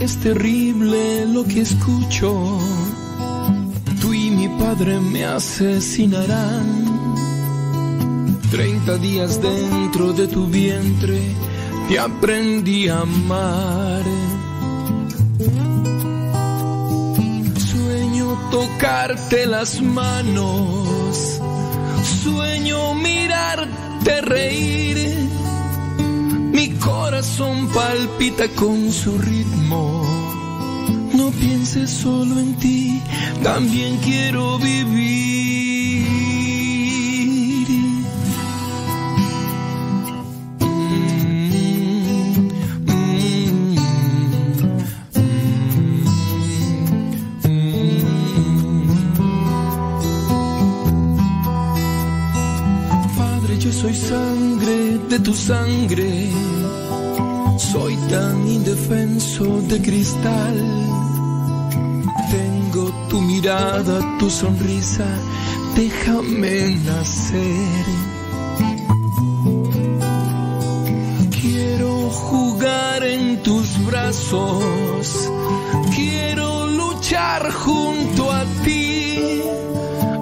es terrible lo que escucho. Tú y mi padre me asesinarán. Treinta días dentro de tu vientre te aprendí a amar. Sueño tocarte las manos, sueño mirarte reír mi corazón palpita con su ritmo. No pienses solo en ti, también quiero vivir. De tu sangre soy tan indefenso de cristal. Tengo tu mirada, tu sonrisa, déjame nacer. Quiero jugar en tus brazos, quiero luchar junto a ti.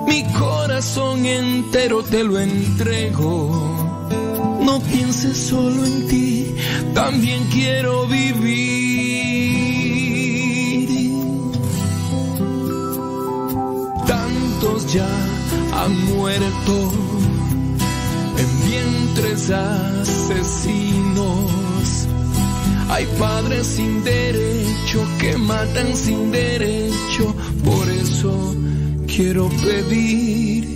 Mi corazón entero te lo entrego. No pienses solo en ti, también quiero vivir. Tantos ya han muerto en vientres asesinos. Hay padres sin derecho que matan sin derecho, por eso quiero pedir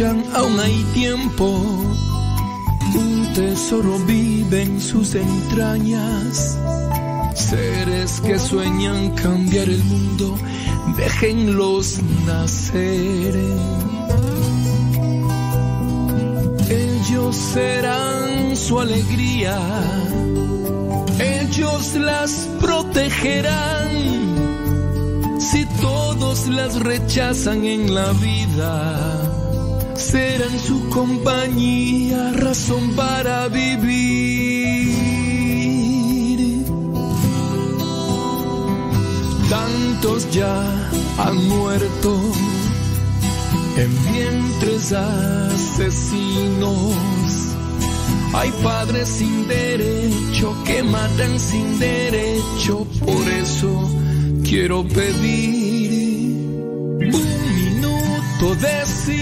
Aún hay tiempo. Un tesoro vive en sus entrañas. Seres que sueñan cambiar el mundo, déjenlos nacer. Ellos serán su alegría, ellos las protegerán. Si todos las rechazan en la vida, serán su compañía, razón para vivir. Tantos ya han muerto en vientres asesinos. Hay padres sin derecho que matan sin derecho, por eso quiero pedir un minuto de silencio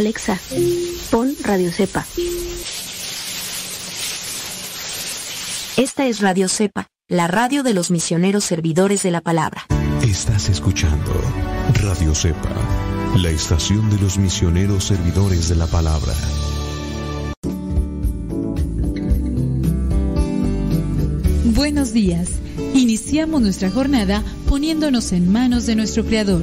Alexa, pon Radio Cepa. Esta es Radio Cepa, la radio de los misioneros servidores de la palabra. Estás escuchando Radio Cepa, la estación de los misioneros servidores de la palabra. Buenos días. Iniciamos nuestra jornada poniéndonos en manos de nuestro Creador.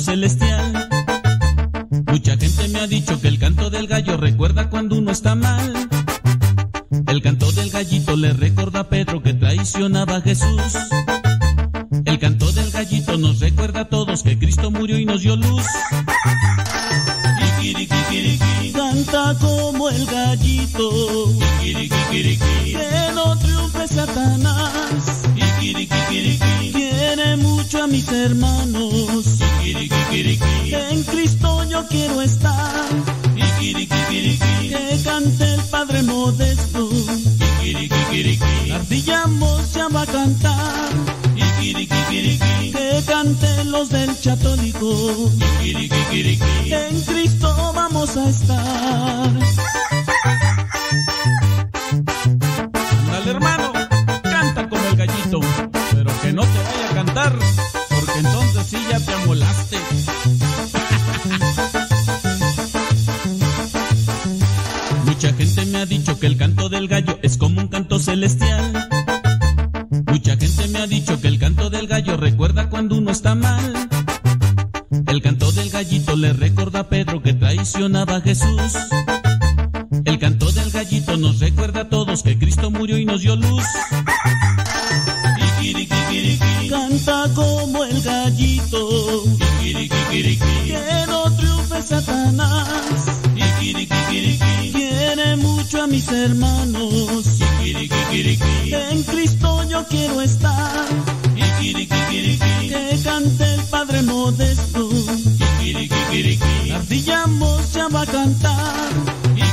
celestial. Mucha gente me ha dicho que el canto del gallo recuerda cuando uno está mal. El canto del gallito le recuerda a Pedro que traicionaba a Jesús. El canto del gallito nos recuerda a todos que Cristo murió y nos dio luz. Canta como el gallito, que no triunfe Satanás. Mucho a mis hermanos en Cristo yo quiero estar. Que cante el Padre Modesto. Ardillamos ya va a cantar. Que cante los del Chatólico. En Cristo vamos a estar. Ha dicho que el canto del gallo es como un canto celestial. Mucha gente me ha dicho que el canto del gallo recuerda cuando uno está mal. El canto del gallito le recuerda a Pedro que traicionaba a Jesús. El canto del gallito nos recuerda a todos que Cristo murió y nos dio luz. Canta como el gallito. Que no triunfe Satanás. Mis hermanos. En Cristo yo quiero estar. Que cante el Padre Modesto. Ardillamos ya va a cantar.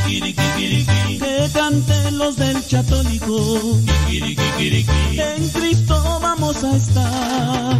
Que canten los del Chatólico. En Cristo vamos a estar.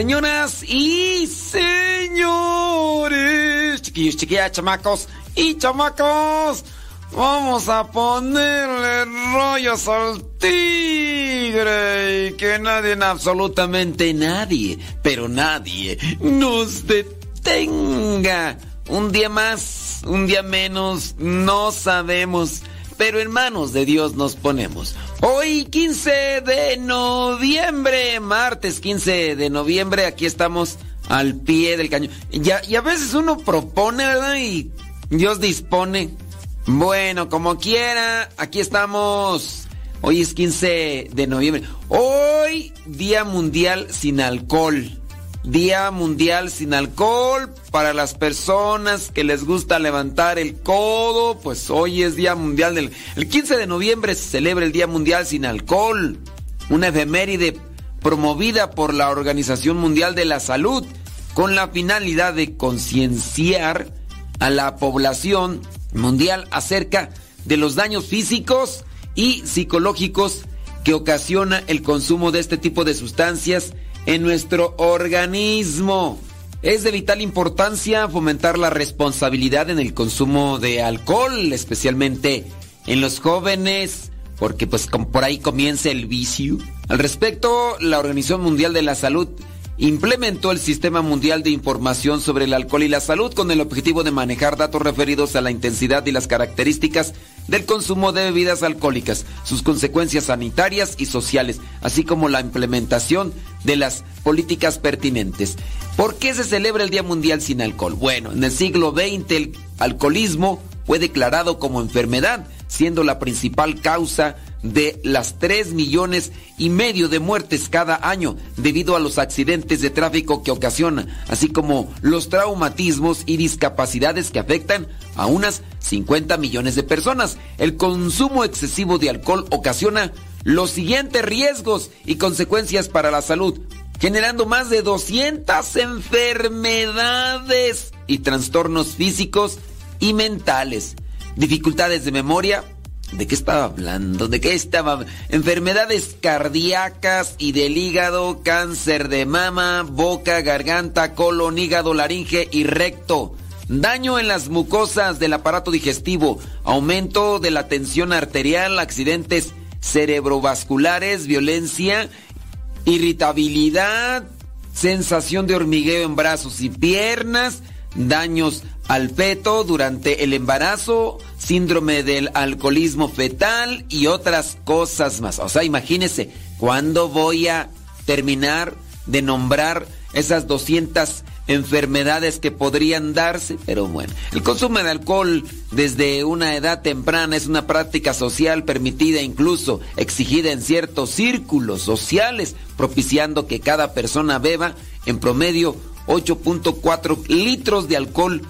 Señoras y señores, chiquillos, chiquillas, chamacos y chamacos, vamos a ponerle rollos al tigre y que nadie, absolutamente nadie, pero nadie nos detenga. Un día más, un día menos, no sabemos pero en manos de Dios nos ponemos. Hoy 15 de noviembre, martes 15 de noviembre, aquí estamos al pie del cañón. Y a, y a veces uno propone, ¿verdad? Y Dios dispone. Bueno, como quiera, aquí estamos Hoy es 15 de noviembre. Hoy, Día Mundial sin Alcohol. Día Mundial sin Alcohol para las personas que les gusta levantar el codo. Pues hoy es Día Mundial del... El 15 de noviembre se celebra el Día Mundial sin Alcohol. Una efeméride promovida por la Organización Mundial de la Salud con la finalidad de concienciar a la población mundial acerca de los daños físicos y psicológicos que ocasiona el consumo de este tipo de sustancias en nuestro organismo. Es de vital importancia fomentar la responsabilidad en el consumo de alcohol, especialmente en los jóvenes, porque pues por ahí comienza el vicio. Al respecto, la Organización Mundial de la Salud implementó el Sistema Mundial de Información sobre el Alcohol y la Salud con el objetivo de manejar datos referidos a la intensidad y las características del consumo de bebidas alcohólicas, sus consecuencias sanitarias y sociales, así como la implementación de las políticas pertinentes. ¿Por qué se celebra el Día Mundial sin Alcohol? Bueno, en el siglo XX el alcoholismo fue declarado como enfermedad, siendo la principal causa de las 3 millones y medio de muertes cada año debido a los accidentes de tráfico que ocasiona, así como los traumatismos y discapacidades que afectan a unas 50 millones de personas. El consumo excesivo de alcohol ocasiona los siguientes riesgos y consecuencias para la salud, generando más de 200 enfermedades y trastornos físicos y mentales, dificultades de memoria, ¿De qué estaba hablando? ¿De qué estaba? Enfermedades cardíacas y del hígado, cáncer de mama, boca, garganta, colon, hígado, laringe y recto. Daño en las mucosas del aparato digestivo, aumento de la tensión arterial, accidentes cerebrovasculares, violencia, irritabilidad, sensación de hormigueo en brazos y piernas, daños al feto durante el embarazo, síndrome del alcoholismo fetal y otras cosas más. O sea, imagínense, ¿cuándo voy a terminar de nombrar esas 200 enfermedades que podrían darse? Pero bueno, el consumo de alcohol desde una edad temprana es una práctica social permitida, incluso exigida en ciertos círculos sociales, propiciando que cada persona beba en promedio 8.4 litros de alcohol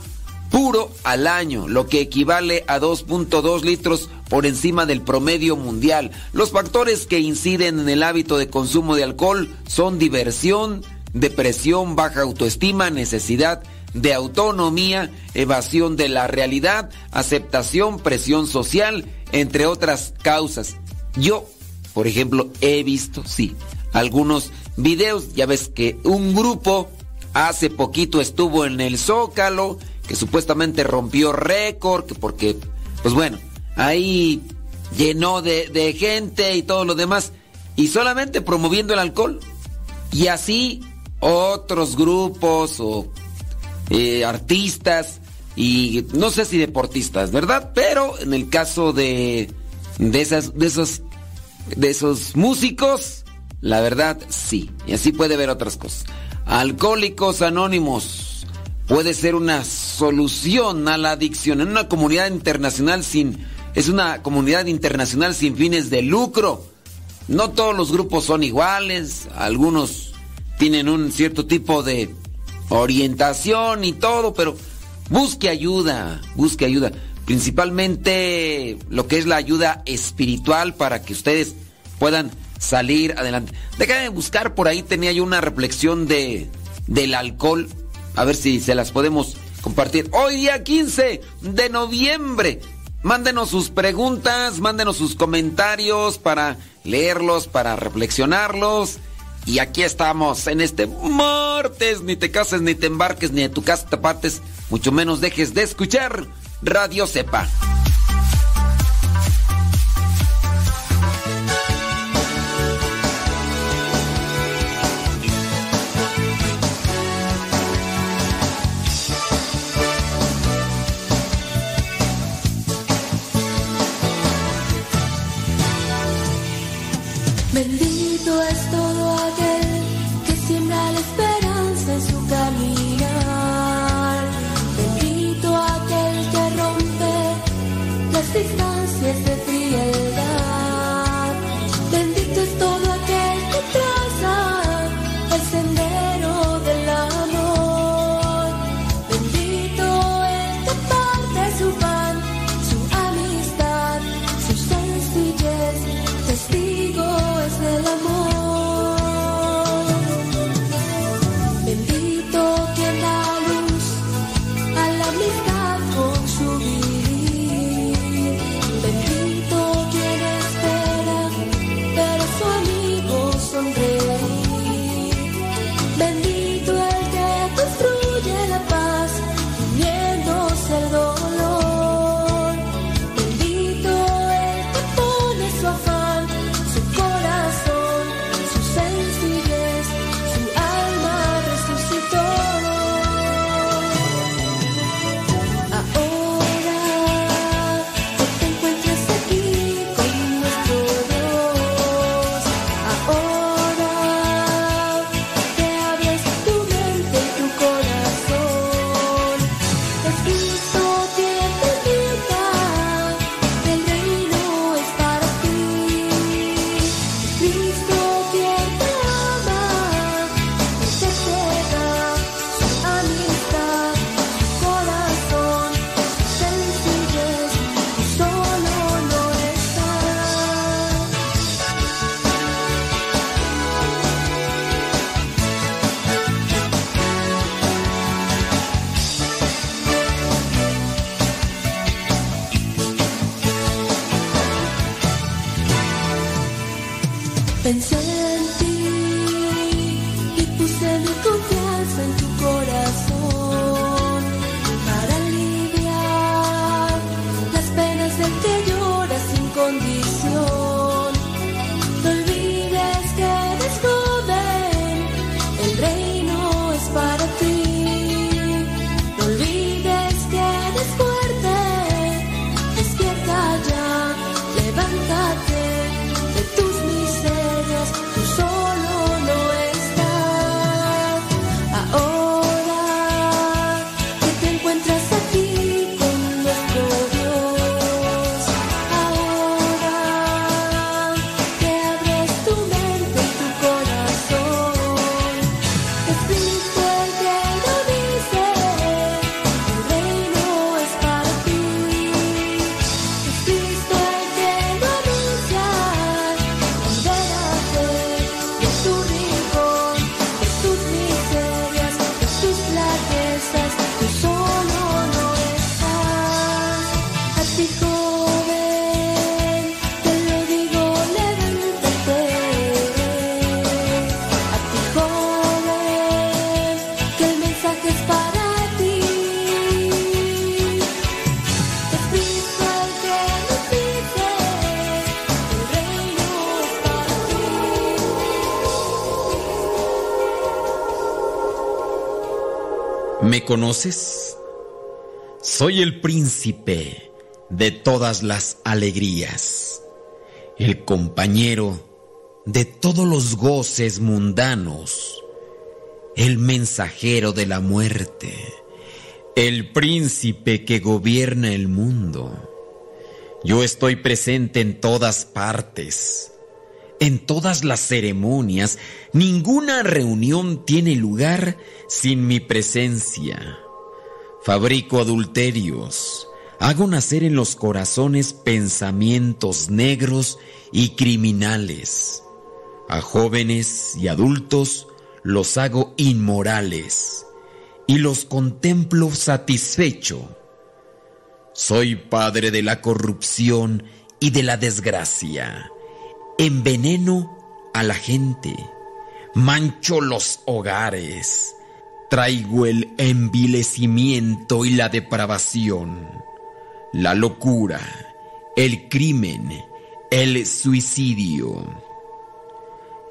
puro al año, lo que equivale a 2.2 litros por encima del promedio mundial. Los factores que inciden en el hábito de consumo de alcohol son diversión, depresión, baja autoestima, necesidad de autonomía, evasión de la realidad, aceptación, presión social, entre otras causas. Yo, por ejemplo, he visto, sí, algunos videos, ya ves que un grupo hace poquito estuvo en el Zócalo, que supuestamente rompió récord, porque, pues bueno, ahí llenó de, gente y todo lo demás, y solamente promoviendo el alcohol. Y así otros grupos o eh, artistas y no sé si deportistas, ¿verdad? Pero en el caso de, de, esas, de, esos, de esos músicos, la verdad sí. Y así puede ver otras cosas. Alcohólicos Anónimos puede ser una solución a la adicción. En una comunidad internacional sin es una comunidad internacional sin fines de lucro. No todos los grupos son iguales, algunos tienen un cierto tipo de orientación y todo, pero busque ayuda, busque ayuda, principalmente lo que es la ayuda espiritual para que ustedes puedan salir adelante. Déjame buscar por ahí tenía yo una reflexión de del alcohol a ver si se las podemos compartir. Hoy día 15 de noviembre. Mándenos sus preguntas, mándenos sus comentarios para leerlos, para reflexionarlos. Y aquí estamos en este martes. Ni te cases, ni te embarques, ni de tu casa te partes, mucho menos dejes de escuchar Radio Cepa. Distancias conoces? Soy el príncipe de todas las alegrías, el compañero de todos los goces mundanos, el mensajero de la muerte, el príncipe que gobierna el mundo. Yo estoy presente en todas partes en todas las ceremonias, ninguna reunión tiene lugar sin mi presencia. Fabrico adulterios, hago nacer en los corazones pensamientos negros y criminales. A jóvenes y adultos los hago inmorales y los contemplo satisfecho. Soy padre de la corrupción y de la desgracia enveneno a la gente, mancho los hogares, traigo el envilecimiento y la depravación, la locura, el crimen, el suicidio.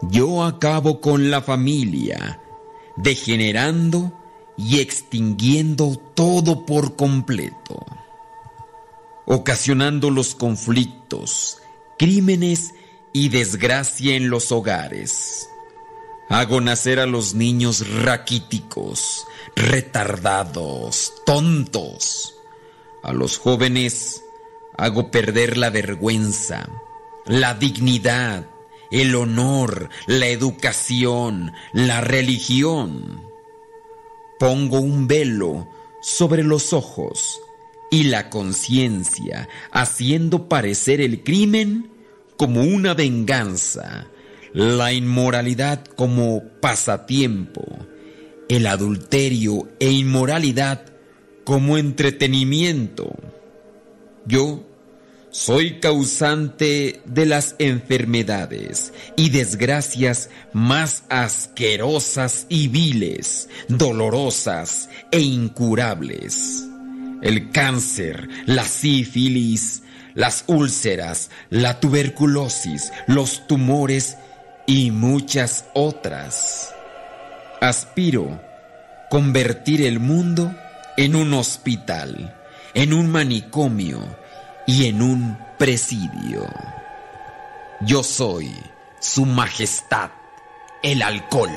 Yo acabo con la familia, degenerando y extinguiendo todo por completo, ocasionando los conflictos, crímenes y desgracia en los hogares. Hago nacer a los niños raquíticos, retardados, tontos. A los jóvenes hago perder la vergüenza, la dignidad, el honor, la educación, la religión. Pongo un velo sobre los ojos y la conciencia, haciendo parecer el crimen como una venganza, la inmoralidad como pasatiempo, el adulterio e inmoralidad como entretenimiento. Yo soy causante de las enfermedades y desgracias más asquerosas y viles, dolorosas e incurables. El cáncer, la sífilis, las úlceras, la tuberculosis, los tumores y muchas otras. Aspiro convertir el mundo en un hospital, en un manicomio y en un presidio. Yo soy Su Majestad, el alcohol.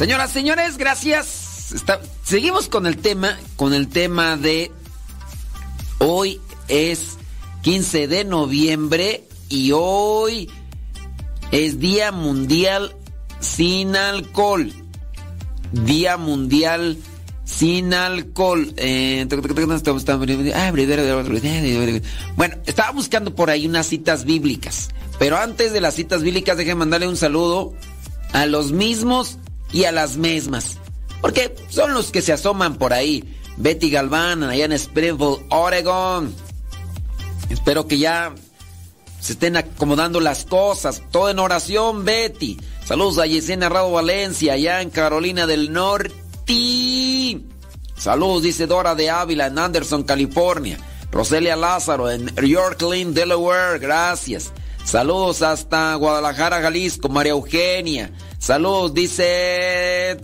Señoras, señores, gracias. seguimos con el tema, con el tema de hoy es 15 de noviembre y hoy es Día Mundial sin Alcohol. Día Mundial sin Alcohol. bueno, estaba buscando por ahí unas citas bíblicas. Pero antes de las citas bíblicas, déjenme mandarle un saludo a los mismos y a las mismas. Porque son los que se asoman por ahí. Betty Galván, allá en Springfield, Oregon. Espero que ya se estén acomodando las cosas. Todo en oración, Betty. Saludos a Yesenia Rado Valencia, allá en Carolina del Norte. Saludos, dice Dora de Ávila, en Anderson, California. Roselia Lázaro, en Yorkland, Delaware. Gracias. Saludos hasta Guadalajara, Jalisco, María Eugenia. Saludos, dice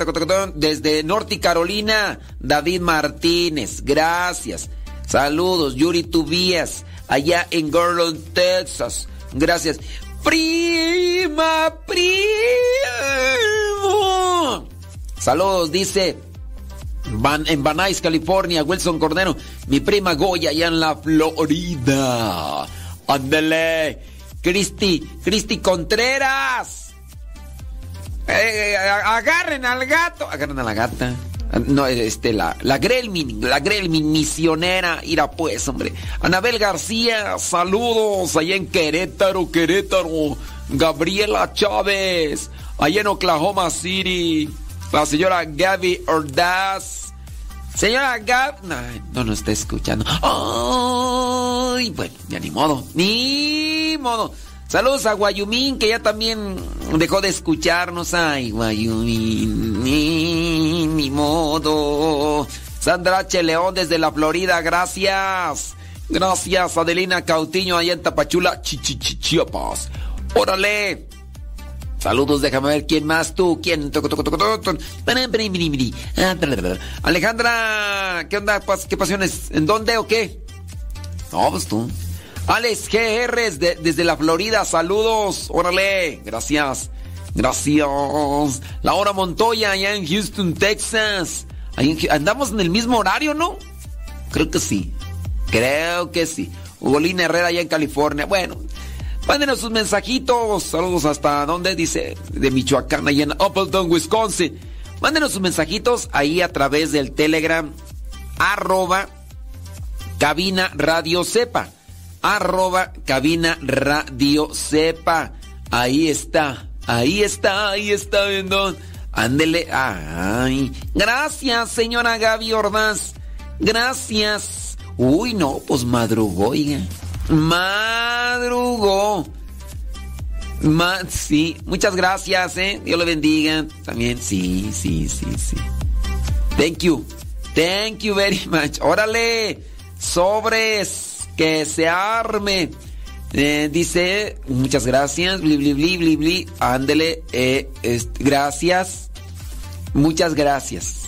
desde Norte Carolina, David Martínez. Gracias. Saludos, Yuri Tubías, allá en Garland, Texas. Gracias. Prima, primo. Saludos, dice en Van California, Wilson Cordero. Mi prima Goya, allá en la Florida. Ándele. Cristi, Cristi Contreras. Eh, eh, agarren al gato. Agarren a la gata. No, este, la, la Grelmin, la Grelmin misionera. Ira pues, hombre. Anabel García, saludos allá en Querétaro, Querétaro. Gabriela Chávez, allá en Oklahoma City. La señora Gaby Ordaz. Señora Gab... No, no nos está escuchando. Ay, bueno, ya ni modo. Ni modo. Saludos a Guayumín, que ya también dejó de escucharnos. Ay, Guayumín, ni, modo. Sandra H. León desde la Florida, gracias. Gracias, Adelina Cautiño, allá en Tapachula, Chichichichiapas. Órale. Saludos, déjame ver quién más tú, quién. Alejandra, ¿qué onda? ¿Qué pasiones? ¿En dónde o qué? No, pues tú. Alex GR desde la Florida, saludos. Órale, gracias. Gracias. Laura Montoya, allá en Houston, Texas. andamos en el mismo horario, ¿no? Creo que sí. Creo que sí. Ugolina Herrera, allá en California. Bueno, Mándenos sus mensajitos. Saludos hasta donde dice de Michoacán, ahí en Appleton, Wisconsin. Mándenos sus mensajitos ahí a través del Telegram arroba cabina radio sepa. Arroba cabina radio sepa. Ahí está. Ahí está, ahí está viendo. Ándele. Ay. Gracias, señora Gaby Ordaz. Gracias. Uy, no, pues madrugó, oiga. Madrugó. sí, muchas gracias, ¿eh? Dios le bendiga. También, sí, sí, sí, sí. Thank you. Thank you very much. Órale, sobres, que se arme. Eh, dice, muchas gracias, bli, bli, bli, bli, bli. Ándele, eh, gracias. Muchas gracias.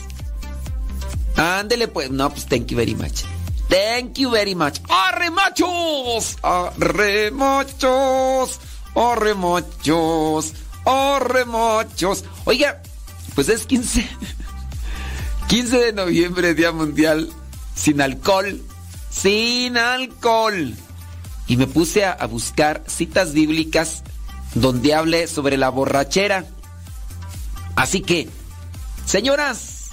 Ándele, pues, no, pues, thank you very much. Thank you very much. ¡Arre machos! ¡Arre machos! ¡Arre machos! ¡Arre machos! Oiga, pues es 15. 15 de noviembre, Día Mundial sin alcohol. Sin alcohol. Y me puse a, buscar citas bíblicas donde hable sobre la borrachera. Así que, señoras,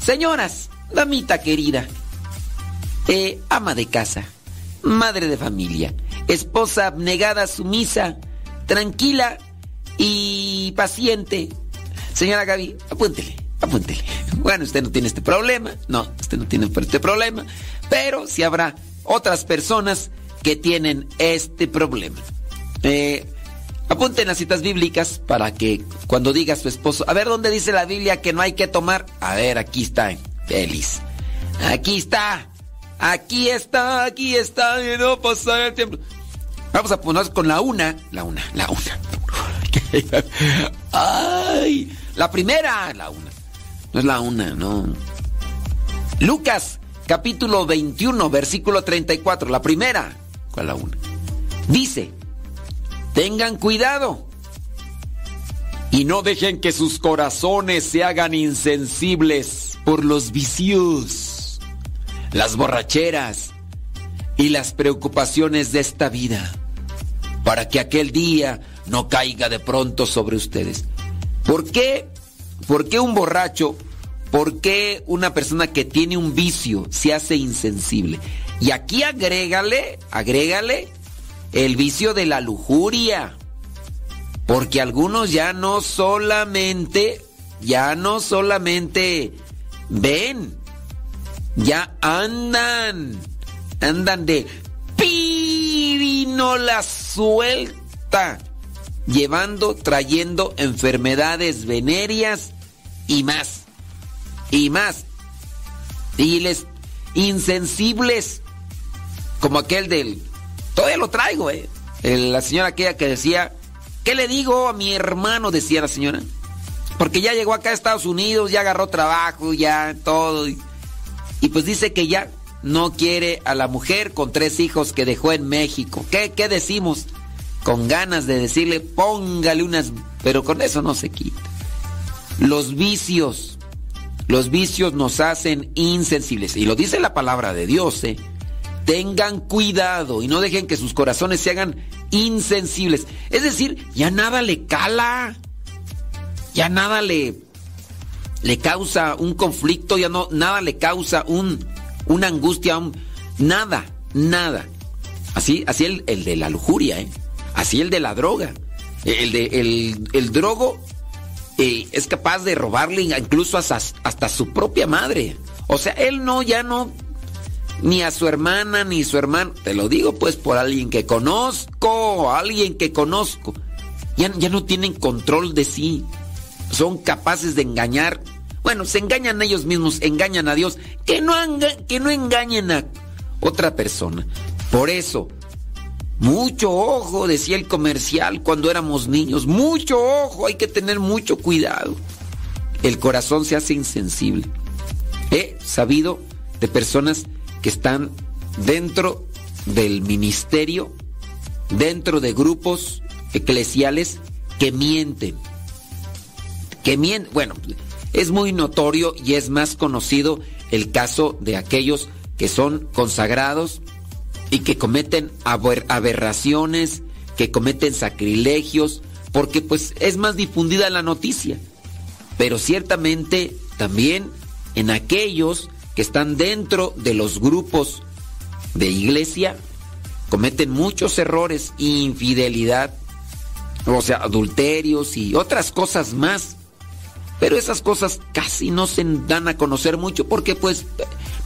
señoras, damita querida, eh, ama de casa, madre de familia, esposa abnegada, sumisa, tranquila y paciente. Señora Gaby, apúntele, apúntele. Bueno, usted no tiene este problema, no, usted no tiene este problema, pero sí habrá otras personas que tienen este problema. Eh, apunten las citas bíblicas para que cuando diga su esposo, a ver dónde dice la Biblia que no hay que tomar. A ver, aquí está, feliz. Aquí está. Aquí está, aquí está, y no pasa el tiempo. Vamos a ponernos con la una, la una, la una. Ay, la primera, la una. No es la una, no. Lucas, capítulo 21, versículo 34, la primera. ¿Cuál la una? Dice, tengan cuidado y no dejen que sus corazones se hagan insensibles por los vicios las borracheras y las preocupaciones de esta vida, para que aquel día no caiga de pronto sobre ustedes. ¿Por qué? ¿Por qué un borracho? ¿Por qué una persona que tiene un vicio se hace insensible? Y aquí agrégale, agrégale el vicio de la lujuria. Porque algunos ya no solamente, ya no solamente ven, ya andan, andan de no la suelta, llevando, trayendo enfermedades venéreas y más, y más. Y les insensibles, como aquel del, todavía lo traigo, eh. La señora aquella que decía, ¿qué le digo a mi hermano? Decía la señora. Porque ya llegó acá a Estados Unidos, ya agarró trabajo, ya todo. Y pues dice que ya no quiere a la mujer con tres hijos que dejó en México. ¿Qué, qué decimos? Con ganas de decirle, póngale unas... Pero con eso no se quita. Los vicios, los vicios nos hacen insensibles. Y lo dice la palabra de Dios, ¿eh? Tengan cuidado y no dejen que sus corazones se hagan insensibles. Es decir, ya nada le cala. Ya nada le, le causa un conflicto, ya no, nada le causa un, una angustia, nada, nada. Así, así el, el, de la lujuria, ¿eh? así el de la droga. El, de, el, el drogo eh, es capaz de robarle incluso hasta, hasta su propia madre. O sea, él no, ya no, ni a su hermana, ni su hermano. Te lo digo pues por alguien que conozco, alguien que conozco. Ya, ya no tienen control de sí. Son capaces de engañar. Bueno, se engañan ellos mismos, engañan a Dios. Que no, que no engañen a otra persona. Por eso, mucho ojo, decía el comercial cuando éramos niños. Mucho ojo, hay que tener mucho cuidado. El corazón se hace insensible. He sabido de personas que están dentro del ministerio, dentro de grupos eclesiales que mienten. Bueno, es muy notorio y es más conocido el caso de aquellos que son consagrados y que cometen aberraciones, que cometen sacrilegios, porque pues es más difundida la noticia. Pero ciertamente también en aquellos que están dentro de los grupos de iglesia cometen muchos errores, infidelidad, o sea, adulterios y otras cosas más. Pero esas cosas casi no se dan a conocer mucho porque pues,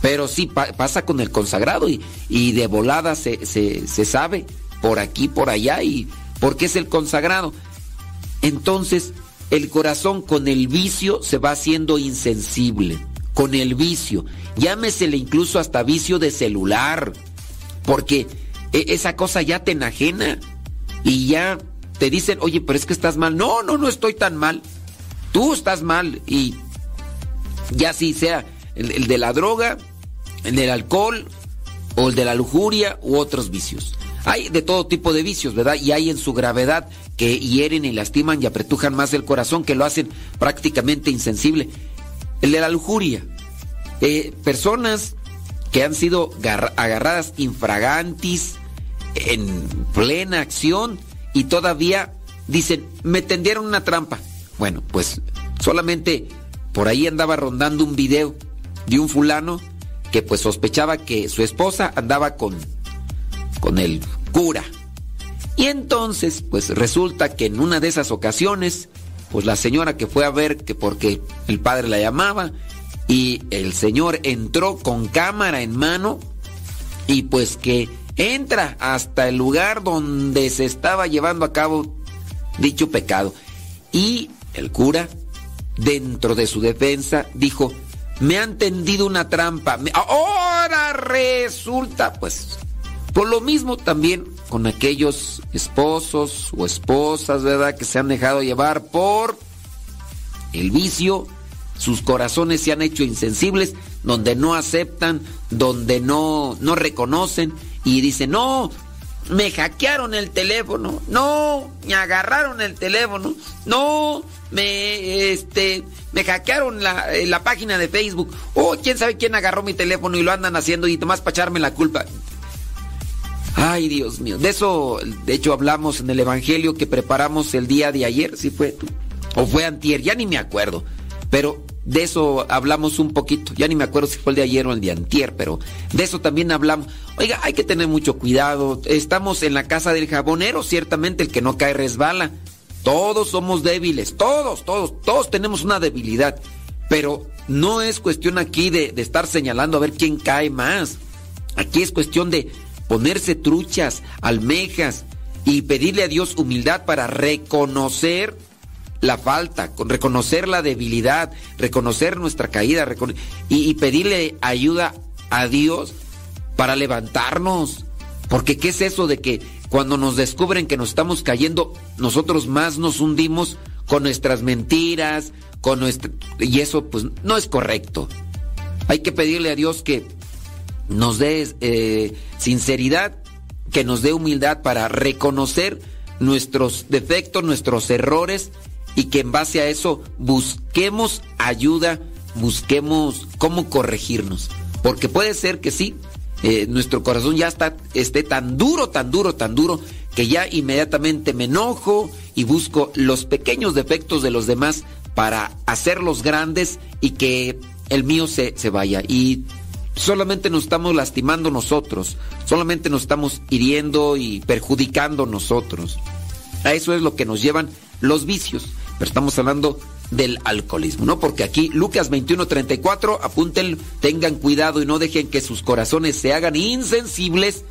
pero sí pasa con el consagrado y, y de volada se, se, se sabe por aquí, por allá y porque es el consagrado. Entonces, el corazón con el vicio se va haciendo insensible con el vicio. Llámesele incluso hasta vicio de celular, porque e, esa cosa ya te enajena y ya te dicen, oye, pero es que estás mal. No, no, no estoy tan mal. Tú estás mal y ya si sea el, de la droga, el del alcohol o el de la lujuria u otros vicios. Hay de todo tipo de vicios, ¿verdad? Y hay en su gravedad que hieren y lastiman y apretujan más el corazón, que lo hacen prácticamente insensible. El de la lujuria. Eh, personas que han sido agarradas infragantis en plena acción y todavía dicen, me tendieron una trampa. Bueno, pues solamente por ahí andaba rondando un video de un fulano que pues sospechaba que su esposa andaba con, con el cura. Y entonces, pues resulta que en una de esas ocasiones pues la señora que fue a ver que porque el padre la llamaba y el señor entró con cámara en mano y pues que entra hasta el lugar donde se estaba llevando a cabo dicho pecado. Y el cura, dentro de su defensa, dijo, me han tendido una trampa. Ahora resulta, pues, por lo mismo también con aquellos esposos o esposas, ¿verdad? Que se han dejado llevar por el vicio, sus corazones se han hecho insensibles, donde no aceptan, donde no, no reconocen y dicen, no, me hackearon el teléfono, no, me agarraron el teléfono, no, me, este, me hackearon la, eh, la página de Facebook, oh, quién sabe quién agarró mi teléfono y lo andan haciendo y nomás para echarme la culpa. Ay, Dios mío. De eso, de hecho, hablamos en el Evangelio que preparamos el día de ayer, si fue tú. O fue antier, ya ni me acuerdo. Pero de eso hablamos un poquito. Ya ni me acuerdo si fue el de ayer o el de antier, pero de eso también hablamos. Oiga, hay que tener mucho cuidado. Estamos en la casa del jabonero, ciertamente el que no cae resbala. Todos somos débiles, todos, todos, todos tenemos una debilidad. Pero no es cuestión aquí de, de estar señalando a ver quién cae más. Aquí es cuestión de ponerse truchas, almejas y pedirle a Dios humildad para reconocer la falta, reconocer la debilidad, reconocer nuestra caída y, pedirle ayuda a Dios para levantarnos. Porque ¿qué es eso de que cuando nos descubren que nos estamos cayendo, nosotros más nos hundimos con nuestras mentiras, con nuestra... Y eso pues no es correcto. Hay que pedirle a Dios que nos dé eh, sinceridad, que nos dé humildad para reconocer nuestros defectos, nuestros errores y que en base a eso busquemos ayuda, busquemos cómo corregirnos. Porque puede ser que sí, eh, nuestro corazón ya está, esté tan duro, tan duro, tan duro, que ya inmediatamente me enojo y busco los pequeños defectos de los demás para hacerlos grandes y que el mío se, se vaya. Y solamente nos estamos lastimando nosotros, solamente nos estamos hiriendo y perjudicando nosotros. A eso es lo que nos llevan los vicios. Pero estamos hablando del alcoholismo, ¿no? Porque aquí Lucas 21:34, apunten, tengan cuidado y no dejen que sus corazones se hagan insensibles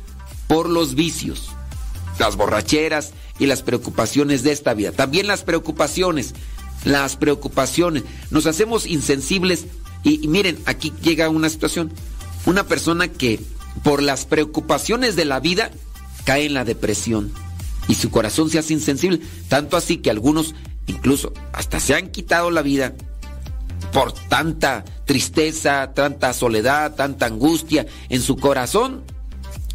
por los vicios, las borracheras y las preocupaciones de esta vida. También las preocupaciones, las preocupaciones. Nos hacemos insensibles y, y miren, aquí llega una situación. Una persona que por las preocupaciones de la vida cae en la depresión y su corazón se hace insensible, tanto así que algunos incluso hasta se han quitado la vida por tanta tristeza, tanta soledad, tanta angustia en su corazón.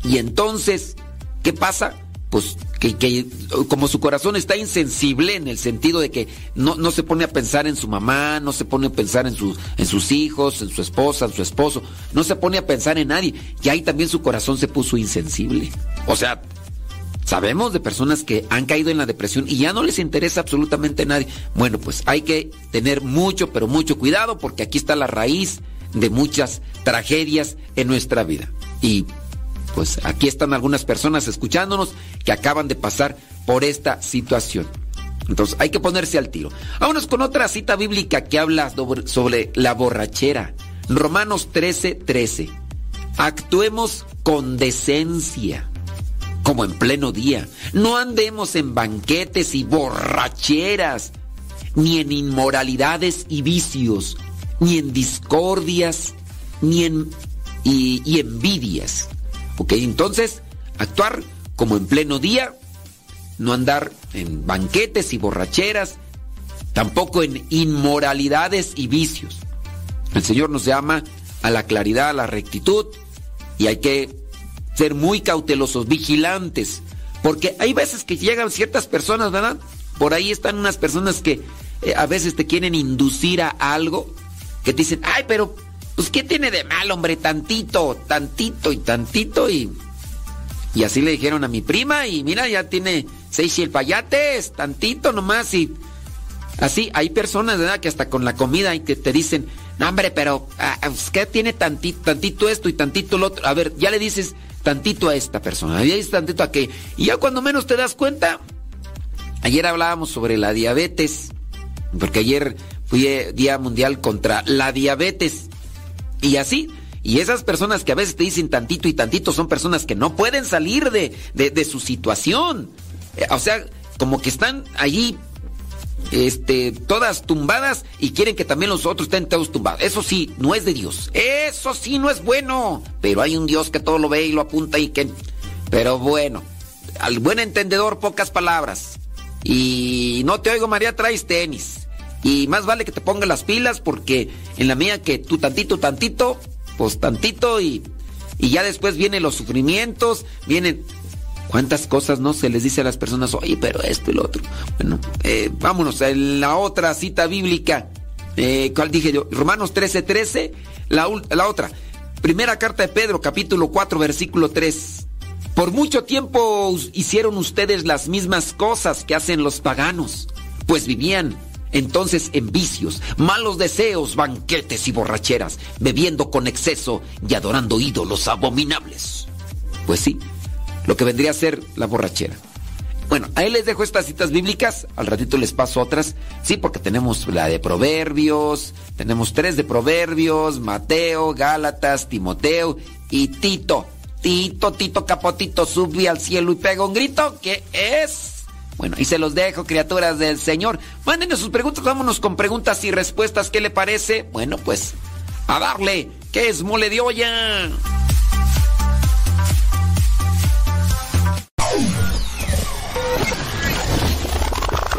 Y entonces, ¿qué pasa? Pues que, como su corazón está insensible en el sentido de que no, no, se pone a pensar en su mamá, no se pone a pensar en, en sus hijos, en su esposa, en su esposo, no se pone a pensar en nadie. Y ahí también su corazón se puso insensible. O sea, Sabemos de personas que han caído en la depresión y ya no les interesa absolutamente a nadie. Bueno, pues hay que tener mucho, pero mucho cuidado porque aquí está la raíz de muchas tragedias en nuestra vida. Y pues aquí están algunas personas escuchándonos que acaban de pasar por esta situación. Entonces hay que ponerse al tiro. Vámonos con otra cita bíblica que habla sobre la borrachera. Romanos 13, 13. Actuemos con decencia como en pleno día. No andemos en banquetes y borracheras, ni en inmoralidades y vicios, ni en discordias, ni en y, envidias. ¿Ok? Entonces, actuar como en pleno día, no andar en banquetes y borracheras, tampoco en inmoralidades y vicios. El Señor nos llama a la claridad, a la rectitud, y hay que ser muy cautelosos, vigilantes, porque hay veces que llegan ciertas personas, ¿verdad? Por ahí están unas personas que eh, a veces te quieren inducir a algo, que te dicen, ay, pero, pues, ¿qué tiene de mal, hombre? Tantito, tantito y tantito y... Y así le dijeron a mi prima y mira, ya tiene seis payates, tantito nomás y... Así, hay personas, ¿verdad? Que hasta con la comida y que te dicen, no, hombre, pero, ah, ¿qué tiene tantito, tantito esto y tantito lo otro? A ver, ya le dices, tantito a esta persona, y tantito a qué. Y ya cuando menos te das cuenta, ayer hablábamos sobre la diabetes, porque ayer fui eh, Día Mundial contra la Diabetes. Y así, y esas personas que a veces te dicen tantito y tantito son personas que no pueden salir de, de su situación. Eh, o sea, como que están allí este, todas tumbadas y quieren que también los otros estén todos tumbados. Eso sí, no es de Dios. Eso sí no es bueno. Pero hay un Dios que todo lo ve y lo apunta y que... Pero bueno, al buen entendedor pocas palabras. Y no te oigo María, traes tenis. Y más vale que te pongas las pilas porque en la mía que tú tantito, tantito, pues tantito y, y ya después vienen los sufrimientos, vienen... ¿Cuántas cosas no se les dice a las personas? Oye, pero esto y lo otro. Bueno, eh, vámonos a la otra cita bíblica. Eh, ¿Cuál dije yo? Romanos 13, 13. La, la otra. Primera carta de Pedro, capítulo 4, versículo 3. Por mucho tiempo hicieron ustedes las mismas cosas que hacen los paganos, pues vivían entonces en vicios, malos deseos, banquetes y borracheras, bebiendo con exceso y adorando ídolos abominables. Pues sí, lo que vendría a ser la borrachera. Bueno, ahí les dejo estas citas bíblicas, al ratito les paso otras, sí, porque tenemos la de Proverbios, tenemos tres de Proverbios, Mateo, Gálatas, Timoteo y Tito. Tito, Tito Capotito, sube al cielo y pega un grito, ¿qué es? Bueno, y se los dejo, criaturas del Señor. Mándenos sus preguntas, vámonos con preguntas y respuestas, ¿qué le parece? Bueno, pues, a darle, ¿qué es mole de olla?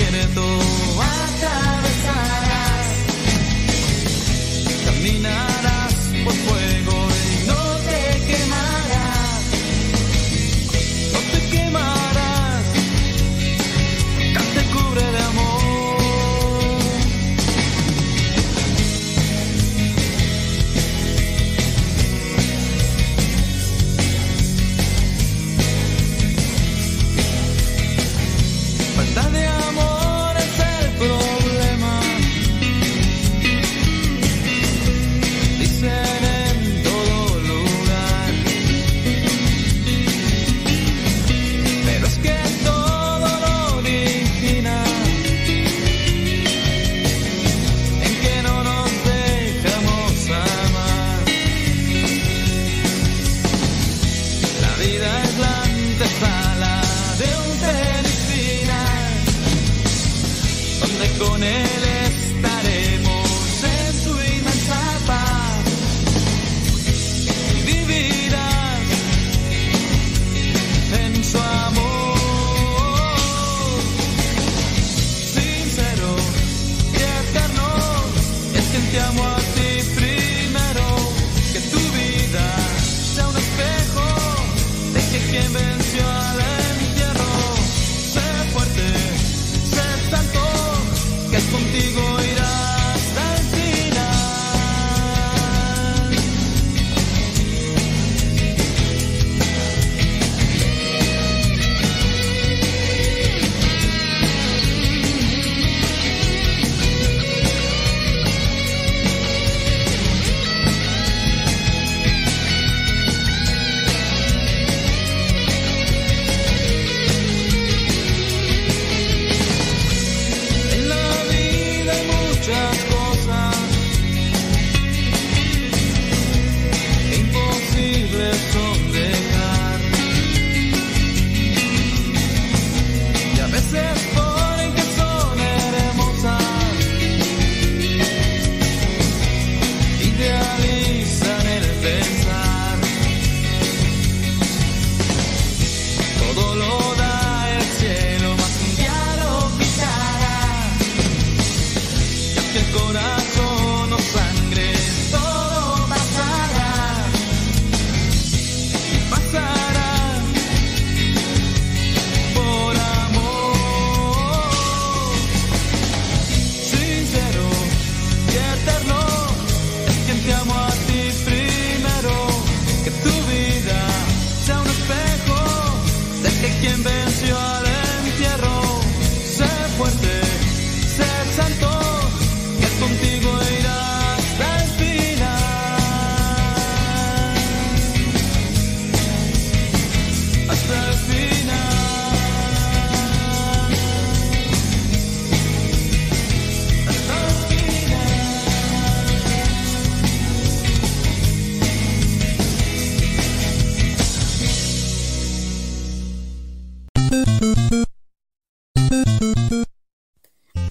tiene todo.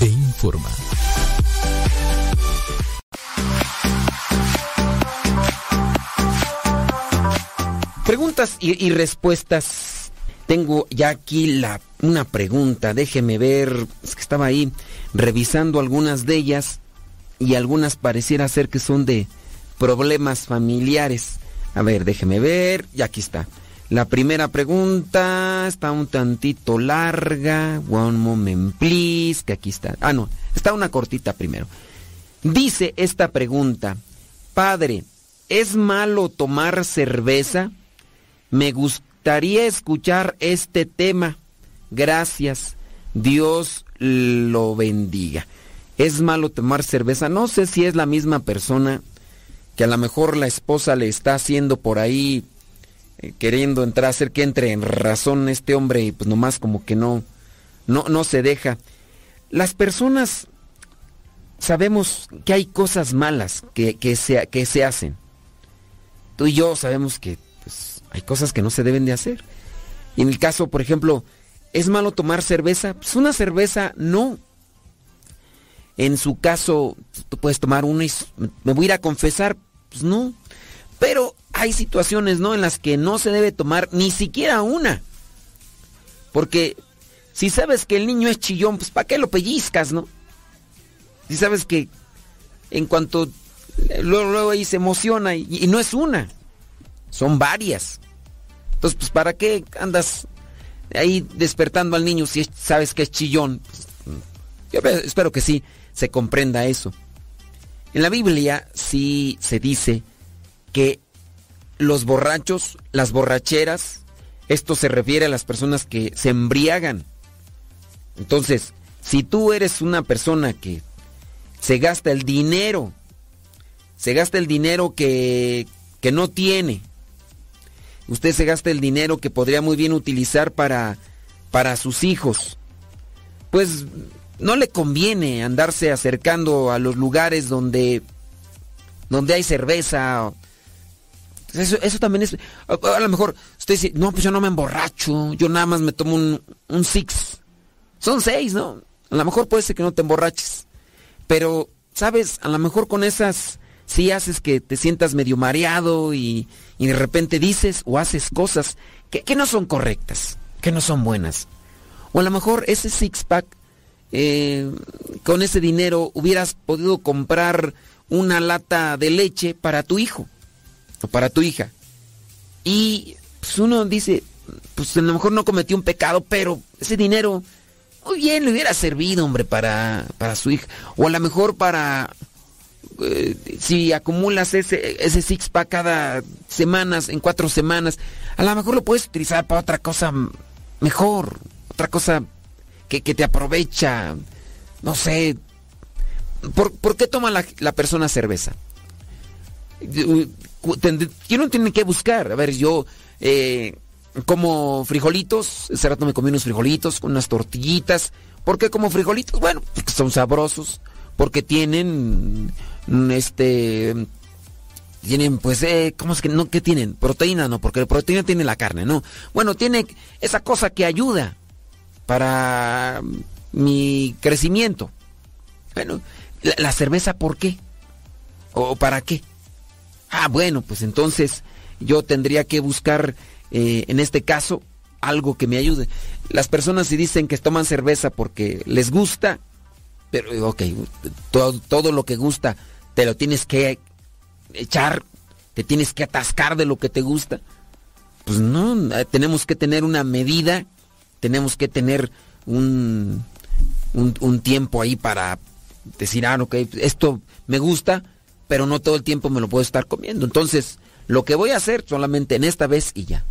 e informa. Preguntas y, y respuestas. Tengo ya aquí la, una pregunta, déjeme ver, es que estaba ahí revisando algunas de ellas y algunas pareciera ser que son de problemas familiares. A ver, déjeme ver, y aquí está. La primera pregunta está un tantito larga. One moment, please. Que aquí está. Ah, no. Está una cortita primero. Dice esta pregunta. Padre, ¿es malo tomar cerveza? Me gustaría escuchar este tema. Gracias. Dios lo bendiga. ¿Es malo tomar cerveza? No sé si es la misma persona que a lo mejor la esposa le está haciendo por ahí eh, queriendo entrar, hacer que entre en razón este hombre y pues nomás como que no, no, no se deja. Las personas sabemos que hay cosas malas que, que, se, que se hacen. Tú y yo sabemos que pues, hay cosas que no se deben de hacer. Y en el caso, por ejemplo, ¿es malo tomar cerveza? Pues una cerveza no. En su caso, tú puedes tomar una y me voy a ir a confesar. Pues no. Pero hay situaciones, ¿no? En las que no se debe tomar ni siquiera una. Porque si sabes que el niño es chillón, pues ¿para qué lo pellizcas, no? Si sabes que en cuanto luego, luego ahí se emociona y, no es una, son varias. Entonces, pues ¿para qué andas ahí despertando al niño si sabes que es chillón? Pues, yo espero que sí se comprenda eso. En la Biblia sí se dice que los borrachos, las borracheras, esto se refiere a las personas que se embriagan. Entonces, si tú eres una persona que se gasta el dinero, se gasta el dinero que, que no tiene, usted se gasta el dinero que podría muy bien utilizar para, para sus hijos, pues no le conviene andarse acercando a los lugares donde, donde hay cerveza eso, eso también es. A, lo mejor usted dice, no, pues yo no me emborracho, yo nada más me tomo un, un six. Son seis, ¿no? A lo mejor puede ser que no te emborraches. Pero, ¿sabes? A lo mejor con esas sí haces que te sientas medio mareado y, y de repente dices o haces cosas que, que, no son correctas, que no son buenas. O a lo mejor ese six pack, eh, con ese dinero hubieras podido comprar una lata de leche para tu hijo o para tu hija. Y pues uno dice, pues a lo mejor no cometió un pecado, pero ese dinero muy bien le hubiera servido, hombre, para, para su hija. O a lo mejor para, eh, si acumulas ese, ese six pack cada semanas, en cuatro semanas, a lo mejor lo puedes utilizar para otra cosa mejor, otra cosa que, que te aprovecha, no sé. ¿Por, ¿por qué toma la, la persona cerveza? Uno tiene que buscar. A ver, yo eh, como frijolitos, ese rato me comí unos frijolitos unas tortillitas. ¿Por qué como frijolitos? Bueno, porque son sabrosos, porque tienen este tienen pues eh, cómo es que no qué tienen proteína no porque la proteína tiene la carne no bueno tiene esa cosa que ayuda para mi crecimiento bueno la cerveza por qué o para qué Ah, bueno, pues entonces yo tendría que buscar, eh, en este caso, algo que me ayude. Las personas si dicen que toman cerveza porque les gusta, pero ok, todo, todo lo que gusta te lo tienes que echar, te tienes que atascar de lo que te gusta. Pues no, eh, tenemos que tener una medida, tenemos que tener un, un, un tiempo ahí para decir, ah, ok, esto me gusta, pero no todo el tiempo me lo puedo estar comiendo. Entonces, lo que voy a hacer solamente en esta vez y ya.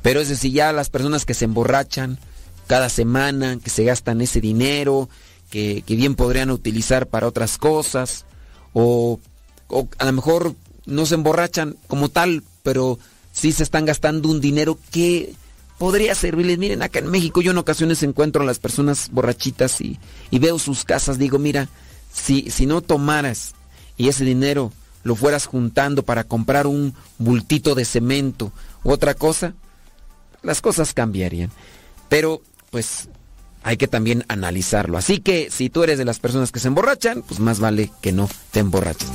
Pero es decir, ya las personas que se emborrachan cada semana, que se gastan ese dinero, que, que bien podrían utilizar para otras cosas, o, o a lo mejor no se emborrachan como tal, pero sí se están gastando un dinero que podría servirles. Miren, acá en México yo en ocasiones encuentro a las personas borrachitas y, y veo sus casas, digo, mira, si, si no tomaras y ese dinero lo fueras juntando para comprar un bultito de cemento u otra cosa, las cosas cambiarían. Pero, pues, hay que también analizarlo. Así que si tú eres de las personas que se emborrachan, pues más vale que no te emborraches.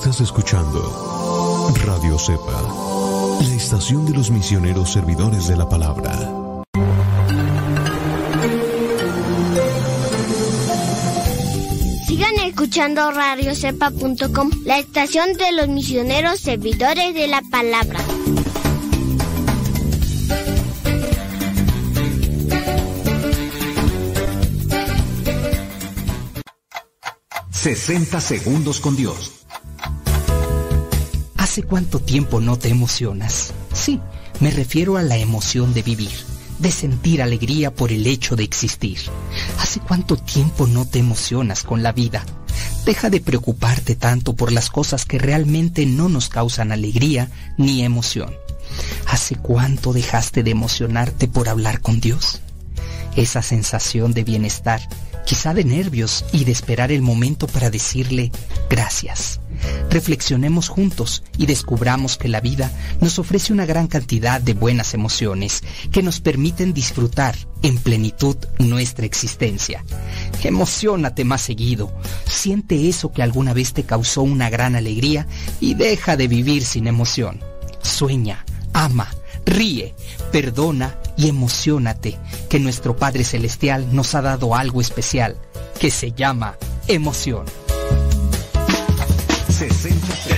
Estás escuchando Radio Cepa, la estación de los misioneros servidores de la palabra. Sigan escuchando radiocepa.com, la estación de los misioneros servidores de la palabra. ...60 segundos con Dios. ¿Hace cuánto tiempo no te emocionas? Sí, me refiero a la emoción de vivir, de sentir alegría por el hecho de existir. ¿Hace cuánto tiempo no te emocionas con la vida? Deja de preocuparte tanto por las cosas que realmente no nos causan alegría ni emoción. ¿Hace cuánto dejaste de emocionarte por hablar con Dios? Esa sensación de bienestar, quizá de nervios y de esperar el momento para decirle gracias. Reflexionemos juntos y descubramos que la vida nos ofrece una gran cantidad de buenas emociones que nos permiten disfrutar en plenitud nuestra existencia. Emocionate más seguido, siente eso que alguna vez te causó una gran alegría y deja de vivir sin emoción. Sueña, ama, ríe, perdona y emocionate que nuestro Padre Celestial nos ha dado algo especial que se llama emoción. 60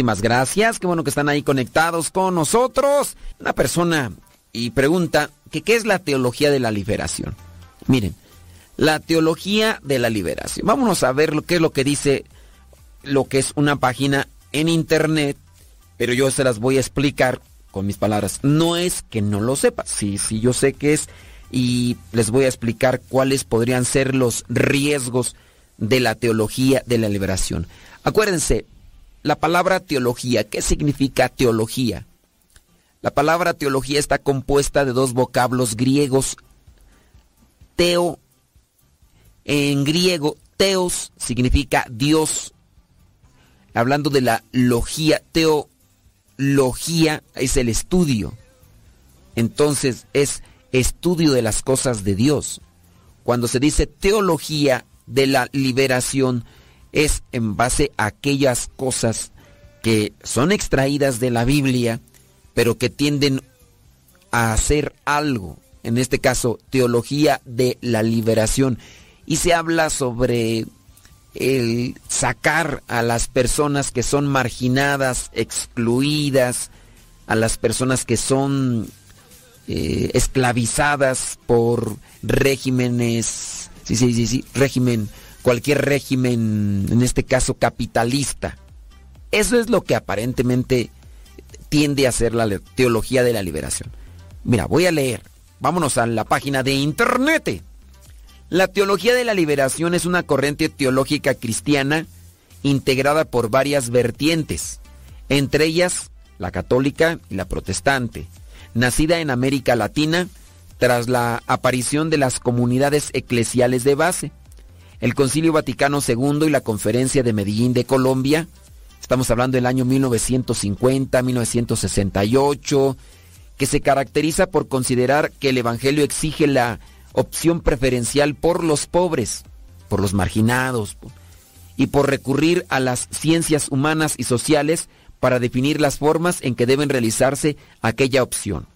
Muchísimas gracias, qué bueno que están ahí conectados con nosotros. Una persona y pregunta que qué es la teología de la liberación. Miren, la teología de la liberación. Vámonos a ver lo que es lo que dice lo que es una página en internet, pero yo se las voy a explicar con mis palabras. No es que no lo sepa, sí, sí, yo sé que es y les voy a explicar cuáles podrían ser los riesgos de la teología de la liberación. Acuérdense, la palabra teología, ¿qué significa teología? La palabra teología está compuesta de dos vocablos griegos. Teo, en griego, teos significa Dios. Hablando de la logía, teología es el estudio. Entonces es estudio de las cosas de Dios. Cuando se dice teología de la liberación, es en base a aquellas cosas que son extraídas de la Biblia, pero que tienden a hacer algo, en este caso teología de la liberación. Y se habla sobre el sacar a las personas que son marginadas, excluidas, a las personas que son eh, esclavizadas por regímenes, sí, sí, sí, sí, régimen, cualquier régimen, en este caso capitalista. Eso es lo que aparentemente tiende a ser la teología de la liberación. Mira, voy a leer. Vámonos a la página de internet. La teología de la liberación es una corriente teológica cristiana integrada por varias vertientes, entre ellas la católica y la protestante, nacida en América Latina tras la aparición de las comunidades eclesiales de base. El Concilio Vaticano II y la Conferencia de Medellín de Colombia, estamos hablando del año 1950, 1968, que se caracteriza por considerar que el Evangelio exige la opción preferencial por los pobres, por los marginados, y por recurrir a las ciencias humanas y sociales para definir las formas en que deben realizarse aquella opción.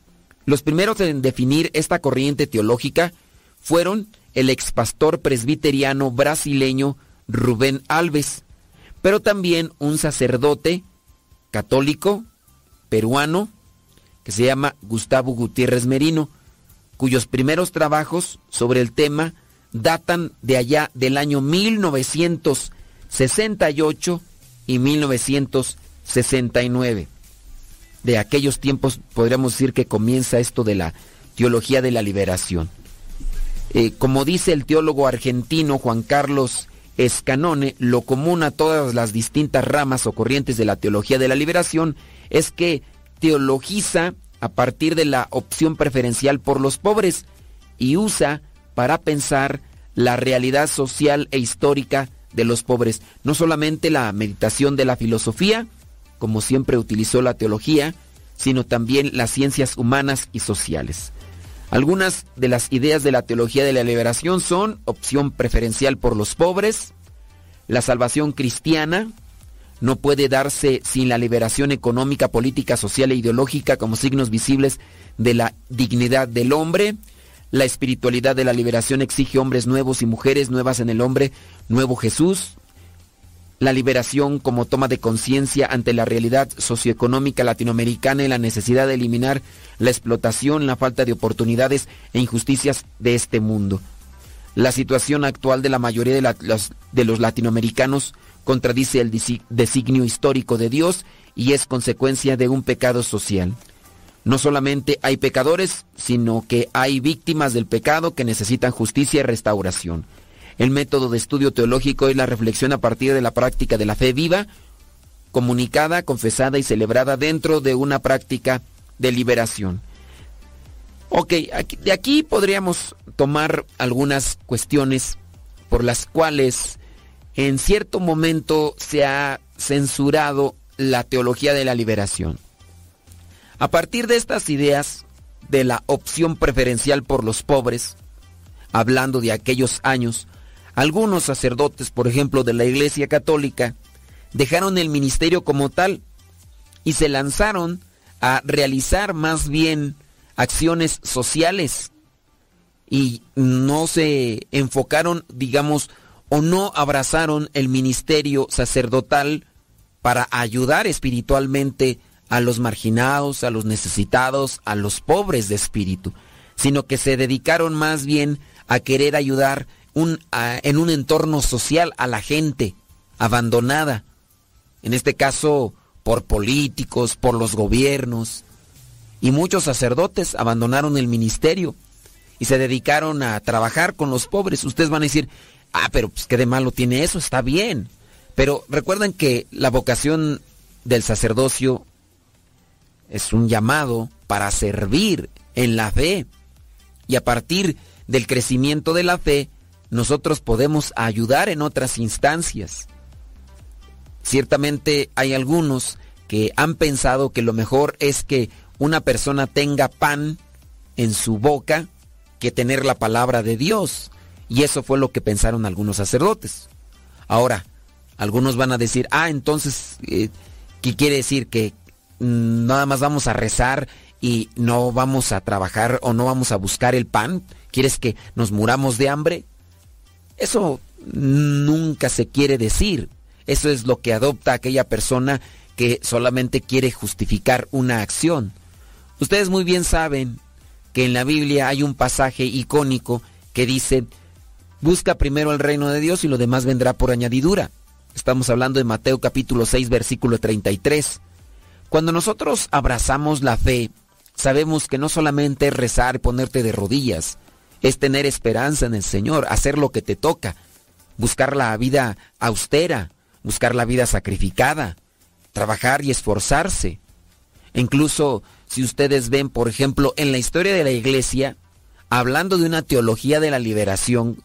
Los primeros en definir esta corriente teológica fueron el expastor presbiteriano brasileño Rubén Alves, pero también un sacerdote católico peruano que se llama Gustavo Gutiérrez Merino, cuyos primeros trabajos sobre el tema datan de allá del año 1968 y 1969. De aquellos tiempos podríamos decir que comienza esto de la teología de la liberación. Eh, como dice el teólogo argentino Juan Carlos Escanone, lo común a todas las distintas ramas o corrientes de la teología de la liberación es que teologiza a partir de la opción preferencial por los pobres y usa para pensar la realidad social e histórica de los pobres. No solamente la meditación de la filosofía, como siempre utilizó la teología, sino también las ciencias humanas y sociales. Algunas de las ideas de la teología de la liberación son opción preferencial por los pobres, la salvación cristiana, no puede darse sin la liberación económica, política, social e ideológica como signos visibles de la dignidad del hombre. La espiritualidad de la liberación exige hombres nuevos y mujeres nuevas en el hombre, nuevo Jesús. La liberación como toma de conciencia ante la realidad socioeconómica latinoamericana y la necesidad de eliminar la explotación, la falta de oportunidades e injusticias de este mundo. La situación actual de la mayoría de, los, latinoamericanos contradice el desi- designio histórico de Dios y es consecuencia de un pecado social. No solamente hay pecadores, sino que hay víctimas del pecado que necesitan justicia y restauración. El método de estudio teológico es la reflexión a partir de la práctica de la fe viva, comunicada, confesada y celebrada dentro de una práctica de liberación. Ok, de aquí podríamos tomar algunas cuestiones por las cuales en cierto momento se ha censurado la teología de la liberación. A partir de estas ideas de la opción preferencial por los pobres, hablando de aquellos años, algunos sacerdotes, por ejemplo, de la Iglesia Católica, dejaron el ministerio como tal y se lanzaron a realizar más bien acciones sociales y no se enfocaron, digamos, o no abrazaron el ministerio sacerdotal para ayudar espiritualmente a los marginados, a los necesitados, a los pobres de espíritu, sino que se dedicaron más bien a querer ayudar en un entorno social a la gente abandonada, en este caso por políticos, por los gobiernos, y muchos sacerdotes abandonaron el ministerio y se dedicaron a trabajar con los pobres. Ustedes van a decir, ah, pero pues qué de malo tiene eso, está bien. Pero recuerden que la vocación del sacerdocio es un llamado para servir en la fe. Y a partir del crecimiento de la fe, nosotros podemos ayudar en otras instancias. Ciertamente hay algunos que han pensado que lo mejor es que una persona tenga pan en su boca que tener la palabra de Dios. Y eso fue lo que pensaron algunos sacerdotes. Ahora, algunos van a decir, ah, entonces, eh, ¿qué quiere decir? Que mm, nada más vamos a rezar y no vamos a trabajar o no vamos a buscar el pan. ¿Quieres que nos muramos de hambre? Eso nunca se quiere decir. Eso es lo que adopta aquella persona que solamente quiere justificar una acción. Ustedes muy bien saben que en la Biblia hay un pasaje icónico que dice, busca primero el reino de Dios y lo demás vendrá por añadidura. Estamos hablando de Mateo capítulo 6 versículo 33. Cuando nosotros abrazamos la fe, sabemos que no solamente es rezar ponerte de rodillas, es tener esperanza en el Señor, hacer lo que te toca, buscar la vida austera, buscar la vida sacrificada, trabajar y esforzarse. Incluso si ustedes ven, por ejemplo, en la historia de la iglesia, hablando de una teología de la liberación,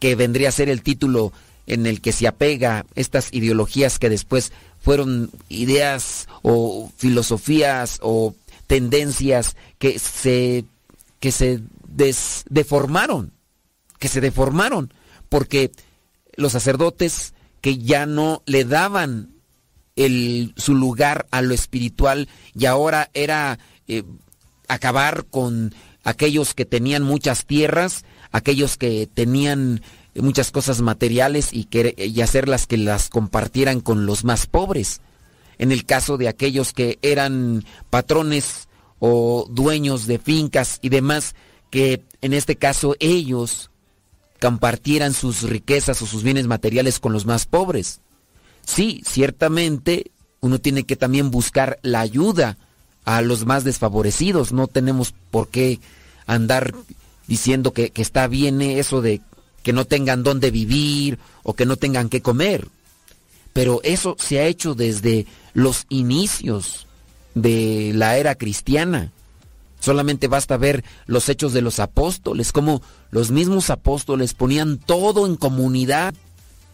que vendría a ser el título en el que se apega estas ideologías que después fueron ideas o filosofías o tendencias que se, que se deformaron, que se deformaron, porque los sacerdotes que ya no le daban el, su lugar a lo espiritual y ahora era eh, acabar con aquellos que tenían muchas tierras, aquellos que tenían muchas cosas materiales y, que, y hacerlas que las compartieran con los más pobres. En el caso de aquellos que eran patrones o dueños de fincas y demás, que en este caso ellos compartieran sus riquezas o sus bienes materiales con los más pobres. Sí, ciertamente uno tiene que también buscar la ayuda a los más desfavorecidos. No tenemos por qué andar diciendo que, que está bien eso de que no tengan dónde vivir o que no tengan qué comer. Pero eso se ha hecho desde los inicios de la era cristiana. Solamente basta ver los hechos de los apóstoles, como los mismos apóstoles ponían todo en comunidad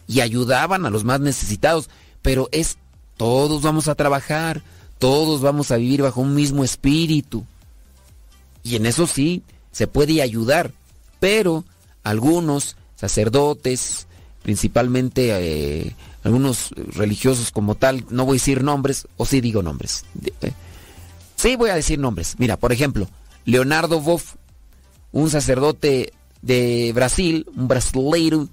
y ayudaban a los más necesitados. Pero es, todos vamos a trabajar, todos vamos a vivir bajo un mismo espíritu. Y en eso sí, se puede ayudar. Pero algunos sacerdotes, principalmente eh, algunos religiosos como tal, no voy a decir nombres, o sí digo nombres. Eh, Sí, voy a decir nombres. Mira, por ejemplo, Leonardo Boff, un sacerdote de Brasil, un brasileiro,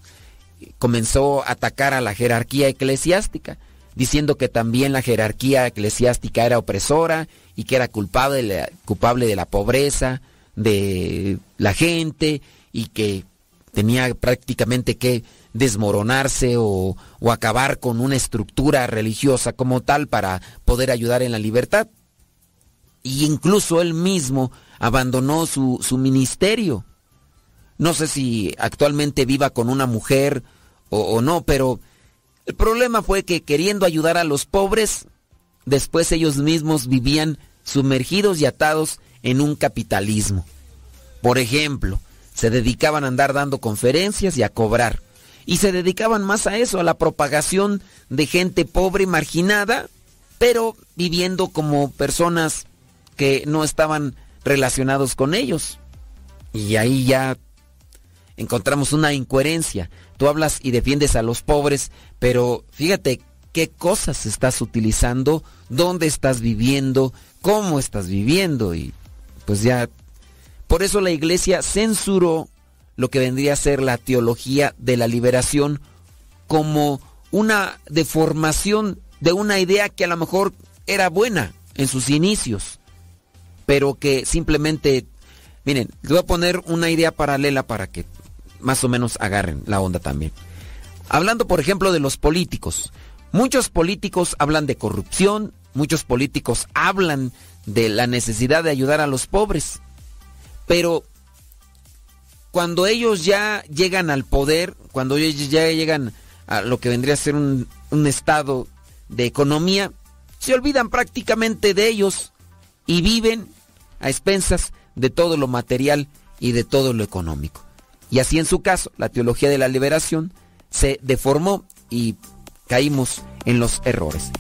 comenzó a atacar a la jerarquía eclesiástica, diciendo que también la jerarquía eclesiástica era opresora y que era culpable de la, culpable de la pobreza de la gente y que tenía prácticamente que desmoronarse o, o acabar con una estructura religiosa como tal para poder ayudar en la libertad y incluso él mismo abandonó su, su, ministerio. No sé si actualmente viva con una mujer o, o, no, pero el problema fue que queriendo ayudar a los pobres, después ellos mismos vivían sumergidos y atados en un capitalismo. Por ejemplo, se dedicaban a andar dando conferencias y a cobrar. Y se dedicaban más a eso, a la propagación de gente pobre y marginada, pero viviendo como personas que no estaban relacionados con ellos. Y ahí ya encontramos una incoherencia. Tú hablas y defiendes a los pobres, pero fíjate qué cosas estás utilizando, dónde estás viviendo, cómo estás viviendo y pues ya por eso la iglesia censuró lo que vendría a ser la teología de la liberación como una deformación de una idea que a lo mejor era buena en sus inicios, pero que simplemente, miren, les voy a poner una idea paralela para que más o menos agarren la onda también. Hablando, por ejemplo, de los políticos. Muchos políticos hablan de corrupción, muchos políticos hablan de la necesidad de ayudar a los pobres, pero cuando ellos ya llegan al poder, cuando ellos ya llegan a lo que vendría a ser un, un estado de economía, se olvidan prácticamente de ellos y viven a expensas de todo lo material y de todo lo económico. Y así en su caso, la teología de la liberación se deformó y caímos en los errores.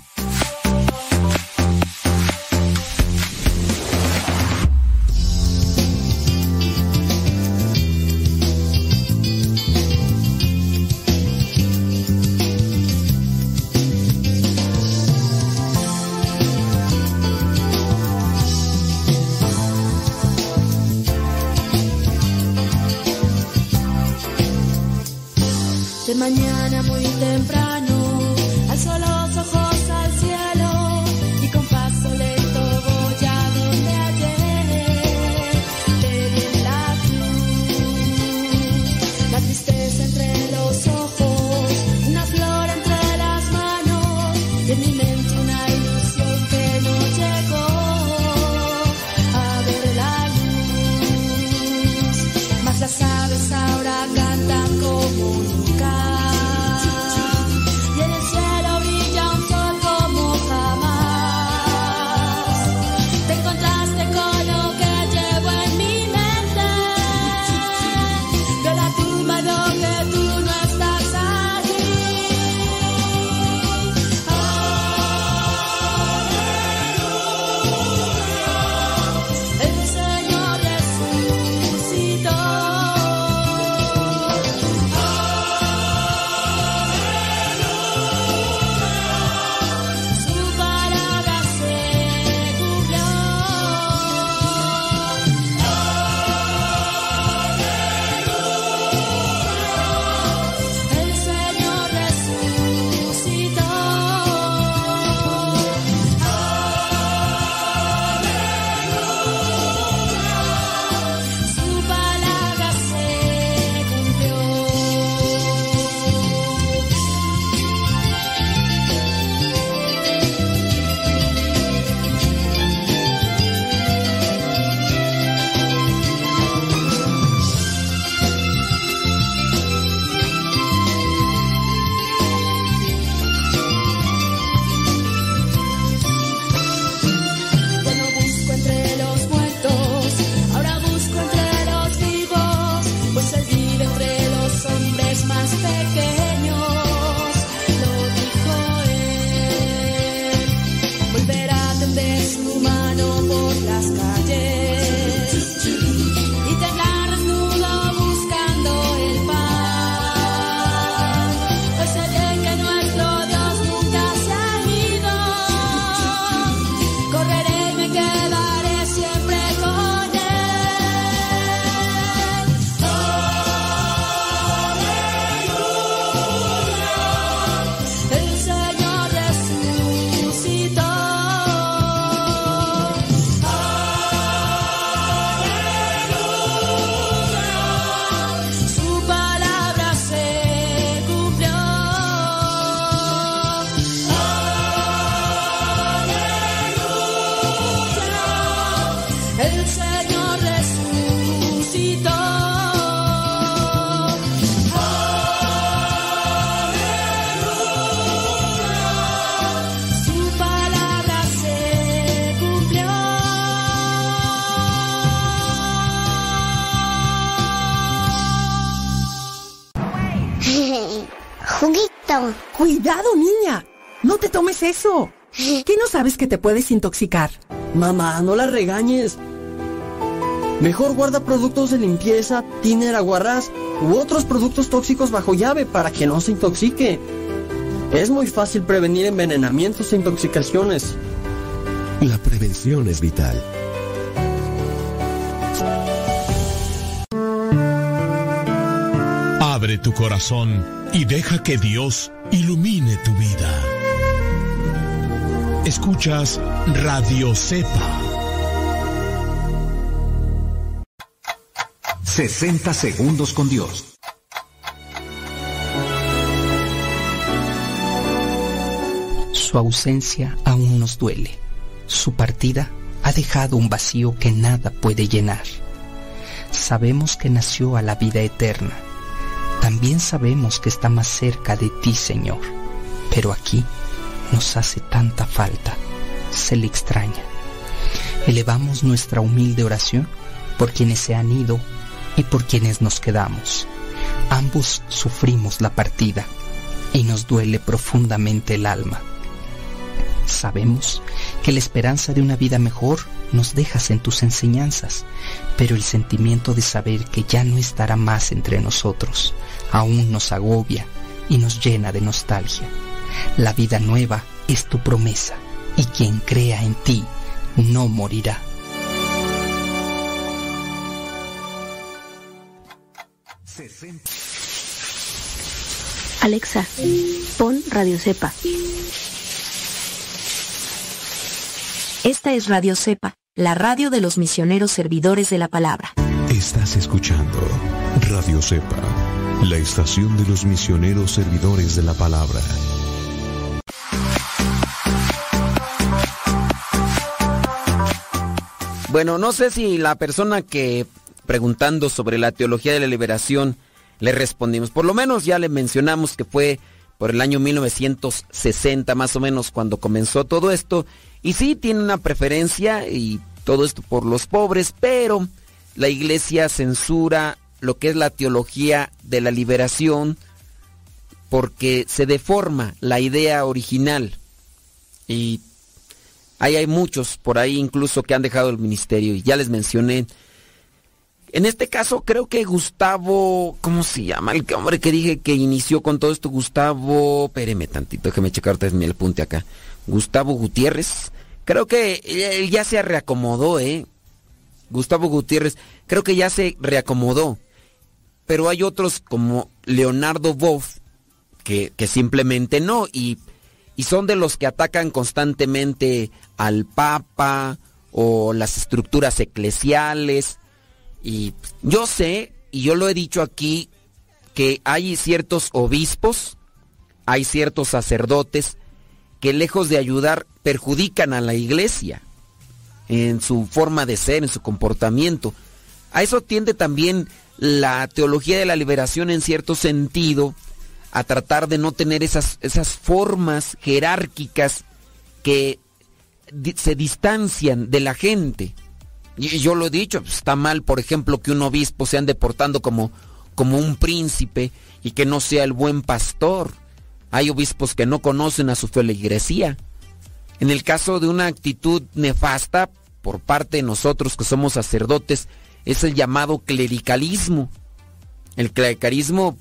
Eso. ¿Qué no sabes que te puedes intoxicar? Mamá, no la regañes. Mejor guarda productos de limpieza, tiner, aguarrás u otros productos tóxicos bajo llave para que no se intoxique. Es muy fácil prevenir envenenamientos e intoxicaciones. La prevención es vital. Abre tu corazón y deja que Dios ilumine tu vida. Escuchas Radio Cepa. 60 segundos con Dios. Su ausencia aún nos duele. Su partida ha dejado un vacío que nada puede llenar. Sabemos que nació a la vida eterna. También sabemos que está más cerca de ti, Señor. Pero aquí nos hace tanta falta. Se le extraña. Elevamos nuestra humilde oración por quienes se han ido y por quienes nos quedamos. Ambos sufrimos la partida y nos duele profundamente el alma. Sabemos que la esperanza de una vida mejor nos dejas en tus enseñanzas, pero el sentimiento de saber que ya no estará más entre nosotros aún nos agobia y nos llena de nostalgia. La vida nueva es tu promesa y quien crea en ti no morirá. Alexa, pon Radio Cepa. Esta es Radio Cepa, la radio de los misioneros servidores de la palabra. Estás escuchando Radio Cepa, la estación de los misioneros servidores de la palabra. Bueno, no sé si la persona que preguntando sobre la teología de la liberación le respondimos. Por lo menos ya le mencionamos que fue por el año 1960 más o menos cuando comenzó todo esto. Y sí, tiene una preferencia y todo esto por los pobres, pero la iglesia censura lo que es la teología de la liberación porque se deforma la idea original. Y hay muchos por ahí incluso que han dejado el ministerio y ya les mencioné. En este caso creo que Gustavo, ¿cómo se llama? El hombre que dije que inició con todo esto, Gustavo, espéreme tantito, déjeme checar el punte acá. Gustavo Gutiérrez, creo que él ya se reacomodó, ¿eh? Gustavo Gutiérrez, creo que ya se reacomodó. Pero hay otros como Leonardo Boff que, que simplemente no. Y, y son de los que atacan constantemente al Papa o las estructuras eclesiales. Y yo sé, y yo lo he dicho aquí, que hay ciertos obispos, hay ciertos sacerdotes que lejos de ayudar perjudican a la iglesia en su forma de ser, en su comportamiento. A eso tiende también la teología de la liberación en cierto sentido, a tratar de no tener esas, esas formas jerárquicas que se distancian de la gente. Y yo lo he dicho, pues, está mal, por ejemplo, que un obispo se ande portando como, como un príncipe y que no sea el buen pastor. Hay obispos que no conocen a su feligresía. En el caso de una actitud nefasta por parte de nosotros que somos sacerdotes, es el llamado clericalismo. El clericalismo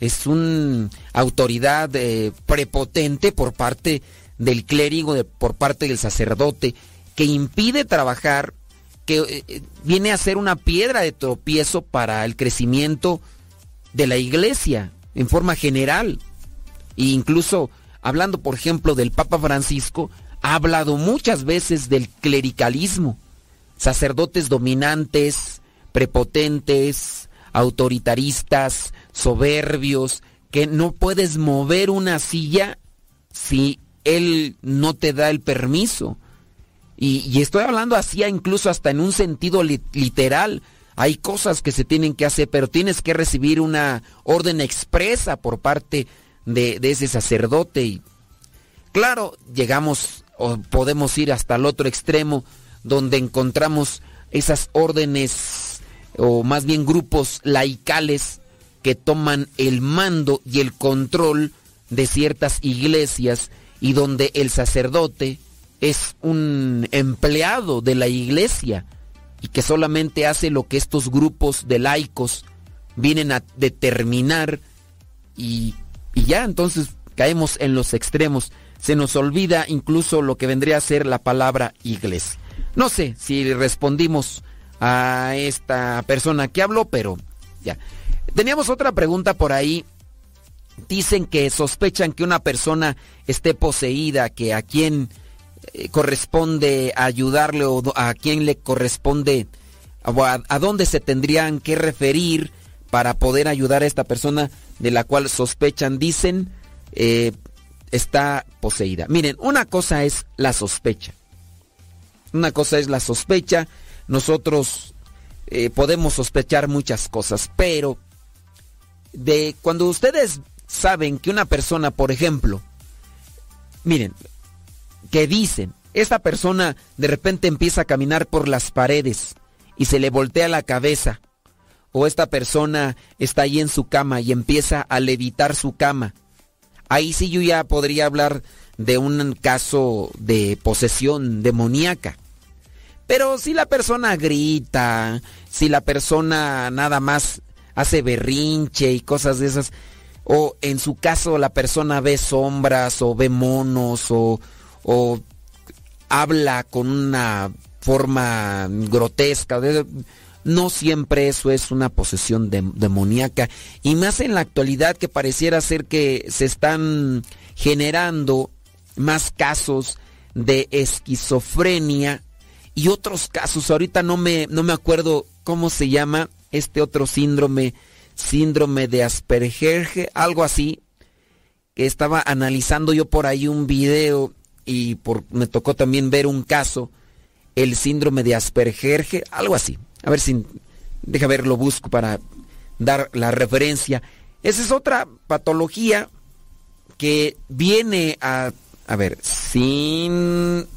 es una autoridad eh, prepotente por parte del clérigo, por parte del sacerdote, que impide trabajar, que eh, eh, viene a ser una piedra de tropiezo para el crecimiento de la iglesia en forma general. E incluso hablando, por ejemplo, del Papa Francisco, ha hablado muchas veces del clericalismo. Sacerdotes dominantes, prepotentes, autoritaristas, soberbios, que no puedes mover una silla si él no te da el permiso. Y, estoy hablando así incluso hasta en un sentido li- literal. Hay cosas que se tienen que hacer, pero tienes que recibir una orden expresa por parte de, de ese sacerdote. Y claro, llegamos o podemos ir hasta el otro extremo donde encontramos esas órdenes o más bien grupos laicales que toman el mando y el control de ciertas iglesias y donde el sacerdote es un empleado de la iglesia y que solamente hace lo que estos grupos de laicos vienen a determinar y, y ya entonces caemos en los extremos. Se nos olvida incluso lo que vendría a ser la palabra iglesia. No sé si respondimos a esta persona que habló, pero ya. Teníamos otra pregunta por ahí. Dicen que sospechan que una persona esté poseída, que a quien eh, corresponde ayudarle o a quién le corresponde o a, a dónde se tendrían que referir para poder ayudar a esta persona de la cual sospechan, dicen, eh, está poseída. Miren, una cosa es la sospecha. Una cosa es la sospecha. Nosotros eh, podemos sospechar muchas cosas, pero de cuando ustedes saben que una persona, por ejemplo, miren, que dicen, esta persona de repente empieza a caminar por las paredes y se le voltea la cabeza, o esta persona está ahí en su cama y empieza a levitar su cama. Ahí sí yo ya podría hablar de un caso de posesión demoníaca. Pero si la persona grita, si la persona nada más hace berrinche y cosas de esas, o en su caso la persona ve sombras o ve monos o, o habla con una forma grotesca, no siempre eso es una posesión dem- demoníaca. Y más en la actualidad que pareciera ser que se están generando más casos de esquizofrenia y otros casos. Ahorita no me, no me acuerdo cómo se llama este otro síndrome, síndrome de Asperger, algo así, que estaba analizando yo por ahí un video y por, me tocó también ver un caso, el síndrome de Asperger, algo así. A ver si, deja ver, lo busco para dar la referencia. Esa es otra patología que viene a, a ver, síndrome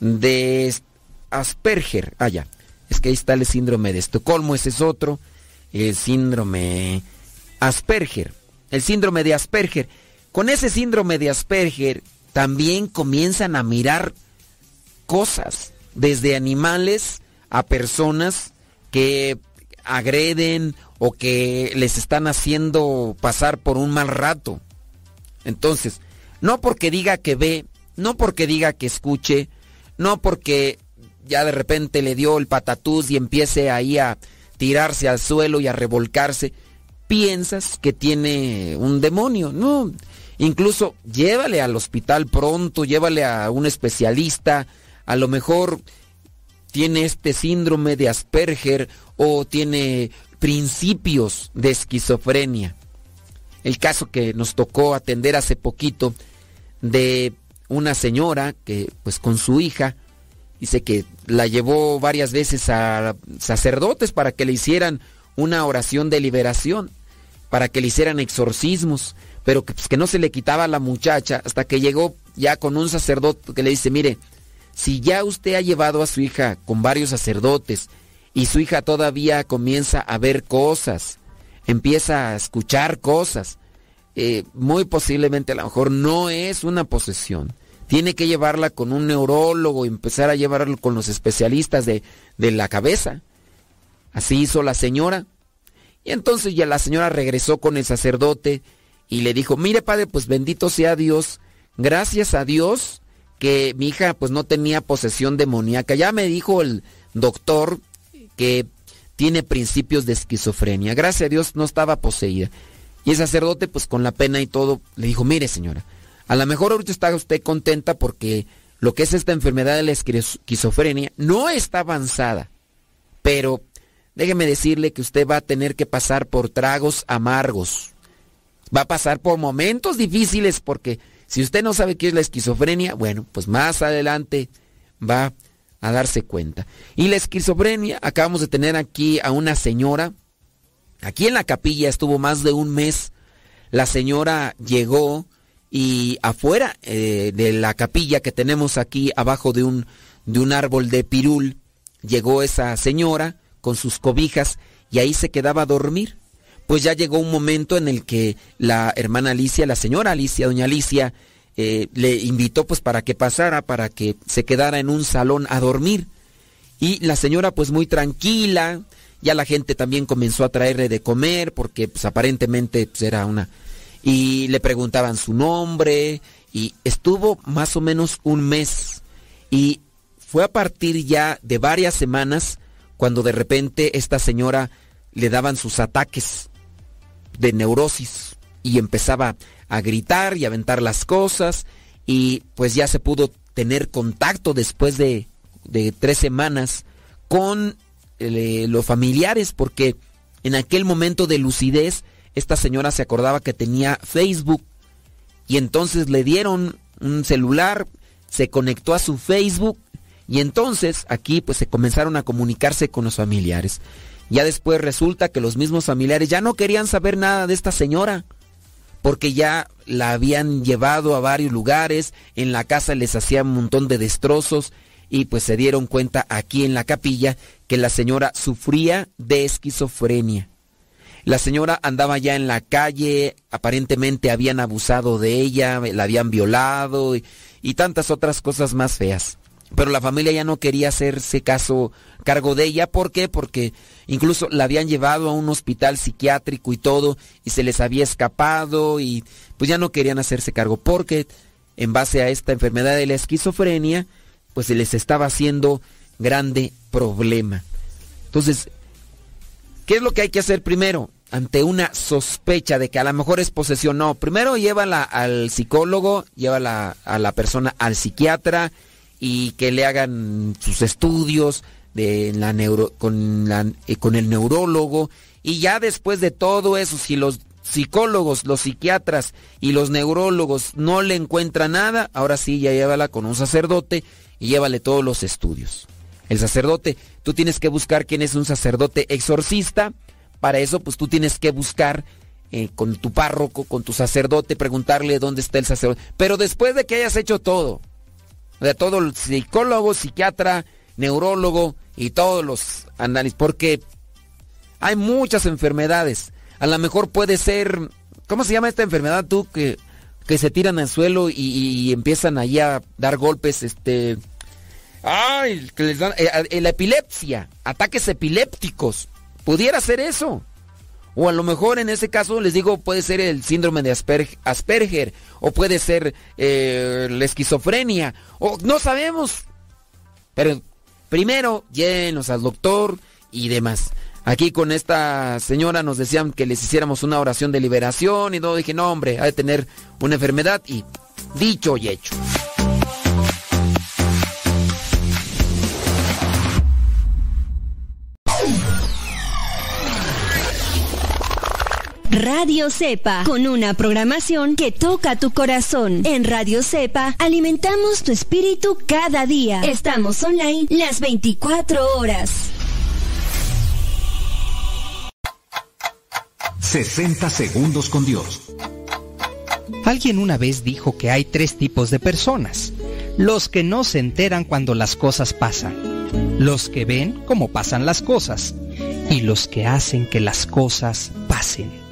de Asperger. Ah, ya. Es que ahí está el síndrome de Estocolmo, ese es otro. El síndrome Asperger. El síndrome de Asperger. Con ese síndrome de Asperger también comienzan a mirar cosas, desde animales a personas que agreden o que les están haciendo pasar por un mal rato. Entonces, no porque diga que ve, no porque diga que escuche, no porque ya de repente le dio el patatús y empiece ahí a tirarse al suelo y a revolcarse, piensas que tiene un demonio. No, incluso llévale al hospital pronto, llévale a un especialista, a lo mejor tiene este síndrome de Asperger o tiene principios de esquizofrenia. El caso que nos tocó atender hace poquito de una señora que pues con su hija dice que la llevó varias veces a sacerdotes para que le hicieran una oración de liberación, para que le hicieran exorcismos, pero que, pues, no se le quitaba a la muchacha hasta que llegó ya con un sacerdote que le dice, mire, si ya usted ha llevado a su hija con varios sacerdotes y su hija todavía comienza a ver cosas, empieza a escuchar cosas, eh, muy posiblemente a lo mejor no es una posesión. Tiene que llevarla con un neurólogo y empezar a llevarlo con los especialistas de, de la cabeza. Así hizo la señora. Y entonces ya la señora regresó con el sacerdote y le dijo, mire padre, pues bendito sea Dios, gracias a Dios que mi hija pues no tenía posesión demoníaca. Ya me dijo el doctor que tiene principios de esquizofrenia. Gracias a Dios no estaba poseída. Y el sacerdote pues con la pena y todo le dijo, mire señora, a lo mejor ahorita está usted contenta porque lo que es esta enfermedad de la esquizofrenia no está avanzada. Pero déjeme decirle que usted va a tener que pasar por tragos amargos. Va a pasar por momentos difíciles porque si usted no sabe qué es la esquizofrenia, bueno, pues más adelante va a darse cuenta. Y la esquizofrenia, acabamos de tener aquí a una señora, aquí en la capilla estuvo más de un mes, la señora llegó y afuera eh, de la capilla que tenemos aquí abajo de un, de un árbol de pirul, llegó esa señora con sus cobijas y ahí se quedaba a dormir. Pues ya llegó un momento en el que la hermana Alicia, la señora Alicia, doña Alicia, eh, le invitó pues para que pasara, para que se quedara en un salón a dormir. Y la señora pues muy tranquila, ya la gente también comenzó a traerle de comer porque pues aparentemente pues, era una... Y le preguntaban su nombre y estuvo más o menos un mes. Y fue a partir ya de varias semanas cuando de repente esta señora le daban sus ataques de neurosis y empezaba a gritar y aventar las cosas y pues ya se pudo tener contacto después de, de tres semanas con eh, los familiares porque en aquel momento de lucidez esta señora se acordaba que tenía Facebook y entonces le dieron un celular, se conectó a su Facebook y entonces aquí pues se comenzaron a comunicarse con los familiares. Ya después resulta que los mismos familiares ya no querían saber nada de esta señora porque ya la habían llevado a varios lugares, en la casa les hacían un montón de destrozos y pues se dieron cuenta aquí en la capilla que la señora sufría de esquizofrenia. La señora andaba ya en la calle, aparentemente habían abusado de ella, la habían violado y, tantas otras cosas más feas. Pero la familia ya no quería hacerse caso, cargo de ella. ¿Por qué? Porque incluso la habían llevado a un hospital psiquiátrico y todo, y se les había escapado, y pues ya no querían hacerse cargo. Porque en base a esta enfermedad de la esquizofrenia, pues se les estaba haciendo grande problema. Entonces, ¿qué es lo que hay que hacer primero? Ante una sospecha de que a lo mejor es posesión, no. Primero llévala al psicólogo, llévala a la persona al psiquiatra y que le hagan sus estudios la neuro, con, eh, con el neurólogo. Y ya después de todo eso, si los psicólogos, los psiquiatras y los neurólogos no le encuentran nada, ahora sí ya llévala con un sacerdote y llévale todos los estudios. El sacerdote, tú tienes que buscar quién es un sacerdote exorcista. Para eso, pues tú tienes que buscar eh, con tu párroco, con tu sacerdote, preguntarle dónde está el sacerdote. Pero después de que hayas hecho todo, de todo el psicólogo, psiquiatra, neurólogo y todos los análisis, porque hay muchas enfermedades. A lo mejor puede ser, ¿cómo se llama esta enfermedad tú que, que se tiran al suelo y, y empiezan allí a dar golpes, este, ay, que les dan, eh, la epilepsia, ataques epilépticos, pudiera ser eso. O a lo mejor en ese caso les digo puede ser el síndrome de Asperger, Asperger o puede ser eh, la esquizofrenia o no sabemos. Pero primero llévenos al doctor y demás. Aquí con esta señora nos decían que les hiciéramos una oración de liberación y todo. Dije, no hombre, ha de tener una enfermedad y dicho y hecho. Radio Cepa, con una programación que toca tu corazón. En Radio Cepa alimentamos tu espíritu cada día. Estamos online las 24 horas. 60 segundos con Dios. Alguien una vez dijo que hay tres tipos de personas. Los que no se enteran cuando las cosas pasan. Los que ven cómo pasan las cosas. Y los que hacen que las cosas pasen.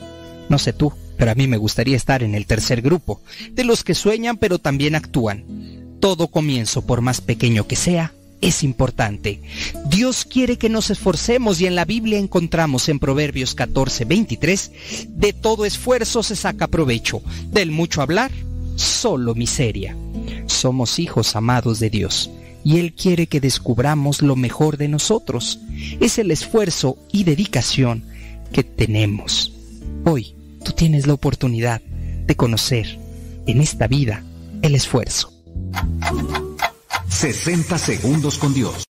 No sé tú, pero a mí me gustaría estar en el tercer grupo, de los que sueñan pero también actúan. Todo comienzo, por más pequeño que sea, es importante. Dios quiere que nos esforcemos y en la Biblia encontramos en Proverbios 14, 23, de todo esfuerzo se saca provecho, del mucho hablar, solo miseria. Somos hijos amados de Dios y Él quiere que descubramos lo mejor de nosotros. Es el esfuerzo y dedicación que tenemos. Hoy tú tienes la oportunidad de conocer en esta vida el esfuerzo. 60 segundos con Dios.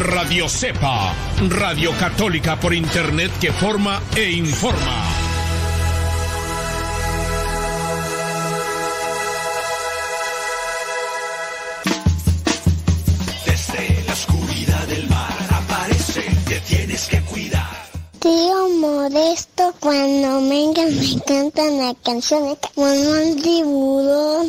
Radio Cepa, Radio Católica por Internet que forma e informa. Tío Modesto, cuando venga me cantan la canción como un tiburón.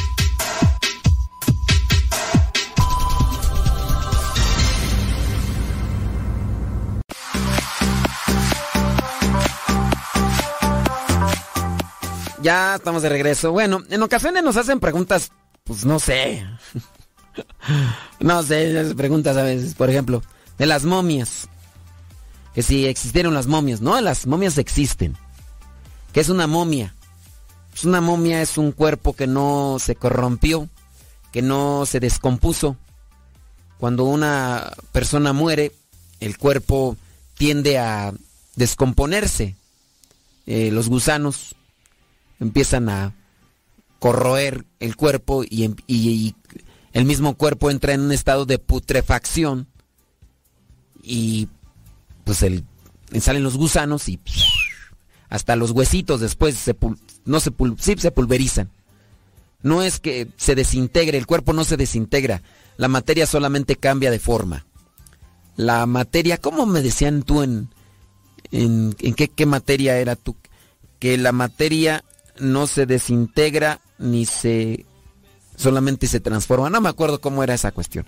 Ya estamos de regreso. Bueno, en ocasiones nos hacen preguntas, pues no sé. no sé, preguntas a veces, por ejemplo, de las momias. Que si existieron las momias, ¿no? Las momias existen. ¿Qué es una momia? Pues una momia es un cuerpo que no se corrompió, que no se descompuso. Cuando una persona muere, el cuerpo tiende a descomponerse. Eh, los gusanos empiezan a corroer el cuerpo y, em- y- el mismo cuerpo entra en un estado de putrefacción y pues el, salen los gusanos y hasta los huesitos después se no se pulverizan. No es que se desintegre, el cuerpo no se desintegra, la materia solamente cambia de forma. La materia, ¿cómo me decían tú en, en, en qué, qué materia era tú? Que la materia no se desintegra ni se solamente se transforma. No me acuerdo cómo era esa cuestión.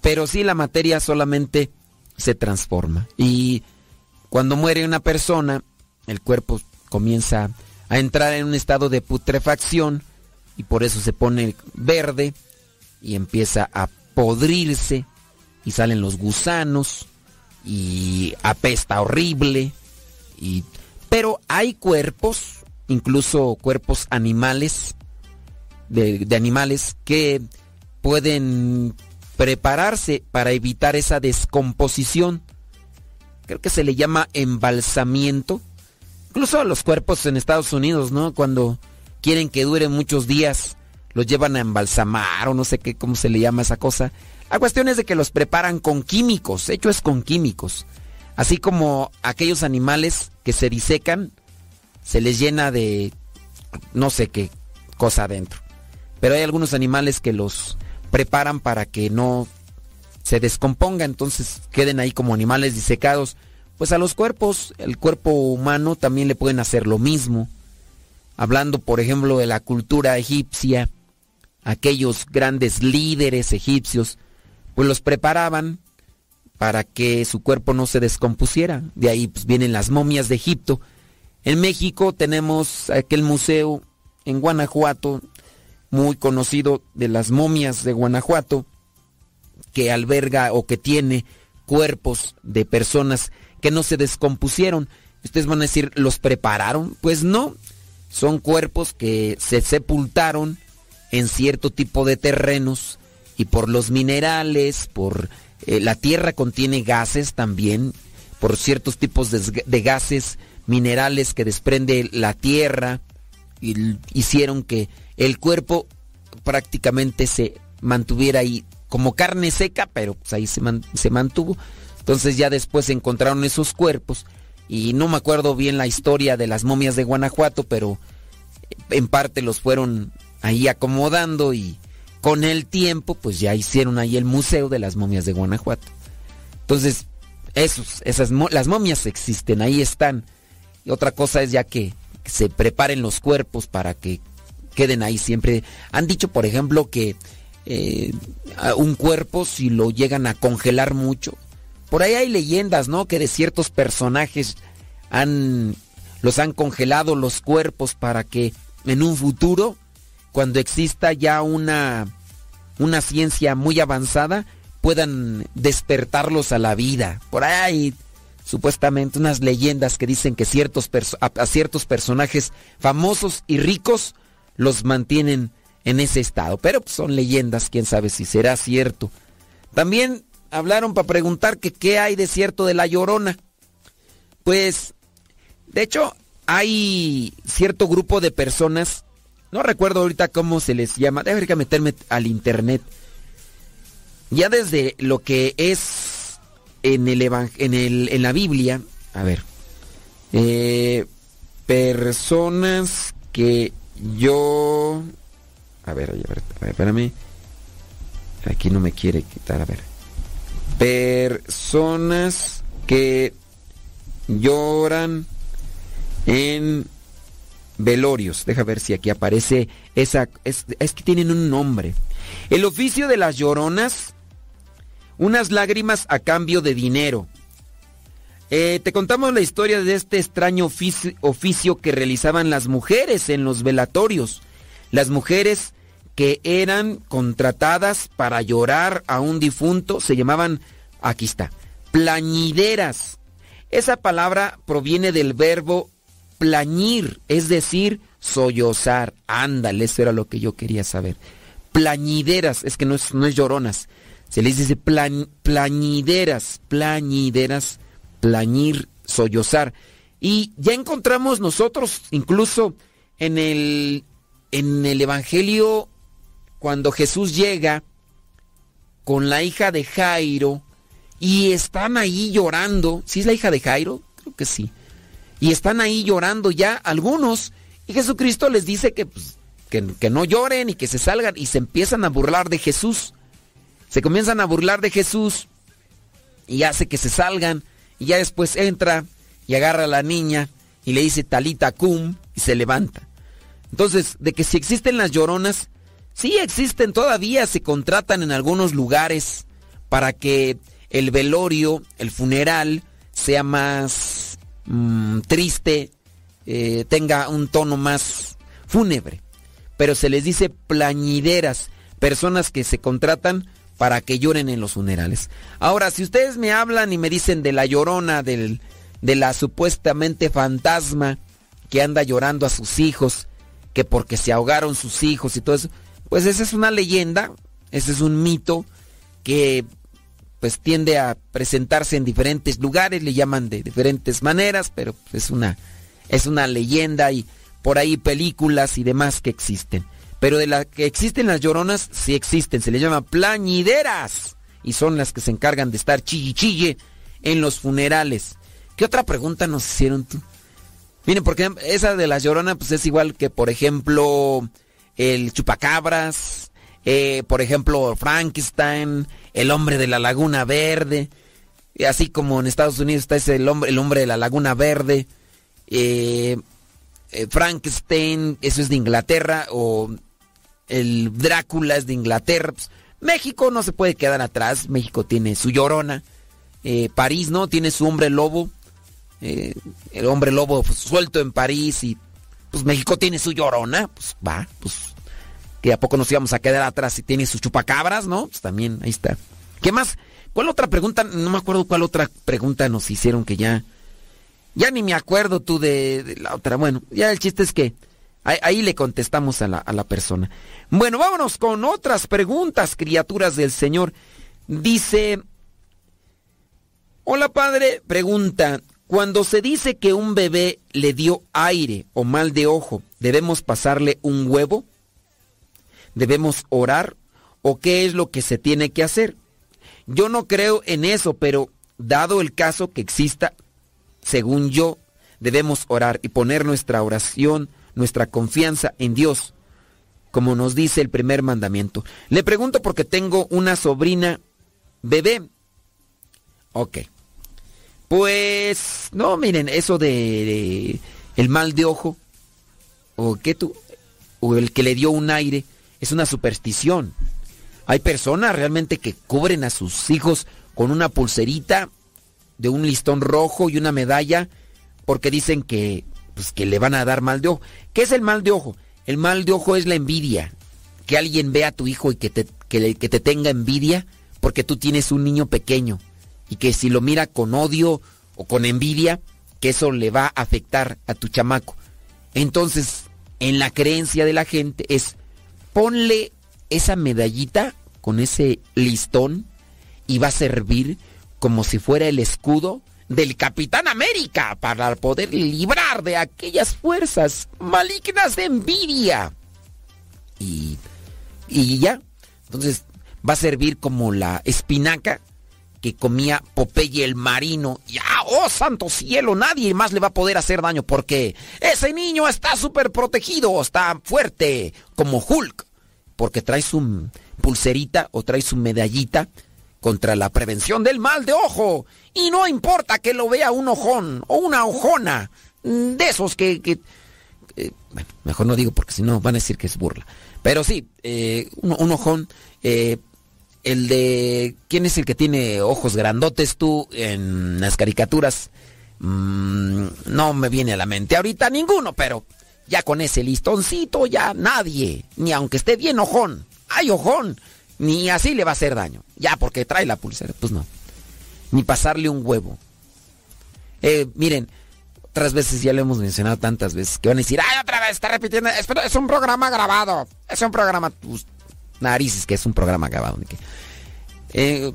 Pero sí la materia solamente se transforma. Y cuando muere una persona, el cuerpo comienza a entrar en un estado de putrefacción y por eso se pone verde y empieza a podrirse y salen los gusanos y apesta horrible y pero hay cuerpos incluso cuerpos animales de, animales que pueden prepararse para evitar esa descomposición. Creo que se le llama embalsamiento. Incluso a los cuerpos en Estados Unidos no cuando quieren que dure muchos días los llevan a embalsamar o no sé qué cómo se le llama esa cosa. La cuestión es de que los preparan con químicos, hecho es con químicos. Así como aquellos animales que se disecan, se les llena de no sé qué cosa adentro. Pero hay algunos animales que los preparan para que no se descomponga, entonces queden ahí como animales disecados. Pues a los cuerpos, el cuerpo humano también le pueden hacer lo mismo. Hablando, por ejemplo, de la cultura egipcia, aquellos grandes líderes egipcios, pues los preparaban para que su cuerpo no se descompusiera. De ahí pues, vienen las momias de Egipto. En México tenemos aquel museo en Guanajuato, muy conocido de las momias de Guanajuato, que alberga o que tiene cuerpos de personas que no se descompusieron. Ustedes van a decir, ¿los prepararon? Pues no, son cuerpos que se sepultaron en cierto tipo de terrenos y por los minerales, por eh, la tierra contiene gases también, por ciertos tipos de, de gases minerales que desprende la tierra, y hicieron que el cuerpo prácticamente se mantuviera ahí como carne seca, pero pues ahí se, man, se mantuvo. Entonces ya después encontraron esos cuerpos y no me acuerdo bien la historia de las momias de Guanajuato, pero en parte los fueron ahí acomodando y con el tiempo pues ya hicieron ahí el Museo de las Momias de Guanajuato. Entonces, esos, esas, las momias existen, ahí están. Otra cosa es ya que se preparen los cuerpos para que queden ahí siempre. Han dicho, por ejemplo, que eh, un cuerpo si lo llegan a congelar mucho. Por ahí hay leyendas, ¿no? Que de ciertos personajes han los han congelado los cuerpos para que en un futuro cuando exista ya una, una ciencia muy avanzada, puedan despertarlos a la vida. Por ahí supuestamente unas leyendas que dicen que ciertos a, ciertos personajes famosos y ricos los mantienen en ese estado. Pero pues, son leyendas, quién sabe si será cierto. También hablaron para preguntar que qué hay de cierto de la llorona. Pues, de hecho, hay cierto grupo de personas no recuerdo ahorita cómo se les llama. Debería meterme al internet. Ya desde lo que es en el, en, el en la Biblia. A ver. Eh, personas que yo. A ver, a ver, a ver, espérame. Aquí no me quiere quitar, a ver. Personas que lloran en velorios. Deja ver si aquí aparece esa. Es, es, que tienen un nombre. El oficio de las lloronas. Unas lágrimas a cambio de dinero. Eh, te contamos la historia de este extraño oficio, que realizaban las mujeres en los velatorios. Las mujeres que eran contratadas para llorar a un difunto se llamaban, aquí está, plañideras. Esa palabra proviene del verbo plañir, es decir, sollozar. Ándale, eso era lo que yo quería saber. Plañideras, es que no es, no es lloronas. Se les dice plañideras, plañideras, plañir, sollozar. Y ya encontramos nosotros, incluso en el, en el Evangelio, cuando Jesús llega con la hija de Jairo y están ahí llorando. ¿Sí es la hija de Jairo? Creo que sí y están ahí llorando ya algunos. Y Jesucristo les dice que, pues, que, no lloren y que se salgan y se empiezan a burlar de Jesús. Se comienzan a burlar de Jesús y hace que se salgan y ya después entra y agarra a la niña y le dice talita cum y se levanta. Entonces, de que si existen las lloronas, sí existen todavía, se contratan en algunos lugares para que el velorio, el funeral, sea más mm, triste, eh, tenga un tono más fúnebre. Pero se les dice plañideras, personas que se contratan para que lloren en los funerales. Ahora, si ustedes me hablan y me dicen de la llorona, del, de la supuestamente fantasma que anda llorando a sus hijos, que porque se ahogaron sus hijos y todo eso, pues esa es una leyenda, ese es un mito que pues tiende a presentarse en diferentes lugares, le llaman de diferentes maneras, pero es una es una leyenda y por ahí películas y demás que existen. Pero de las que existen las lloronas, sí existen, se les llama plañideras y son las que se encargan de estar chille en los funerales. ¿Qué otra pregunta nos hicieron tú? Miren, porque esa de las lloronas pues es igual que por ejemplo el chupacabras, eh, por ejemplo Frankenstein, el hombre de la laguna verde, así como en Estados Unidos está ese el hombre, el hombre de la laguna verde, eh, eh, Frankenstein, eso es de Inglaterra, o el Drácula es de Inglaterra. Pues, México no se puede quedar atrás, México tiene su llorona, eh, París no, tiene su hombre lobo, eh, el hombre lobo pues, suelto en París y pues México tiene su llorona, pues va, pues que a poco nos íbamos a quedar atrás si tiene sus chupacabras, ¿no? Pues también ahí está. ¿Qué más? ¿Cuál otra pregunta? No me acuerdo cuál otra pregunta nos hicieron que ya ya ni me acuerdo tú de, de la otra. Bueno, ya el chiste es que ahí, le contestamos a la, a la persona. Bueno, vámonos con otras preguntas, criaturas del Señor. Dice, hola padre, pregunta, cuando se dice que un bebé le dio aire o mal de ojo, ¿debemos pasarle un huevo? ¿Debemos orar? ¿O qué es lo que se tiene que hacer? Yo no creo en eso, pero dado el caso que exista, según yo, debemos orar y poner nuestra oración, nuestra confianza en Dios, como nos dice el primer mandamiento. Le pregunto porque tengo una sobrina bebé. Ok. Pues, no, miren, eso de, de el mal de ojo, o que tú, o el que le dio un aire, es una superstición. Hay personas realmente que cubren a sus hijos con una pulserita de un listón rojo y una medalla porque dicen que, pues, que le van a dar mal de ojo. ¿Qué es el mal de ojo? El mal de ojo es la envidia. Que alguien vea a tu hijo y que te, que, te tenga envidia porque tú tienes un niño pequeño y que si lo mira con odio o con envidia, que eso le va a afectar a tu chamaco. Entonces, en la creencia de la gente es ponle esa medallita con ese listón y va a servir como si fuera el escudo del Capitán América para poder librar de aquellas fuerzas malignas de envidia. Y, y ya, entonces va a servir como la espinaca que comía Popeye el marino. Ya, oh santo cielo, nadie más le va a poder hacer daño porque ese niño está súper protegido, está fuerte como Hulk, porque trae su pulserita o trae su medallita contra la prevención del mal de ojo. Y no importa que lo vea un ojón o una ojona, de esos que... eh, bueno, mejor no digo porque si no van a decir que es burla. Pero sí, eh, un, un ojón, eh, el de... ¿Quién es el que tiene ojos grandotes tú en las caricaturas? Mm, no me viene a la mente ahorita ninguno, pero ya con ese listoncito ya nadie, ni aunque esté bien ojón, hay ojón, ni así le va a hacer daño. Ya porque trae la pulsera, pues no. Ni pasarle un huevo. Eh, miren, otras veces ya lo hemos mencionado tantas veces que van a decir, ay, otra vez está repitiendo, es, un programa grabado, es un programa, pues, narices que es un programa grabado. Eh,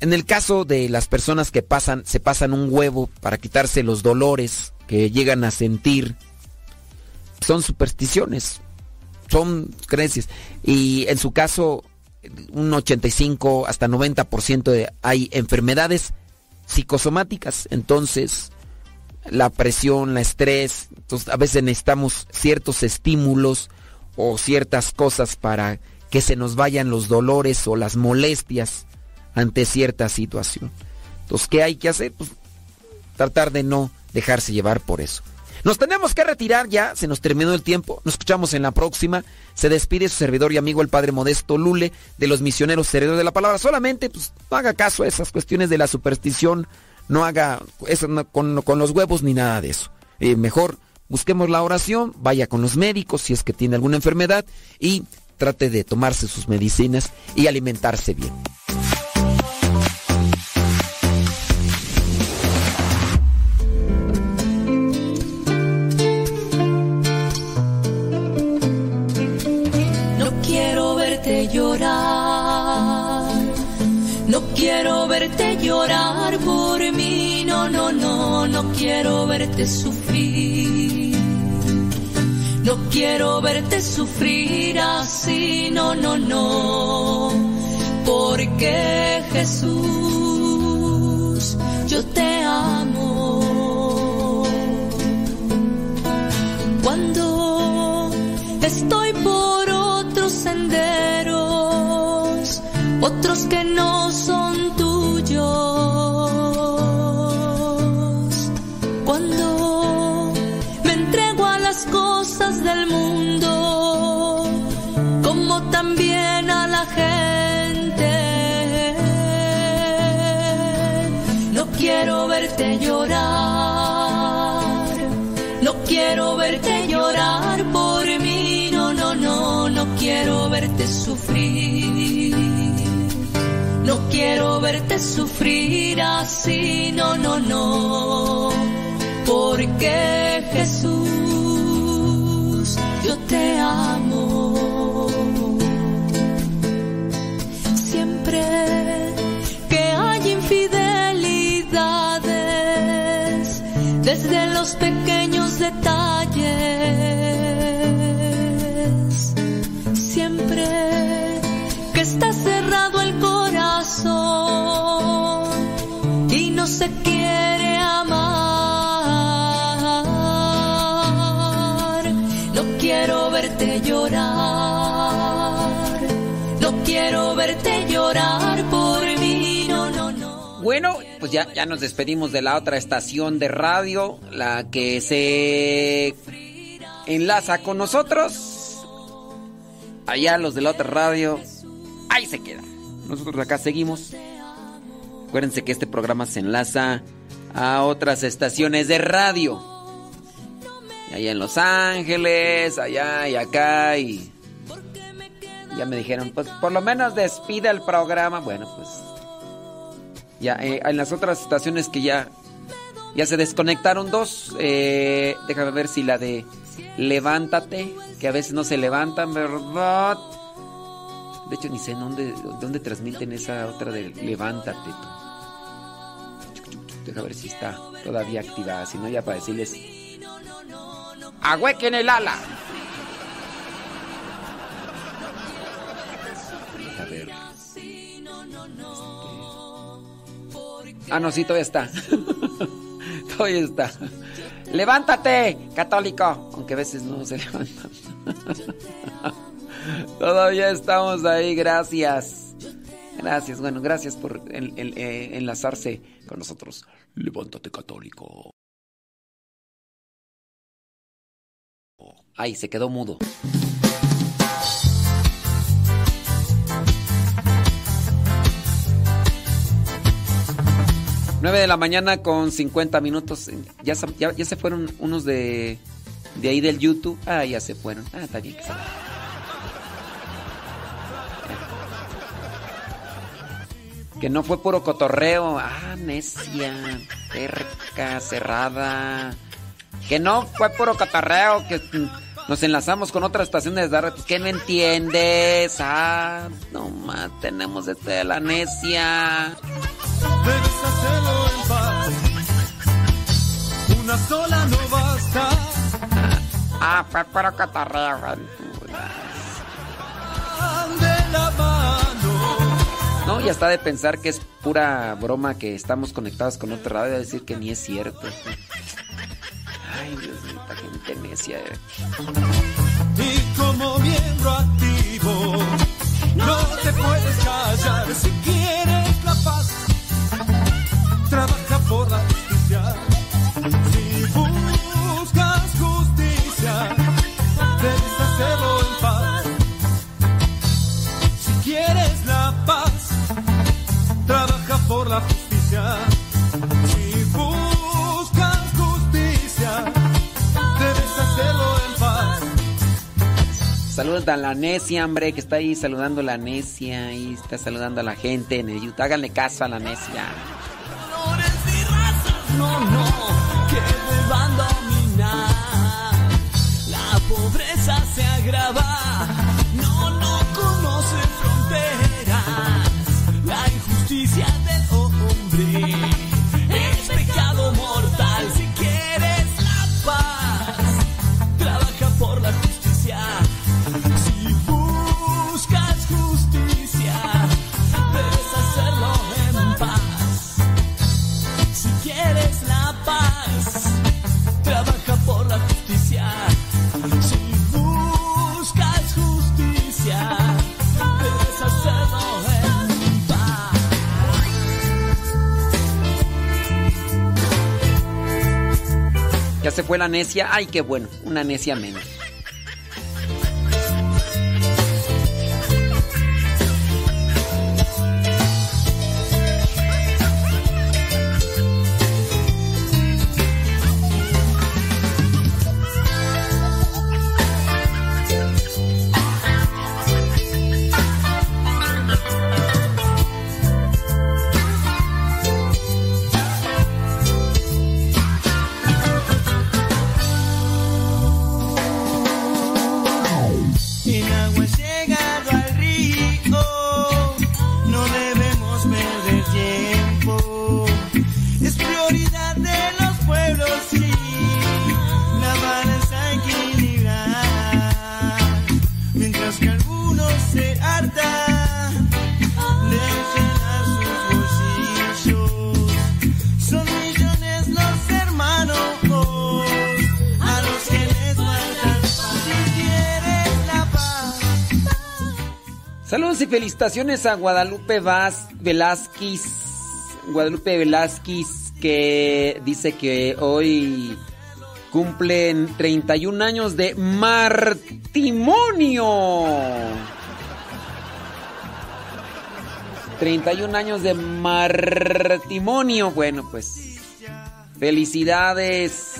en el caso de las personas que pasan, se pasan un huevo para quitarse los dolores que llegan a sentir, son supersticiones, son creencias. Y en su caso, un 85 hasta 90% de, hay enfermedades psicosomáticas. Entonces, la presión, la estrés, entonces a veces necesitamos ciertos estímulos o ciertas cosas para que se nos vayan los dolores o las molestias ante cierta situación. Entonces, ¿qué hay que hacer? Pues tratar de no dejarse llevar por eso. Nos tenemos que retirar ya, se nos terminó el tiempo. Nos escuchamos en la próxima. Se despide su servidor y amigo el Padre Modesto Lule de los misioneros servidores de la palabra. Solamente pues, no haga caso a esas cuestiones de la superstición, no haga eso con los huevos ni nada de eso. Eh, mejor busquemos la oración, vaya con los médicos si es que tiene alguna enfermedad y trate de tomarse sus medicinas y alimentarse bien. No, quiero verte sufrir. No quiero verte sufrir así. No, no, no. Porque Jesús, yo te amo. Cuando estoy por otros senderos, otros que no son sufrir así, no, no, no, porque Jesús, yo te amo. Siempre que hay infidelidades, desde los pequeños pues ya, ya nos despedimos de la otra estación de radio, la que se enlaza con nosotros. Allá los de la otra radio, ahí se quedan. Nosotros acá seguimos. Acuérdense que este programa se enlaza a otras estaciones de radio. Allá en Los Ángeles, allá y acá y... Ya me dijeron, pues por lo menos despide el programa. Bueno, pues ya, eh, en las otras estaciones que ya, ya se desconectaron dos. eh, déjame ver si la de Levántate, que a veces no se levantan, ¿verdad? De hecho, ni sé en dónde, dónde transmiten esa otra de Levántate. Deja ver si está todavía activada. Si no, ya para decirles. ¡Ahuequen el ala! Deja ver. Ah, no, sí, todavía está. todavía está. ¡Levántate, católico! Aunque a veces no se levantan. todavía estamos ahí, gracias. Gracias, bueno, gracias por eh, enlazarse con nosotros. Levántate, católico. Ay, se quedó mudo. Nueve de la mañana con 50 minutos. Ya, ya, se fueron unos de, de ahí del YouTube. Ah, ya se fueron. Ah, está bien que se. Que no fue puro cotorreo. Ah, necia, terca, cerrada. Que no fue puro cotorreo, que nos enlazamos con otra estación de radio. Pues, ¿Qué no entiendes? Ah, no más, tenemos este de la necia. Debes hacerlo en paz. Una sola no basta. Ah, fue la mano. No, ya está de pensar que es pura broma que estamos conectados con otra radio, decir que ni es cierto. Ay, Dios mío, esta gente necia. Y como miembro activo, no te puedes callar si quieres la paz. Trabaja por la justicia. Si buscas justicia, debes hacerlo en paz. Si quieres la paz, trabaja por la justicia. Saludos a la necia, hombre, que está ahí saludando a la necia. Y está saludando a la gente en el YouTube. Háganle caso a la necia. no, no, que deban dominar. La pobreza se agrava, no, no conoce fronteras. La injusticia del hombre Se fue la necia. Ay, qué bueno. Una necia menos. Felicitaciones a Guadalupe Vaz Velázquez. Guadalupe Velázquez que dice que hoy cumplen 31 años de martimonio. 31 años de martimonio. Bueno, pues felicidades.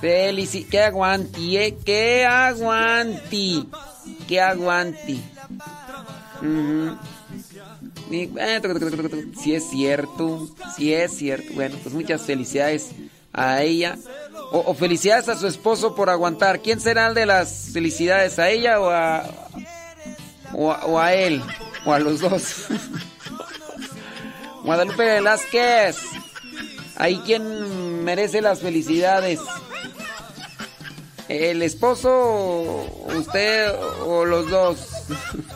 Felici que aguanti, eh, que aguanti. Que aguanti. Eh. Sí es cierto, sí es cierto. Bueno, pues muchas felicidades a ella. O, felicidades a su esposo por aguantar. ¿Quién será el de las felicidades? ¿A ella o a, o a, o a él? ¿O a los dos? Guadalupe Velázquez. Ahí quien merece las felicidades. ¿El esposo, usted o los dos?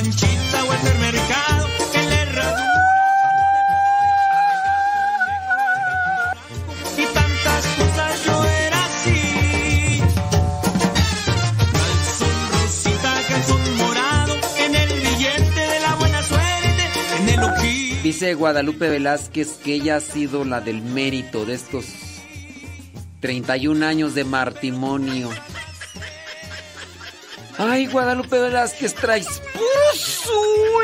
Panchita o el mercado, en la herradura. Y tantas cosas yo era así. Calzón rosita, calzón morado, en el billete de la buena suerte, en el ojillo. Dice Guadalupe Velázquez que ella ha sido la del mérito de estos 31 años de matrimonio. Ay, Guadalupe Velázquez, traes puro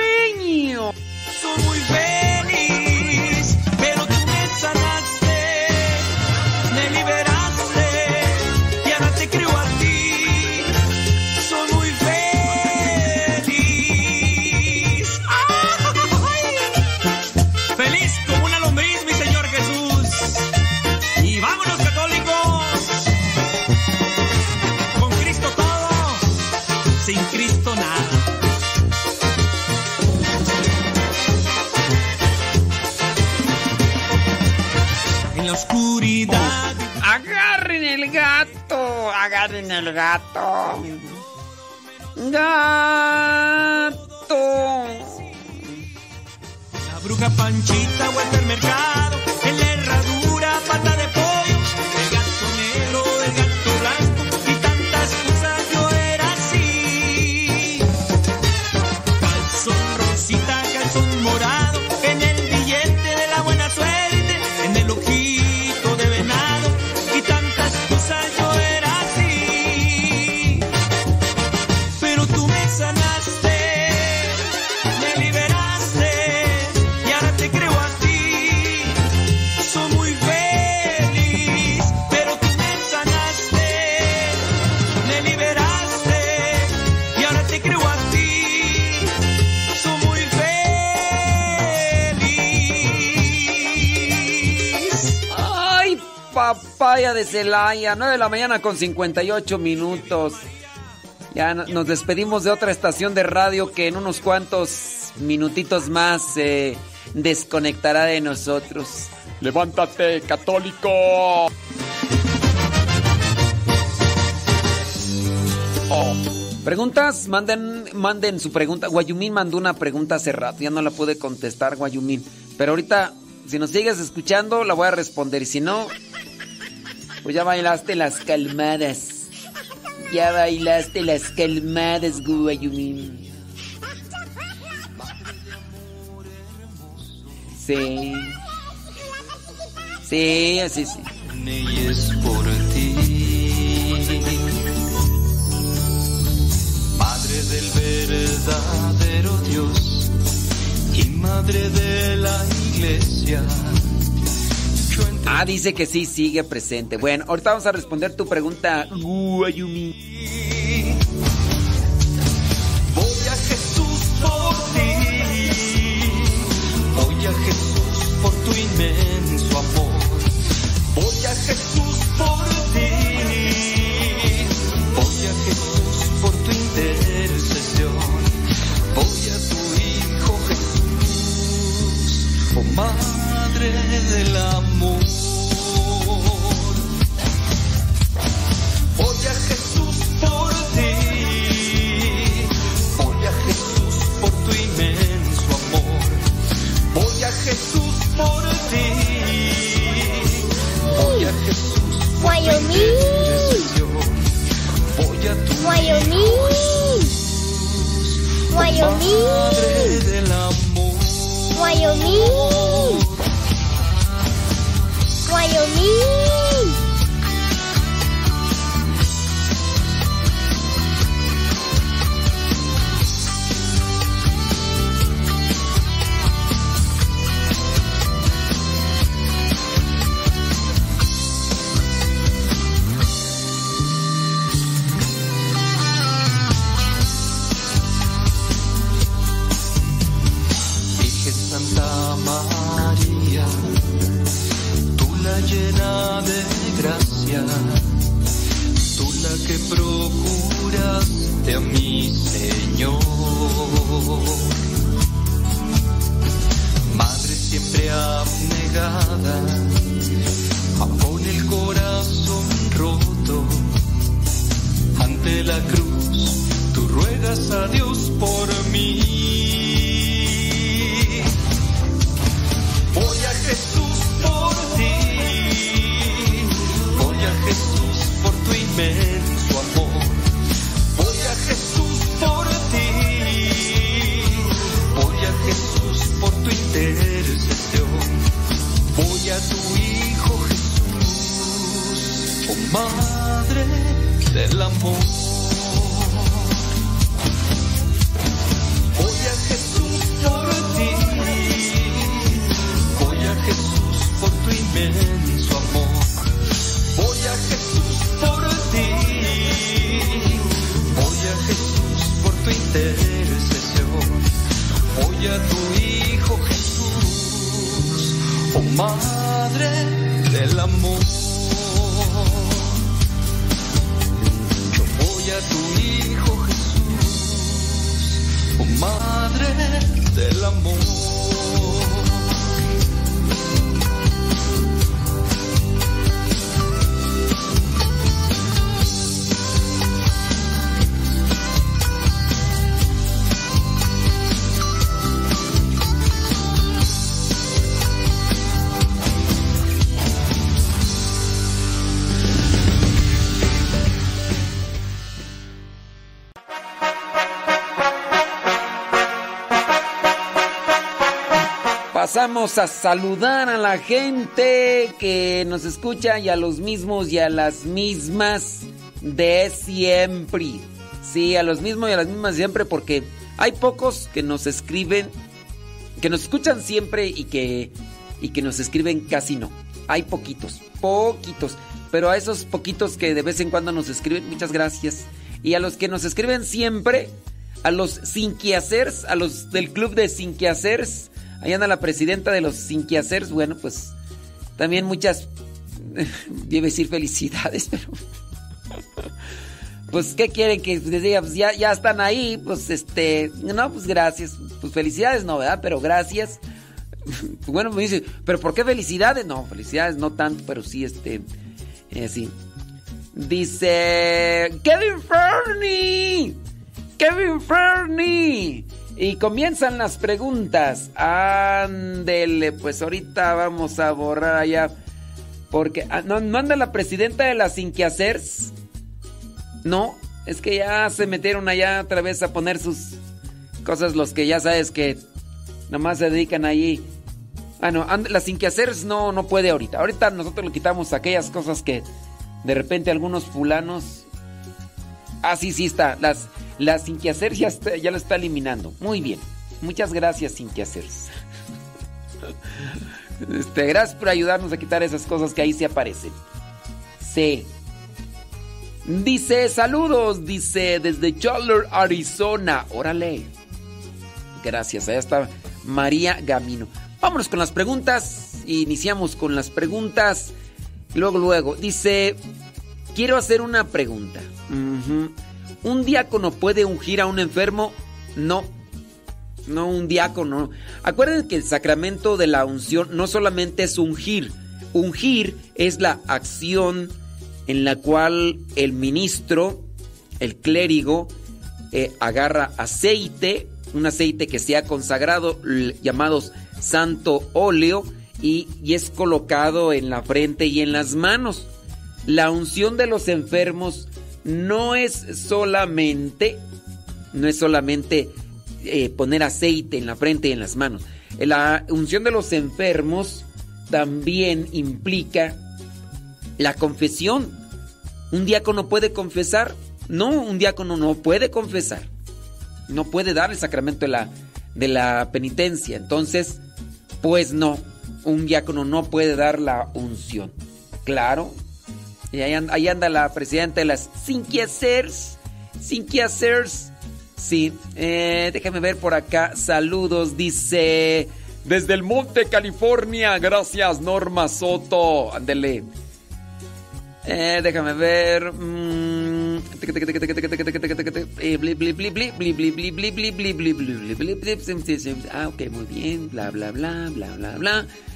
agarren el gato. Gato. La bruja Panchita vuelve al mercado en la herradura, de Celaya, 9 de la mañana con 58 minutos. Ya no- nos despedimos de otra estación de radio que en unos cuantos minutitos más se desconectará de nosotros. Levántate, católico. Oh. Preguntas, manden, manden su pregunta. Guayumín mandó una pregunta hace rato, ya no la pude contestar, Guayumín. Pero ahorita, si nos sigues escuchando, la voy a responder. Y si no, pues ya bailaste las calmadas. Ya bailaste las calmadas, Guayumín. Sí. Sí, así sí. Es por ti, Madre del verdadero Dios y Madre de la Iglesia. Ah, dice que sí, sigue presente. Bueno, ahorita vamos a responder tu pregunta, Guayumín. Voy a Jesús por ti, voy a Jesús por tu inmenso amor, voy a Jesús por ti, voy a Jesús por tu intercesión, voy a tu Hijo Jesús, oh del amor. Voy a Jesús por ti, voy a Jesús por tu inmenso amor, voy a Jesús por ti, voy a Jesús por intercesión, voy a tu Wyoming. Wyoming. Madre del amor. Wyoming. Wyoming. Pasamos a saludar a la gente que nos escucha y a los mismos y a las mismas de siempre. Sí, a los mismos y a las mismas siempre porque hay pocos que nos escriben, que nos escuchan siempre y que, y que nos escriben casi no. Hay poquitos, poquitos. Pero a esos poquitos que de vez en cuando nos escriben, muchas gracias. Y a los que nos escriben siempre, a los sinquiacers, a los del club de sinquiacers, ahí anda la presidenta de los sinquiacers, bueno, pues también muchas, debe decir felicidades, pero... Pues, ¿qué quieren que les diga? Pues ya, ya están ahí, pues este, no, pues gracias. Pues felicidades, no, ¿verdad? Pero gracias. Bueno, me dice, ¿pero por qué felicidades? No, felicidades no tanto, pero sí, este, eh, sí. Dice, Kevin Fernie, Kevin Fernie. Y comienzan las preguntas. Ándele, pues ahorita vamos a borrar allá. Porque, ah, ¿no, ¿no anda la presidenta de las Inquiacers? No, es que ya se metieron allá otra vez a poner sus cosas los que ya sabes que nomás se dedican allí. Ah, no, las inquiacers no, no puede ahorita. Ahorita nosotros le quitamos aquellas cosas que de repente algunos fulanos... Ah, sí, sí está. Las, las inquiacers ya, está- ya lo está eliminando. Muy bien. Muchas gracias, inquiacers. Este, gracias por ayudarnos a quitar esas cosas que ahí se aparecen. Sí. Dice, saludos, dice, desde Chandler, Arizona. Órale. Gracias, allá está María Gamino. Vámonos con las preguntas. Iniciamos con las preguntas. Luego, luego, dice, quiero hacer una pregunta. ¿Un diácono puede ungir a un enfermo? No. No, un diácono. Acuérdense que el sacramento de la unción no solamente es ungir. Ungir es la acción en la cual el ministro, el clérigo, eh, agarra aceite, un aceite que sea consagrado, l- llamados santo óleo, y, y es colocado en la frente y en las manos. La unción de los enfermos no es solamente, no es solamente eh, poner aceite en la frente y en las manos. La unción de los enfermos también implica la confesión. ¿Un diácono puede confesar? No, un diácono no puede confesar. No puede dar el sacramento de la, de la penitencia. Entonces, pues no, un diácono no puede dar la unción. Claro. Y ahí, anda la presidenta de las Sin Quehaceres. Sin Quehaceres. Sí, déjame ver por acá. Saludos, dice. Desde el Monte California, gracias Norma Soto. Ándele. Déjame ver. Mm. Ah, ok, muy bien. Bla, bla, bla, bla, bla, bla.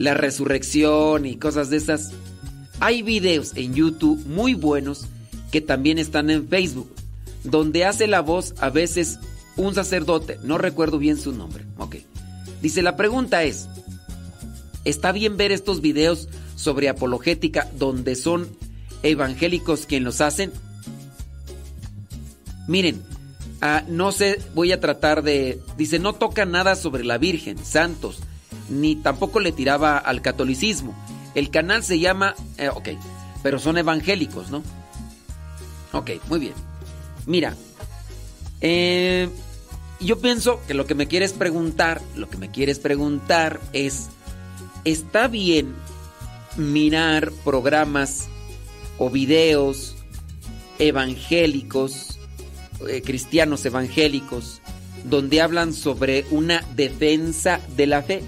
la resurrección y cosas de esas, hay videos en YouTube muy buenos que también están en Facebook, donde hace la voz a veces un sacerdote, no recuerdo bien su nombre. Ok. Dice, la pregunta es, ¿está bien ver estos videos sobre apologética donde son evangélicos quien los hacen? Miren, ah, no sé, voy a tratar de... Dice, no toca nada sobre la Virgen, santos, ni tampoco le tiraba al catolicismo. El canal se llama... eh, ok, pero son evangélicos, ¿no? Ok, muy bien. Mira, eh, yo pienso que lo que me quieres preguntar, lo que me quieres preguntar es, ¿está bien mirar programas o videos evangélicos, eh, cristianos evangélicos, donde hablan sobre una defensa de la fe?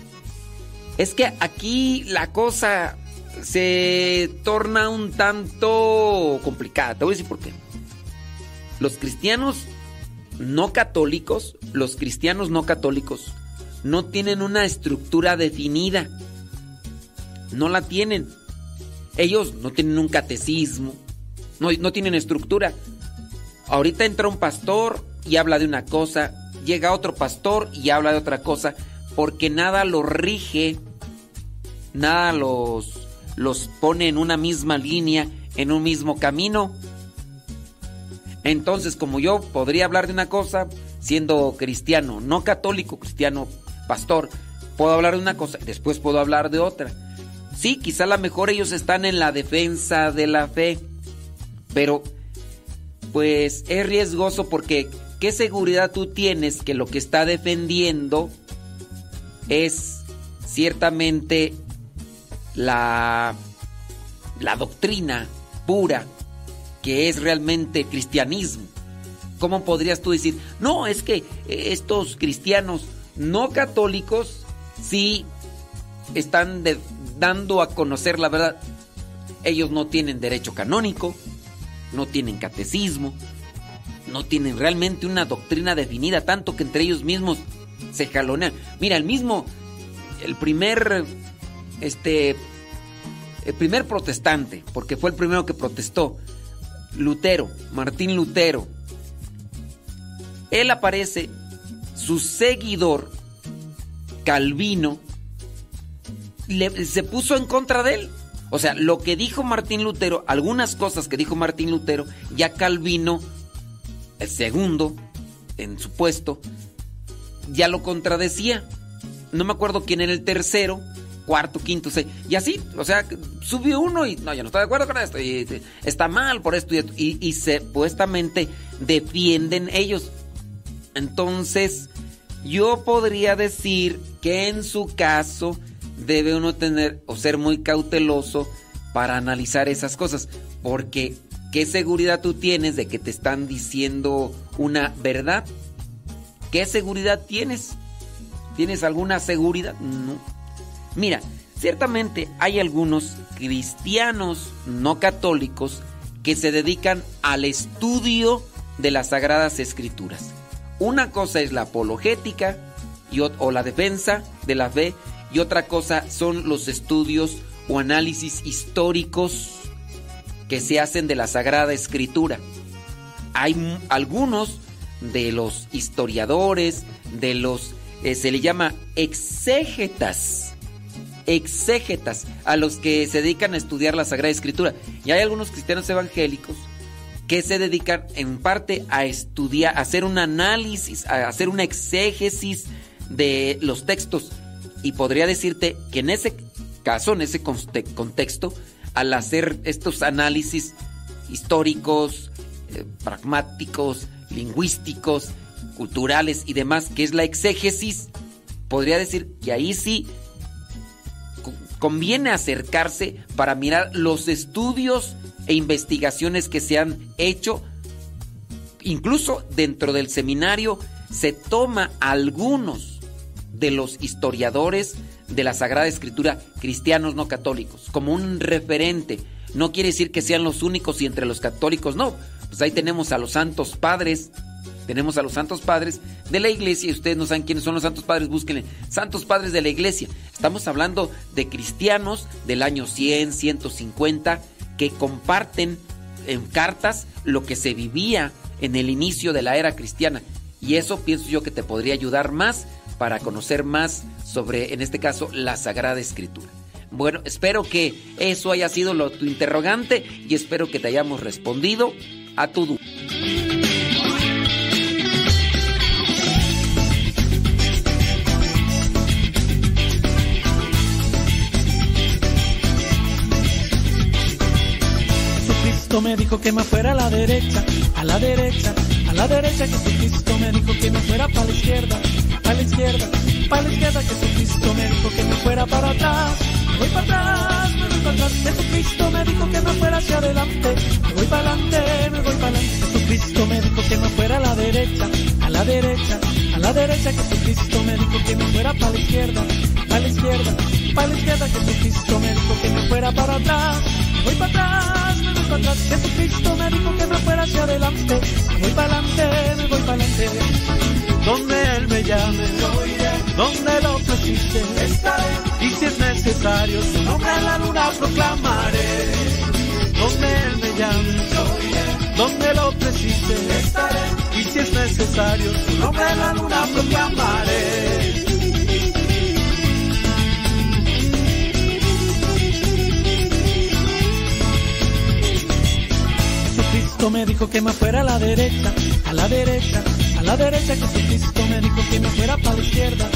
Es que aquí la cosa se torna un tanto complicada. Te voy a decir por qué. Los cristianos no católicos, los cristianos no católicos, no tienen una estructura definida. no la tienen. Ellos no tienen un catecismo, no, no tienen estructura. Ahorita entra un pastor y habla de una cosa, llega otro pastor y habla de otra cosa, porque nada los rige, nada los, los pone en una misma línea, en un mismo camino. Entonces, como yo podría hablar de una cosa siendo cristiano, no católico, cristiano, pastor, puedo hablar de una cosa, después puedo hablar de otra. Sí, quizá a lo mejor ellos están en la defensa de la fe, pero pues es riesgoso porque ¿qué seguridad tú tienes que lo que está defendiendo es ciertamente la, la doctrina pura que es realmente cristianismo? ¿Cómo podrías tú decir, no, es que estos cristianos no católicos sí están dando a conocer la verdad? Ellos no tienen derecho canónico, no tienen catecismo, no tienen realmente una doctrina definida, tanto que entre ellos mismos se jalonean. Mira, el mismo, el primer, este, el primer protestante, porque fue el primero que protestó, Lutero, Martín Lutero, él aparece, su seguidor, Calvino, le- se puso en contra de él. O sea, lo que dijo Martín Lutero, algunas cosas que dijo Martín Lutero, ya Calvino, el segundo en su puesto, ya lo contradecía. No me acuerdo quién era el tercero, cuarto, quinto, seis. Y así, o sea, subió uno y no, yo no estoy de acuerdo con esto. Y, está mal por esto y, esto", y, y supuestamente defienden ellos. Entonces, yo podría decir que en su caso debe uno tener o ser muy cauteloso para analizar esas cosas, porque ¿qué seguridad tú tienes de que te están diciendo una verdad? ¿Qué seguridad tienes? ¿Tienes alguna seguridad? No. Mira, ciertamente hay algunos cristianos no católicos que se dedican al estudio de las sagradas escrituras. Una cosa es la apologética y, ot- o la defensa de la fe y otra cosa son los estudios o análisis históricos que se hacen de la Sagrada Escritura. Hay algunos de los historiadores, de los, eh, se le llama exégetas, exégetas, a los que se dedican a estudiar la Sagrada Escritura. Y hay algunos cristianos evangélicos que se dedican en parte a estudiar, a hacer un análisis, a hacer una exégesis de los textos. Y podría decirte que en ese caso, en ese conte- contexto, al hacer estos análisis históricos, eh, pragmáticos, lingüísticos, culturales y demás, que es la exégesis, podría decir que ahí sí co- conviene acercarse para mirar los estudios e investigaciones que se han hecho. Incluso dentro del seminario se toma algunos de los historiadores de la Sagrada Escritura cristianos no católicos como un referente. No quiere decir que sean los únicos y entre los católicos no. Pues ahí tenemos a los santos padres. Tenemos a los santos padres de la iglesia y ustedes no saben quiénes son los santos padres, búsquenle. Santos padres de la iglesia. Estamos hablando de cristianos del año 100, 150 que comparten en cartas lo que se vivía en el inicio de la era cristiana. Y eso pienso yo que te podría ayudar más para conocer más sobre, en este caso, la Sagrada Escritura. Bueno, espero que eso haya sido lo, tu interrogante y espero que te hayamos respondido a tu duda. Jesucristo me dijo que me fuera a la derecha, a la derecha, a la derecha. Jesucristo me dijo que me fuera para la izquierda, para la izquierda, para la izquierda. Jesucristo me dijo que me fuera para atrás, voy para atrás, me voy para atrás. Jesucristo me dijo que me fuera hacia adelante, me voy para adelante, me voy para adelante. Jesucristo me dijo que me fuera a la derecha, a la derecha, a la derecha. Jesucristo me dijo que me fuera para la izquierda, para la izquierda, para la izquierda. Jesucristo me dijo que me fuera para atrás, voy para atrás, me voy para atrás. Jesucristo me dijo que me fuera hacia adelante, me voy para adelante, me voy para adelante. Donde Él me llame, donde lo precise, estaré. Y si es necesario, necesario, su nombre en la luna proclamaré. Donde Él me llame, yo iré. Donde lo precise, estaré. Y si es necesario, su nombre en la luna proclamaré. Jesucristo me dijo que me fuera a la derecha, a la derecha, a la derecha. Jesucristo me dijo que me fuera para la izquierda,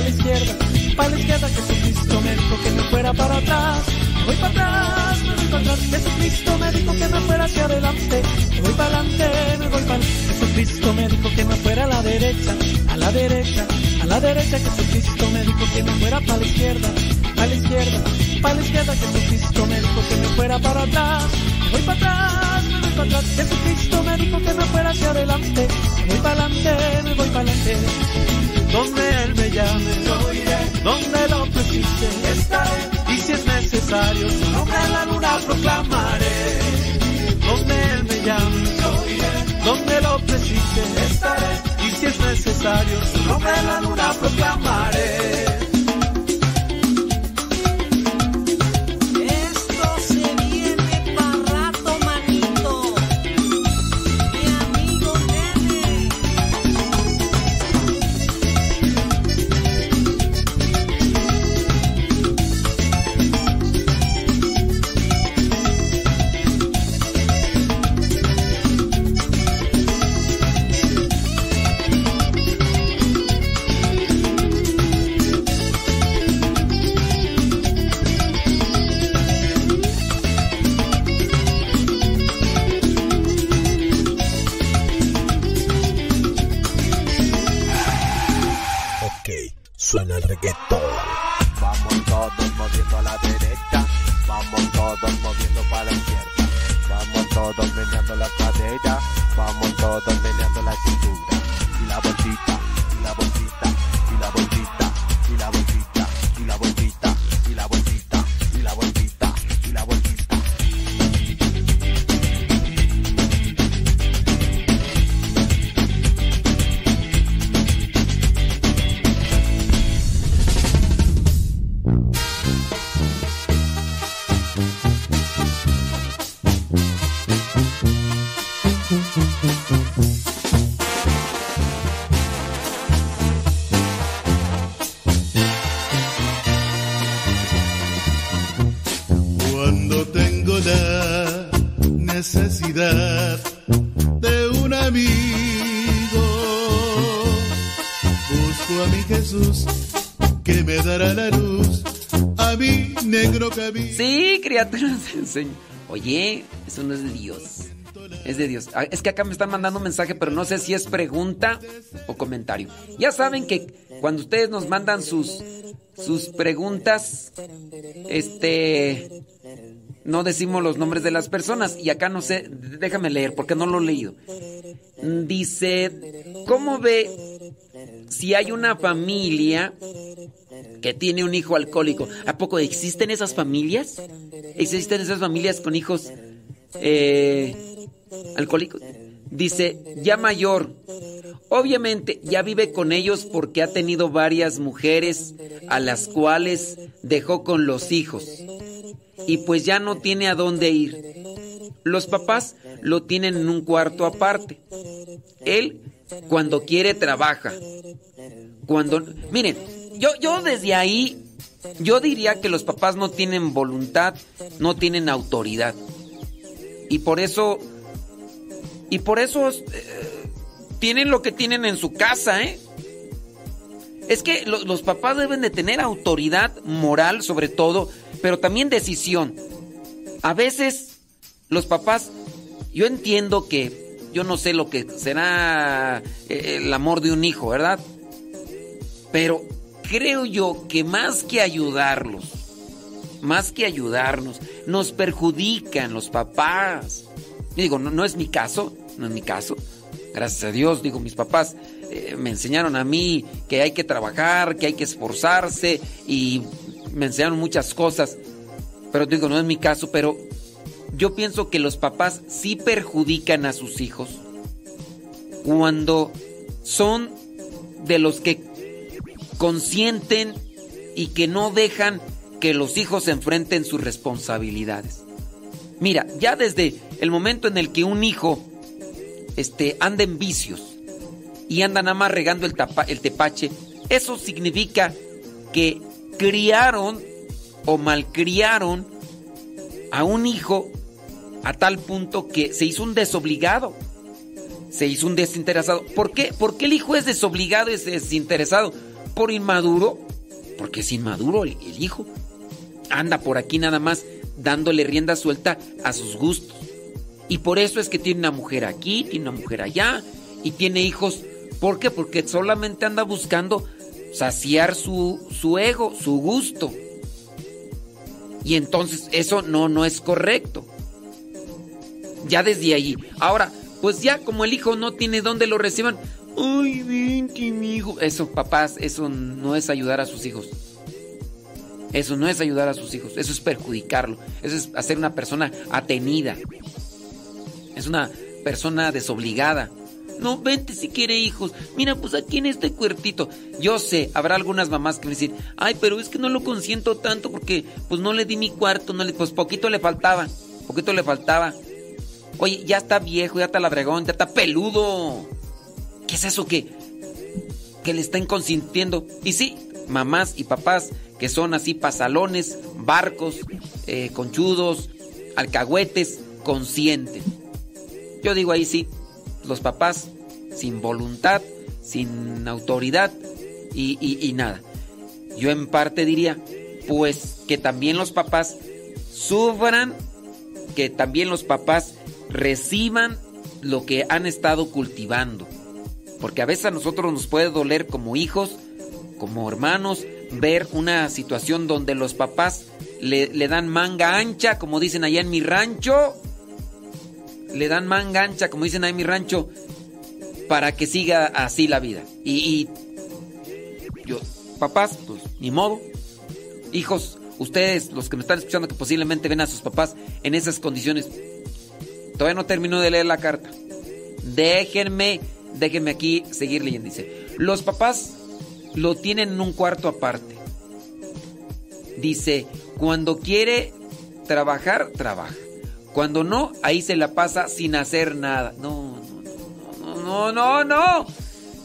para la izquierda, para la izquierda. Jesucristo me dijo que me fuera para atrás, voy para atrás, me voy para atrás. Jesucristo me dijo que me fuera hacia adelante, me voy para adelante, me voy para Jesucristo me dijo que me fuera a la derecha, a la derecha, a la derecha. Jesucristo me dijo que me fuera para la izquierda, para la izquierda, para la izquierda. Jesucristo me dijo que me fuera para atrás, voy para atrás, me voy Jesucristo me dijo que me fuera hacia adelante, me voy para adelante, me voy para adelante. Donde Él me llame, yo iré. Donde lo precise, estaré. Y si es necesario, su nombre la luna proclamaré. Donde Él me llame, yo iré. Donde lo precise, estaré. Y si es necesario, su nombre la luna proclamaré. Oye, eso no es de Dios. Es de Dios. Ah, Es que acá me están mandando un mensaje, pero no sé si es pregunta o comentario. Ya saben que cuando ustedes nos mandan sus sus preguntas, este no decimos los nombres de las personas y acá no sé, déjame leer porque no lo he leído. Dice, ¿cómo ve si hay una familia que tiene un hijo alcohólico? ¿A poco existen esas familias? ¿Existen esas familias con hijos eh, alcohólicos? Dice, ya mayor. Obviamente ya vive con ellos porque ha tenido varias mujeres a las cuales dejó con los hijos. Y pues ya no tiene a dónde ir. Los papás lo tienen en un cuarto aparte. Él cuando quiere trabaja. Cuando miren, yo yo desde ahí yo diría que los papás no tienen voluntad, no tienen autoridad. Y por eso y por eso eh, tienen lo que tienen en su casa, ¿eh? Es que lo- los papás deben de tener autoridad moral sobre todo, pero también decisión. A veces los papás, yo entiendo que yo no sé lo que será eh, el amor de un hijo, ¿verdad? Pero creo yo que más que ayudarlos, más que ayudarnos, nos perjudican los papás. Y digo, no, no es mi caso, no es mi caso. Gracias a Dios, digo, mis papás eh, me enseñaron a mí que hay que trabajar, que hay que esforzarse y me enseñaron muchas cosas. Pero digo, no es mi caso, pero yo pienso que los papás sí perjudican a sus hijos cuando son de los que consienten y que no dejan que los hijos enfrenten sus responsabilidades. Mira, ya desde el momento en el que un hijo este, anda en vicios y anda nada más regando el, tapa- el tepache, eso significa que criaron o malcriaron a un hijo a tal punto que se hizo un desobligado. Se hizo un desinteresado. ¿Por qué? ¿Por qué el hijo es desobligado y es desinteresado? ¿Por inmaduro? Porque es inmaduro el, hijo. Anda por aquí nada más dándole rienda suelta a sus gustos. Y por eso es que tiene una mujer aquí, tiene una mujer allá y tiene hijos. ¿Por qué? Porque solamente anda buscando saciar su, su ego, su gusto. Y entonces eso no, no es correcto. Ya desde allí. Ahora, pues ya como el hijo no tiene dónde lo reciban. Ay, vente, mi hijo. Eso, papás, eso no es ayudar a sus hijos. Eso no es ayudar a sus hijos. Eso es perjudicarlo. Eso es hacer una persona atenida. Es una persona desobligada. No, vente si quiere hijos. Mira, pues aquí en este cuartito. Yo sé, habrá algunas mamás que me dicen, ay, pero es que no lo consiento tanto porque pues no le di mi cuarto, no le, pues poquito le faltaba, poquito le faltaba. Oye, ya está viejo, ya está labregón, ya está peludo. ¿Qué es eso que, que le están consintiendo? Y sí, mamás y papás que son así pasalones, barcos, eh, conchudos, alcahuetes, consienten. Yo digo ahí sí, los papás sin voluntad, sin autoridad y- y nada. Yo en parte diría, pues que también los papás sufran, que también los papás reciban lo que han estado cultivando. Porque a veces a nosotros nos puede doler como hijos, como hermanos, ver una situación donde los papás le, dan manga ancha, como dicen allá en mi rancho, le dan manga ancha, como dicen ahí en mi rancho, para que siga así la vida. Y, y yo, papás, pues ni modo. Hijos, ustedes, los que me están escuchando, que posiblemente ven a sus papás en esas condiciones, todavía no termino de leer la carta. Déjenme, déjenme aquí seguir leyendo. Dice, los papás lo tienen en un cuarto aparte. Dice, cuando quiere trabajar, trabaja. Cuando no, ahí se la pasa sin hacer nada. No, no, no, no, no, no.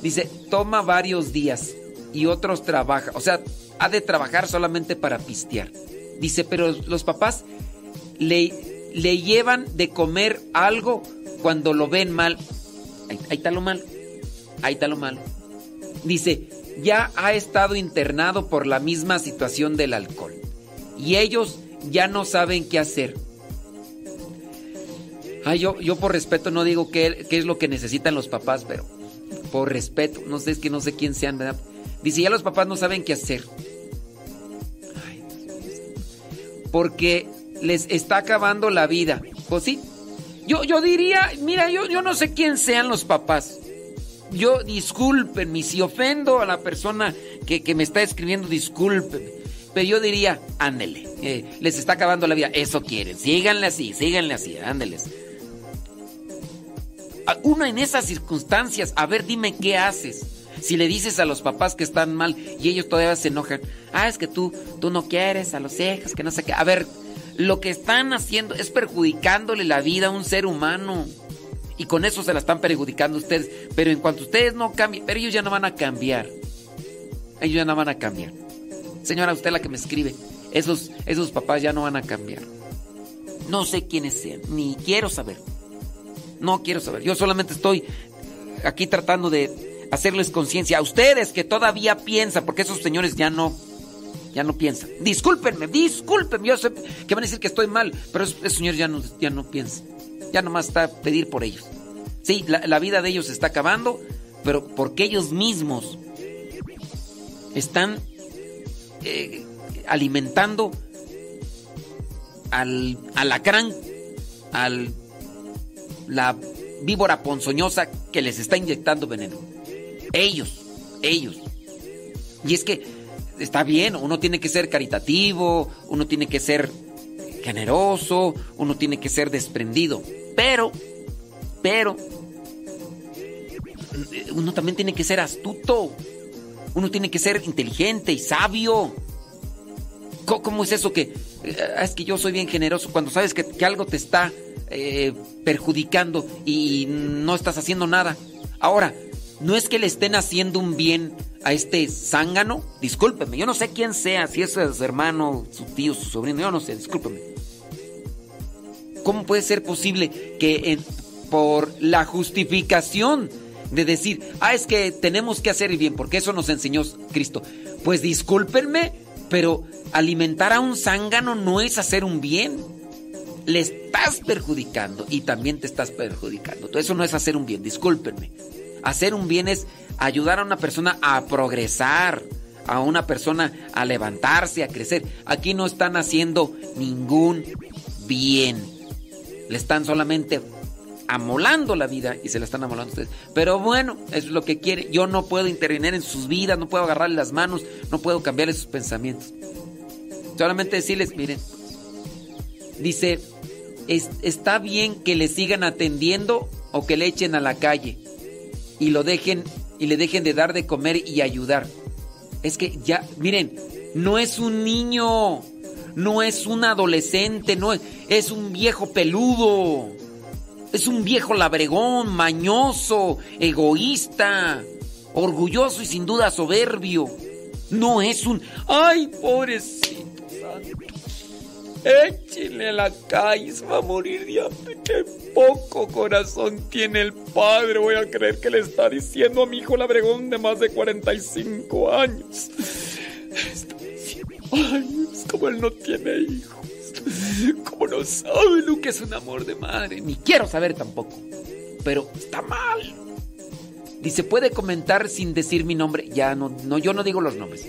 Dice, toma varios días y otros trabaja. O sea, ha de trabajar solamente para pistear. Dice, pero los papás le, le llevan de comer algo cuando lo ven mal. Ahí, está lo malo. Ahí está lo malo. Dice, ya ha estado internado por la misma situación del alcohol. Y ellos ya no saben qué hacer. Ay, yo, yo por respeto no digo qué, es lo que necesitan los papás, pero por respeto, no sé, es que no sé quién sean. Dice, ya los papás no saben qué hacer. Ay, porque les está acabando la vida. Pues sí. Yo, yo diría, mira, yo, yo no sé quién sean los papás. Yo, discúlpenme, si ofendo a la persona que, que me está escribiendo, discúlpenme. Pero yo diría, ándele, eh, les está acabando la vida. Eso quieren, síganle así, síganle así, ándeles. Uno en esas circunstancias, a ver, dime qué haces. Si le dices a los papás que están mal y ellos todavía se enojan, ah, es que tú, tú no quieres a los hijos, que no sé qué. A ver, lo que están haciendo es perjudicándole la vida a un ser humano. Y con eso se la están perjudicando ustedes. Pero en cuanto ustedes no cambien, pero ellos ya no van a cambiar. Ellos ya no van a cambiar. Señora, usted la que me escribe, esos, esos papás ya no van a cambiar. No sé quiénes sean, ni quiero saber. No quiero saber. Yo solamente estoy aquí tratando de hacerles conciencia a ustedes que todavía piensan, porque esos señores ya no, ya no piensan. Discúlpenme, discúlpenme. Yo sé que van a decir que estoy mal, pero esos, esos señores ya no, ya no piensan. Ya nomás está pedir por ellos. Sí, la, vida de ellos se está acabando, pero porque ellos mismos están eh, alimentando al alacrán, al la víbora ponzoñosa que les está inyectando veneno. Ellos, ellos. Y es que está bien, uno tiene que ser caritativo, uno tiene que ser generoso, uno tiene que ser desprendido, pero, pero, uno también tiene que ser astuto, uno tiene que ser inteligente y sabio. ¿Cómo, es eso que eh, es que yo soy bien generoso cuando sabes que, que algo te está eh, perjudicando y no estás haciendo nada? Ahora, no es que le estén haciendo un bien a este zángano, discúlpeme, yo no sé quién sea, si es su hermano, su tío, su sobrino, yo no sé, discúlpeme. ¿Cómo puede ser posible que en- por la justificación de decir, ah, es que tenemos que hacer el bien, porque eso nos enseñó Cristo? Pues discúlpenme, pero alimentar a un zángano no es hacer un bien. Le estás perjudicando y también te estás perjudicando. Todo eso no es hacer un bien, discúlpenme. Hacer un bien es ayudar a una persona a progresar, a una persona a levantarse, a crecer. Aquí no están haciendo ningún bien. Le están solamente amolando la vida y se la están amolando ustedes. Pero bueno, es lo que quiere. Yo no puedo intervenir en sus vidas, no puedo agarrarle las manos, no puedo cambiarle sus pensamientos. Solamente decirles, miren, dice, "Es- está bien que le sigan atendiendo o que le echen a la calle y lo dejen y le dejen de dar de comer y ayudar. Es que ya, miren, no es un niño, no es un adolescente, no es, es un viejo peludo. Es un viejo labregón, mañoso, egoísta, orgulloso y sin duda soberbio. No es un, ay, pobrecito a la calle, va a morir de hambre. Qué poco corazón tiene el padre. Voy a creer que le está diciendo a mi hijo labregón de más de 45 años. Ay, es como él no tiene hijos. Como no sabe lo que es un amor de madre. Ni quiero saber tampoco. Pero está mal. Dice, puede comentar sin decir mi nombre. Ya no, no, yo no digo los nombres.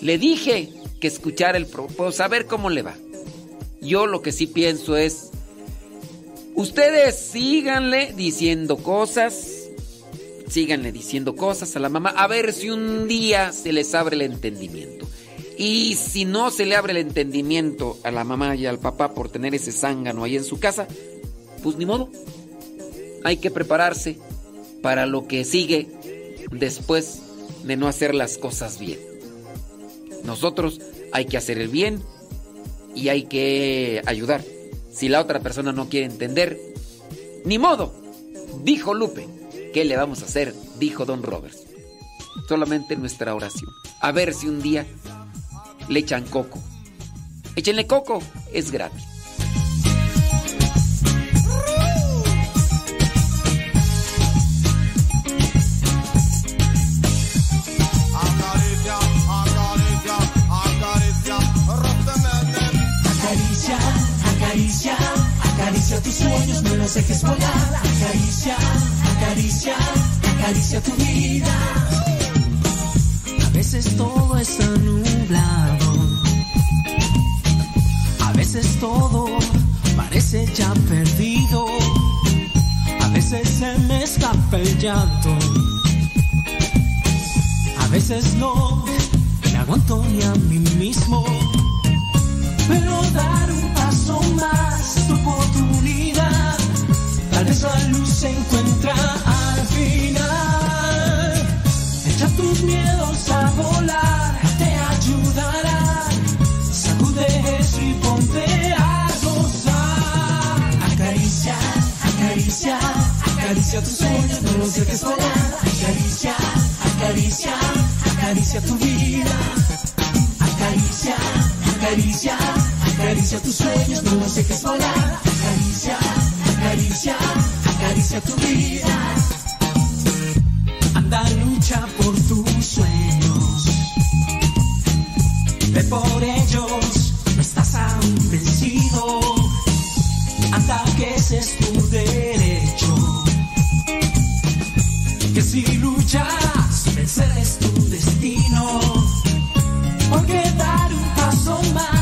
Le dije que escuchara el pro, a ver cómo le va. Yo lo que sí pienso es, ustedes síganle diciendo cosas, síganle diciendo cosas a la mamá, a ver si un día se les abre el entendimiento. Y si no se le abre el entendimiento a la mamá y al papá por tener ese zángano ahí en su casa, pues ni modo. Hay que prepararse para lo que sigue después de no hacer las cosas bien. Nosotros hay que hacer el bien y hay que ayudar. Si la otra persona no quiere entender, ni modo, dijo Lupe. ¿Qué le vamos a hacer? Dijo Don Roberts. Solamente nuestra oración. A ver si un día le echan coco. Échenle coco, es gratis. Acaricia tus sueños, no los dejes volar. Acaricia, acaricia, acaricia tu vida. A veces todo está nublado. A veces todo parece ya perdido. A veces se me escapa el llanto. A veces no me aguanto ni a mí mismo. Pero dar un paso más, tu oportunidad. Tal vez la luz se encuentra al final. Echa tus miedos a volar, te ayudará. Sacude eso y ponte a gozar. Acaricia, acaricia, acaricia tus sueños, no los dejes volar. Acaricia, acaricia, acaricia tu vida. Acaricia, acaricia, acaricia tus sueños, no los dejes volar. Acaricia, acaricia, acaricia tu vida. Anda, lucha por tus sueños. Ve por ellos, no estás aún vencido. Anda, que ese es tu derecho. Que si luchas, vencer es tu destino. Porque dar un paso más,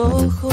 Ojos,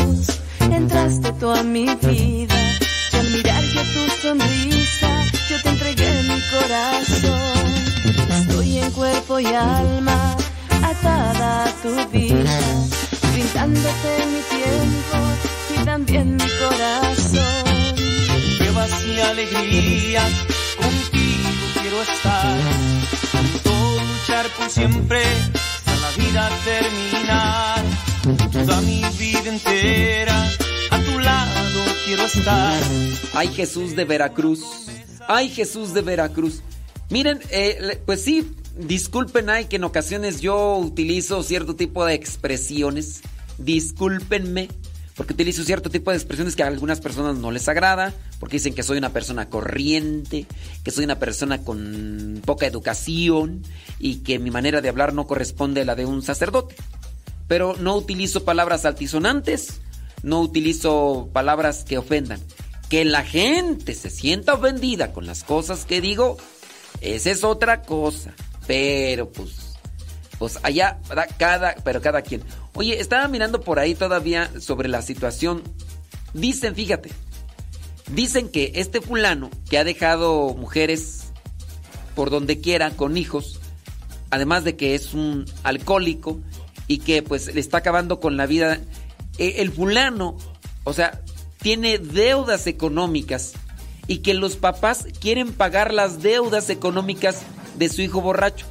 de Veracruz. Ay Jesús de Veracruz. Miren, eh, pues sí, disculpen, ay que en ocasiones yo utilizo cierto tipo de expresiones. Discúlpenme, porque utilizo cierto tipo de expresiones que a algunas personas no les agrada, porque dicen que soy una persona corriente, que soy una persona con poca educación y que mi manera de hablar no corresponde a la de un sacerdote. Pero no utilizo palabras altisonantes, no utilizo palabras que ofendan. Que la gente se sienta ofendida con las cosas que digo, esa es otra cosa. Pero pues, pues allá, cada, pero cada quien. Oye, estaba mirando por ahí todavía sobre la situación. Dicen, fíjate, dicen que este fulano que ha dejado mujeres por donde quiera con hijos, además de que es un alcohólico y que pues le está acabando con la vida, eh, el fulano, o sea, tiene deudas económicas y que los papás quieren pagar las deudas económicas de su hijo borracho.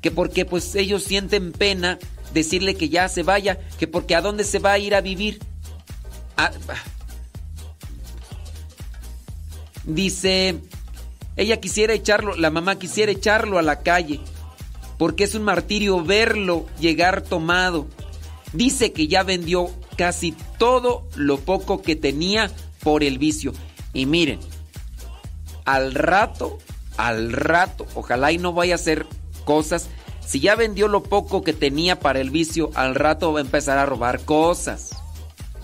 Que porque pues ellos sienten pena decirle que ya se vaya, que porque a dónde se va a ir a vivir. Ah. Dice, ella quisiera echarlo, la mamá quisiera echarlo a la calle, porque es un martirio verlo llegar tomado. Dice que ya vendió casi todo lo poco que tenía por el vicio. Y miren, al rato, al rato, ojalá y no vaya a hacer cosas. Si ya vendió lo poco que tenía para el vicio, al rato va a empezar a robar cosas.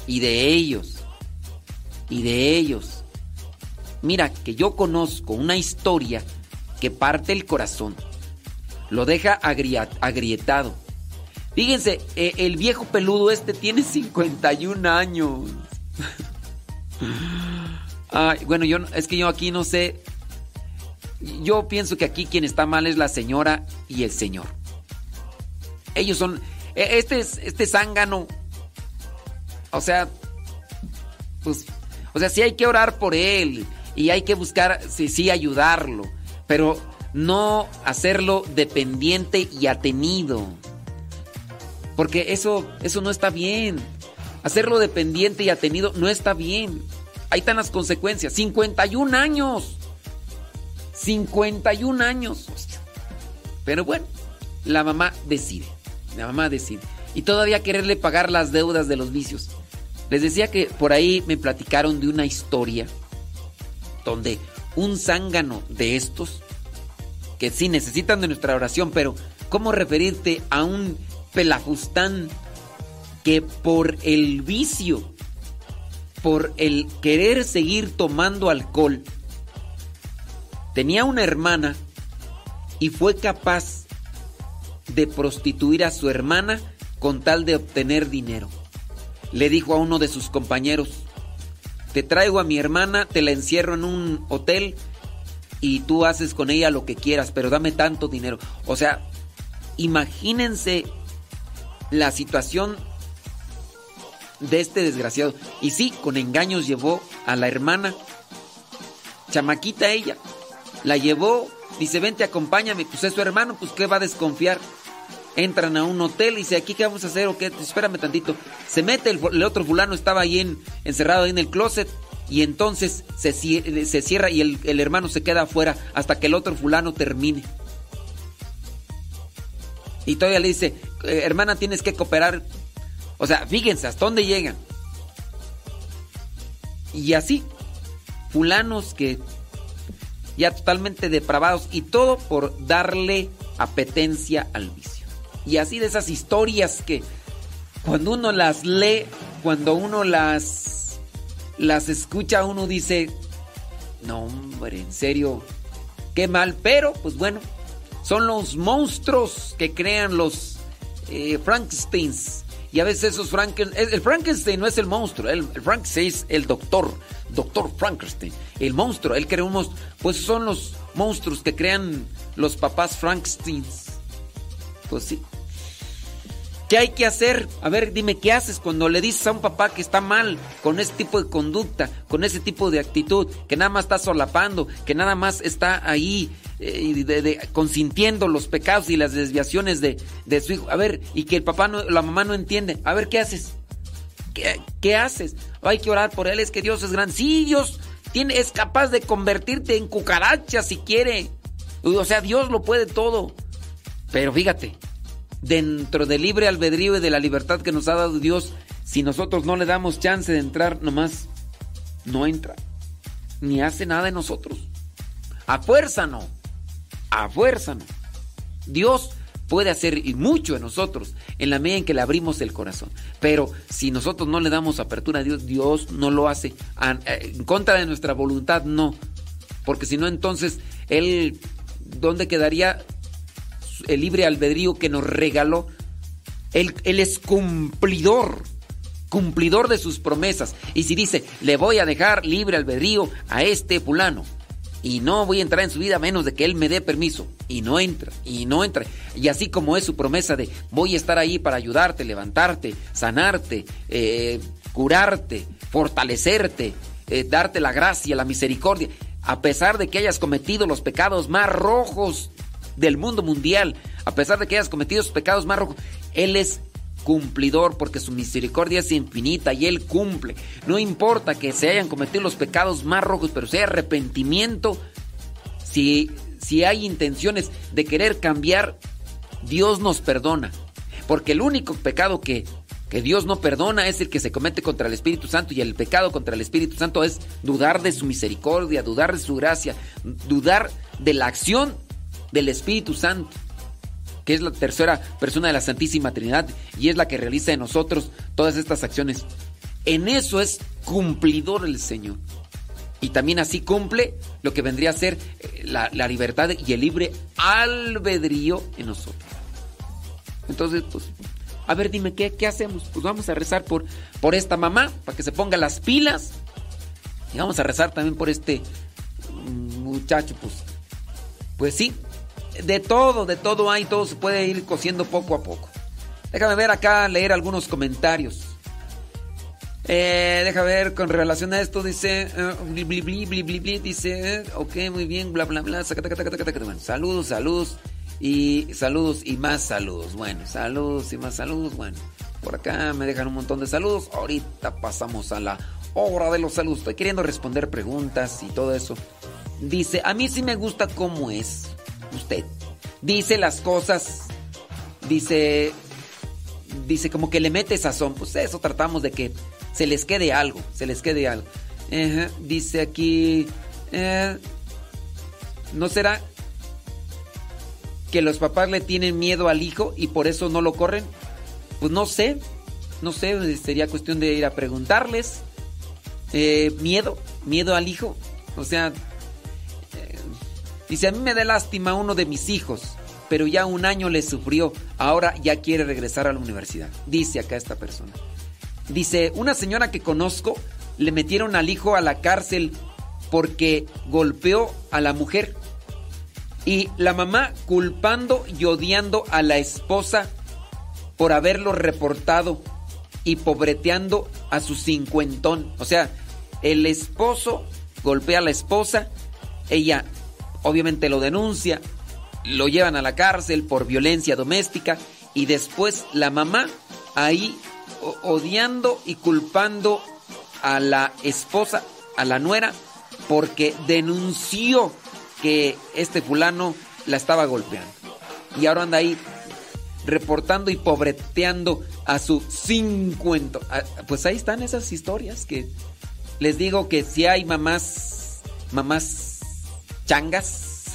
Y de ellos. Y de ellos. Mira, que yo conozco una historia que parte el corazón. Lo deja agrietado. Fíjense, eh, el viejo peludo este tiene 51 años. Ay, bueno, yo es que yo aquí no sé. Yo pienso que aquí quien está mal es la señora y el señor. Ellos son. e- Este es este zángano. O sea, pues, o sea, sí hay que orar por él y hay que buscar, sí, sí, ayudarlo. Pero no hacerlo dependiente y atenido. Porque eso, eso no está bien. Hacerlo dependiente y atenido no está bien. Ahí están las consecuencias. 51 años. 51 años. Pero bueno, la mamá decide. La mamá decide. Y todavía quererle pagar las deudas de los vicios. Les decía que por ahí me platicaron de una historia donde un zángano de estos, que sí necesitan de nuestra oración, pero ¿cómo referirte a un pelafustán que por el vicio, por el querer seguir tomando alcohol, tenía una hermana y fue capaz de prostituir a su hermana con tal de obtener dinero. Le dijo a uno de sus compañeros, te traigo a mi hermana, te la encierro en un hotel y tú haces con ella lo que quieras, pero dame tanto dinero. O sea, imagínense la situación de este desgraciado. Y sí, con engaños llevó a la hermana, chamaquita ella, la llevó, dice, vente, acompáñame, pues es su hermano, pues qué va a desconfiar. Entran a un hotel y dice, ¿aquí qué vamos a hacer o qué? Espérame tantito. Se mete, el, otro fulano estaba ahí en, encerrado en el closet y entonces se, se cierra y el, el hermano se queda afuera hasta que el otro fulano termine. Y todavía le dice, "Eh, hermana, tienes que cooperar. O sea, fíjense hasta dónde llegan. Y así, fulanos que ya totalmente depravados y todo por darle apetencia al vicio. Y así de esas historias que cuando uno las lee, cuando uno las las escucha, uno dice, no hombre, en serio, qué mal, pero pues bueno, son los monstruos que crean los eh, Frankensteins. Y a veces esos Franken... El Frankenstein no es el monstruo, el, el Frankenstein es el doctor, doctor Frankenstein. El monstruo, él crea un monstruo. Pues son los monstruos que crean los papás Frankensteins. Pues sí. ¿Qué hay que hacer? A ver, dime, ¿qué haces cuando le dices a un papá que está mal con ese tipo de conducta, con ese tipo de actitud, que nada más está solapando, que nada más está ahí eh, consintiendo los pecados y las desviaciones de, de su hijo? A ver, y que el papá, no, la mamá no entiende. A ver, ¿qué haces? ¿Qué, qué haces? Hay que orar por él, es que Dios es grande. Sí, Dios tiene, es capaz de convertirte en cucaracha si quiere. O sea, Dios lo puede todo. Pero fíjate, dentro del libre albedrío y de la libertad que nos ha dado Dios, si nosotros no le damos chance de entrar, nomás no entra. Ni hace nada en nosotros. A fuerza no. A fuerza no. Dios puede hacer mucho en nosotros en la medida en que le abrimos el corazón. Pero si nosotros no le damos apertura a Dios, Dios no lo hace. A- eh, En contra de nuestra voluntad, no. Porque si no, entonces, Él, ¿dónde quedaría el libre albedrío que nos regaló? Él, él es cumplidor, cumplidor de sus promesas. Y si dice, le voy a dejar libre albedrío a este fulano, y no voy a entrar en su vida menos de que él me dé permiso, y no entra, y no entra. Y así como es su promesa de, voy a estar ahí para ayudarte, levantarte, sanarte, eh, curarte, fortalecerte, eh, darte la gracia, la misericordia, a pesar de que hayas cometido los pecados más rojos del mundo mundial, a pesar de que hayas cometido los pecados más rojos, Él es cumplidor porque su misericordia es infinita y Él cumple. No importa que se hayan cometido los pecados más rojos, pero si hay arrepentimiento, si, si hay intenciones de querer cambiar, Dios nos perdona. Porque el único pecado que, que Dios no perdona es el que se comete contra el Espíritu Santo y el pecado contra el Espíritu Santo es dudar de su misericordia, dudar de su gracia, dudar de la acción del Espíritu Santo, que es la tercera persona de la Santísima Trinidad y es la que realiza en nosotros todas estas acciones. En eso es cumplidor el Señor. Y también así cumple lo que vendría a ser eh, la, libertad y el libre albedrío en nosotros. Entonces, pues, a ver, dime, ¿qué, qué hacemos? Pues vamos a rezar por, por esta mamá, para que se ponga las pilas. Y vamos a rezar también por este mm, muchacho, pues. Pues sí, de todo, de todo hay, todo se puede ir cociendo poco a poco. Déjame ver acá, leer algunos comentarios. Eh, deja ver, con relación a esto, dice. eh, bli, bli, bli, dice. eh, ok, muy bien, bla, bla, bla. Bueno, saludos, saludos. Y saludos y más saludos. Bueno, saludos y más saludos. Bueno, por acá me dejan un montón de saludos. Ahorita pasamos a la hora de los saludos. Estoy queriendo responder preguntas y todo eso. Dice, a mí sí me gusta cómo es usted. Dice las cosas. Dice, dice como que le mete sazón. Pues eso tratamos de que se les quede algo, se les quede algo. Dice aquí, eh, ¿no será que los papás le tienen miedo al hijo y por eso no lo corren? Pues no sé, no sé, sería cuestión de ir a preguntarles. Eh, miedo, miedo al hijo. O sea, dice, a mí me da lástima uno de mis hijos, pero ya un año le sufrió, ahora ya quiere regresar a la universidad. Dice acá esta persona. Dice, una señora que conozco le metieron al hijo a la cárcel porque golpeó a la mujer. Y la mamá culpando y odiando a la esposa por haberlo reportado y pobreteando a su cincuentón. O sea, el esposo golpea a la esposa, ella obviamente lo denuncia, lo llevan a la cárcel por violencia doméstica y después la mamá ahí odiando y culpando a la esposa, a la nuera, porque denunció que este fulano la estaba golpeando. Y ahora anda ahí reportando y pobreteando a su cincuento. Pues ahí están esas historias que les digo que si hay mamás, mamás changas.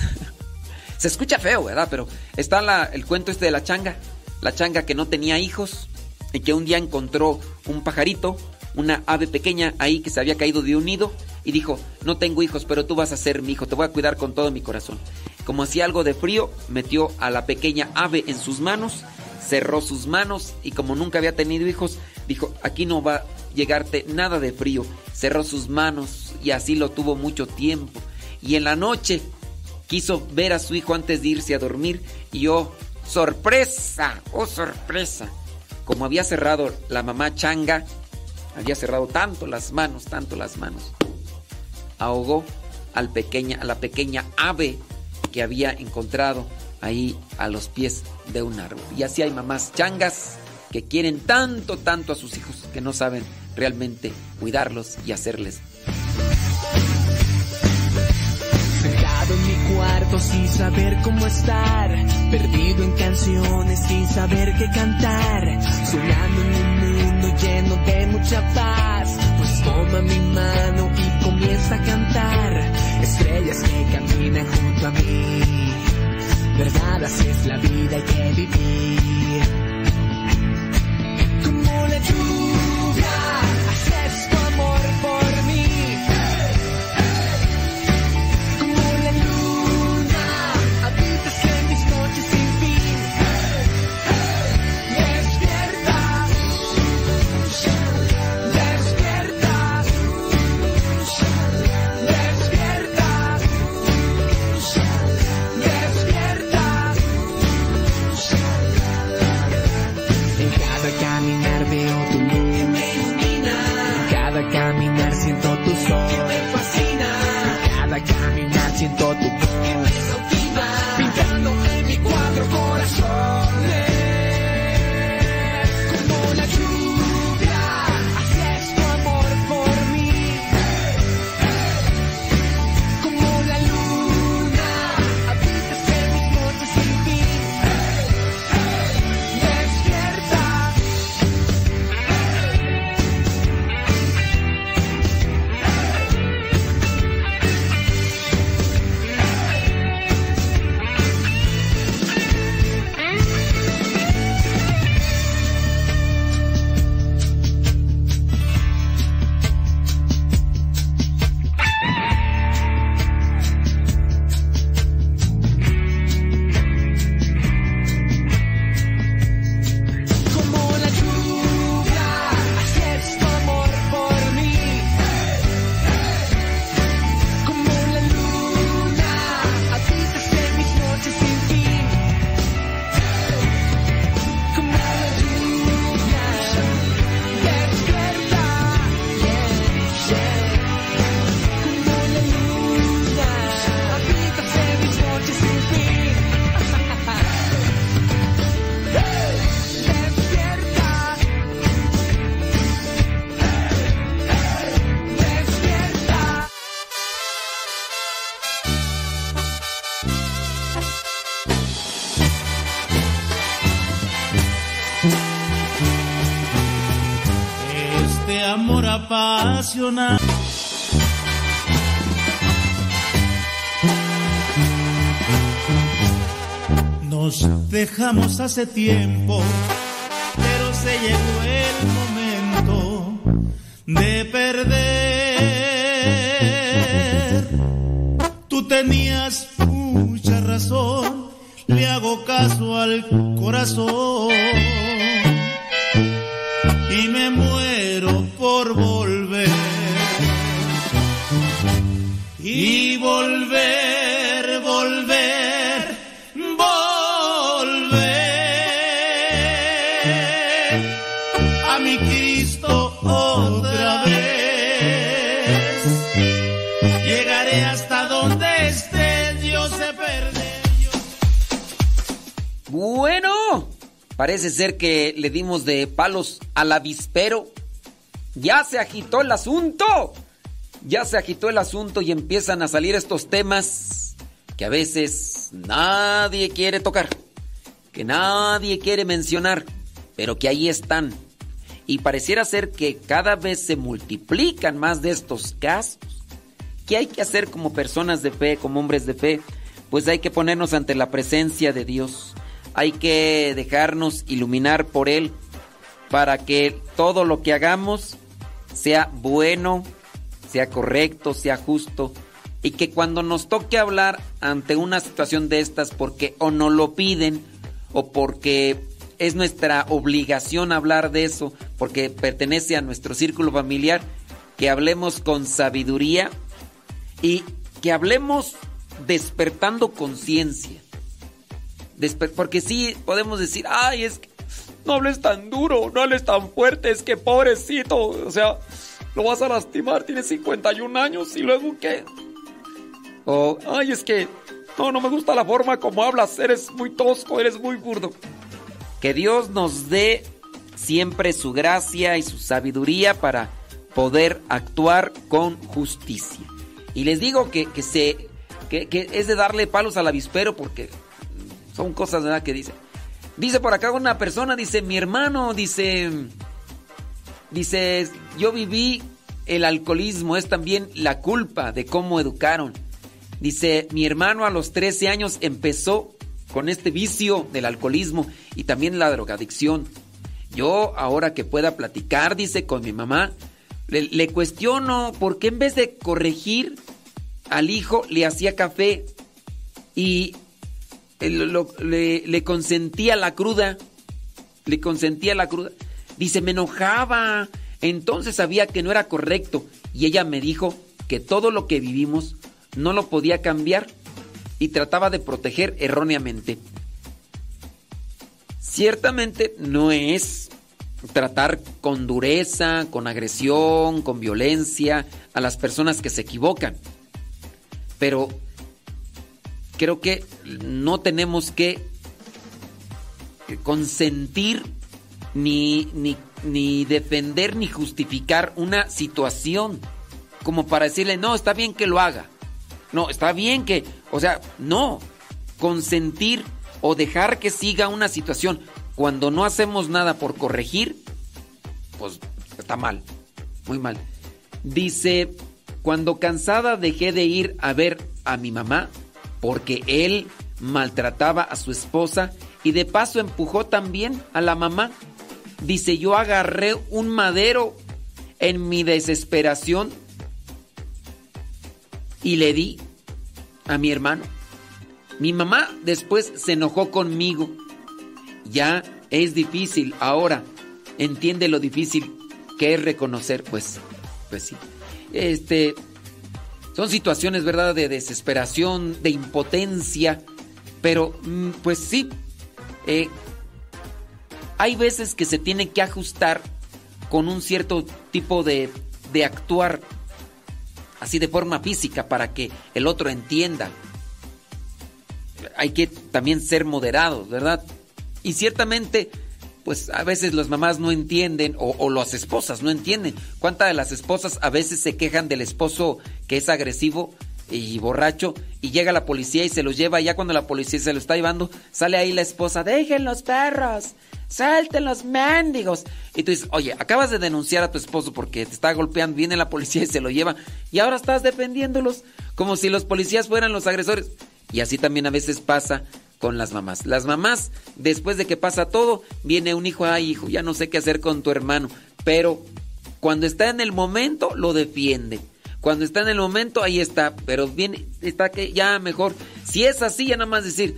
Se escucha feo, ¿verdad? Pero está la- el cuento este de la changa. La changa que no tenía hijos y que un día encontró un pajarito, una ave pequeña ahí que se había caído de un nido y dijo, no tengo hijos, pero tú vas a ser mi hijo, te voy a cuidar con todo mi corazón. Como hacía algo de frío, metió a la pequeña ave en sus manos, cerró sus manos y como nunca había tenido hijos, dijo, aquí no va a llegarte nada de frío. Cerró sus manos y así lo tuvo mucho tiempo. Y en la noche quiso ver a su hijo antes de irse a dormir y oh, sorpresa, oh sorpresa. Como había cerrado la mamá changa, había cerrado tanto las manos, tanto las manos, ahogó al pequeña, a la pequeña ave que había encontrado ahí a los pies de un árbol. Y así hay mamás changas que quieren tanto, tanto a sus hijos que no saben realmente cuidarlos y hacerles sin saber cómo estar, perdido en canciones sin saber qué cantar, soñando en un mundo lleno de mucha paz, pues toma mi mano y comienza a cantar, estrellas que caminan junto a mí, verdad así es la vida que vivir. Como la lluvia, Nos dejamos hace tiempo, pero se llegó parece ser que le dimos de palos al avispero. Ya se agitó el asunto. Ya se agitó el asunto y empiezan a salir estos temas que a veces nadie quiere tocar, que nadie quiere mencionar, pero que ahí están. Y pareciera ser que cada vez se multiplican más de estos casos. ¿Qué hay que hacer como personas de fe, como hombres de fe? Pues hay que ponernos ante la presencia de Dios. Hay que dejarnos iluminar por Él para que todo lo que hagamos sea bueno, sea correcto, sea justo. Y que cuando nos toque hablar ante una situación de estas porque o no lo piden o porque es nuestra obligación hablar de eso, porque pertenece a nuestro círculo familiar, que hablemos con sabiduría y que hablemos despertando conciencia. Porque sí podemos decir, ay, es que no hables tan duro, no hables tan fuerte, es que pobrecito, o sea, lo vas a lastimar, tiene 51 años y luego qué. O, ay, es que no, no me gusta la forma como hablas, eres muy tosco, eres muy burdo. Que Dios nos dé siempre su gracia y su sabiduría para poder actuar con justicia. Y les digo que, que se, que es de darle palos al avispero porque son cosas ¿verdad? que dice. Dice por acá una persona, dice, mi hermano, dice, dice, yo viví el alcoholismo, es también la culpa de cómo educaron. Dice, mi hermano a los 13 años empezó con este vicio del alcoholismo y también la drogadicción. Yo ahora que pueda platicar, dice, con mi mamá, le, le cuestiono por qué en vez de corregir al hijo le hacía café y le, le consentía la cruda. Le consentía la cruda. Dice, me enojaba. Entonces sabía que no era correcto. Y ella me dijo que todo lo que vivimos no lo podía cambiar y trataba de proteger erróneamente. Ciertamente no es tratar con dureza, con agresión, con violencia a las personas que se equivocan. Pero creo que no tenemos que consentir ni, ni, ni defender ni justificar una situación como para decirle, no, está bien que lo haga. No, está bien que, o sea, no, consentir o dejar que siga una situación cuando no hacemos nada por corregir, pues está mal, muy mal. Dice, cuando cansada dejé de ir a ver a mi mamá porque él maltrataba a su esposa y de paso empujó también a la mamá. Dice, yo agarré un madero en mi desesperación y le di a mi hermano. Mi mamá después se enojó conmigo. Ya es difícil ahora. Entiende lo difícil que es reconocer, pues, pues sí. Este, son situaciones, ¿verdad?, de desesperación, de impotencia, pero, mm, pues sí, eh, hay veces que se tiene que ajustar con un cierto tipo de, de actuar, así de forma física, para que el otro entienda. Hay que también ser moderados, ¿verdad? Y ciertamente, pues a veces las mamás no entienden, o, las esposas no entienden. ¿Cuántas de las esposas a veces se quejan del esposo que es agresivo y borracho y llega la policía y se los lleva? Ya cuando la policía se lo está llevando, sale ahí la esposa, dejen los perros, Salten los mendigos. Y tú dices, oye, acabas de denunciar a tu esposo porque te está golpeando, viene la policía y se lo lleva. Y ahora estás defendiéndolos como si los policías fueran los agresores. Y así también a veces pasa con las mamás. Las mamás, después de que pasa todo, viene un hijo, ay hijo, ya no sé qué hacer con tu hermano. Pero cuando está en el momento, lo defiende. Cuando está en el momento, ahí está. Pero viene, está que ya mejor. Si es así, ya nada más decir,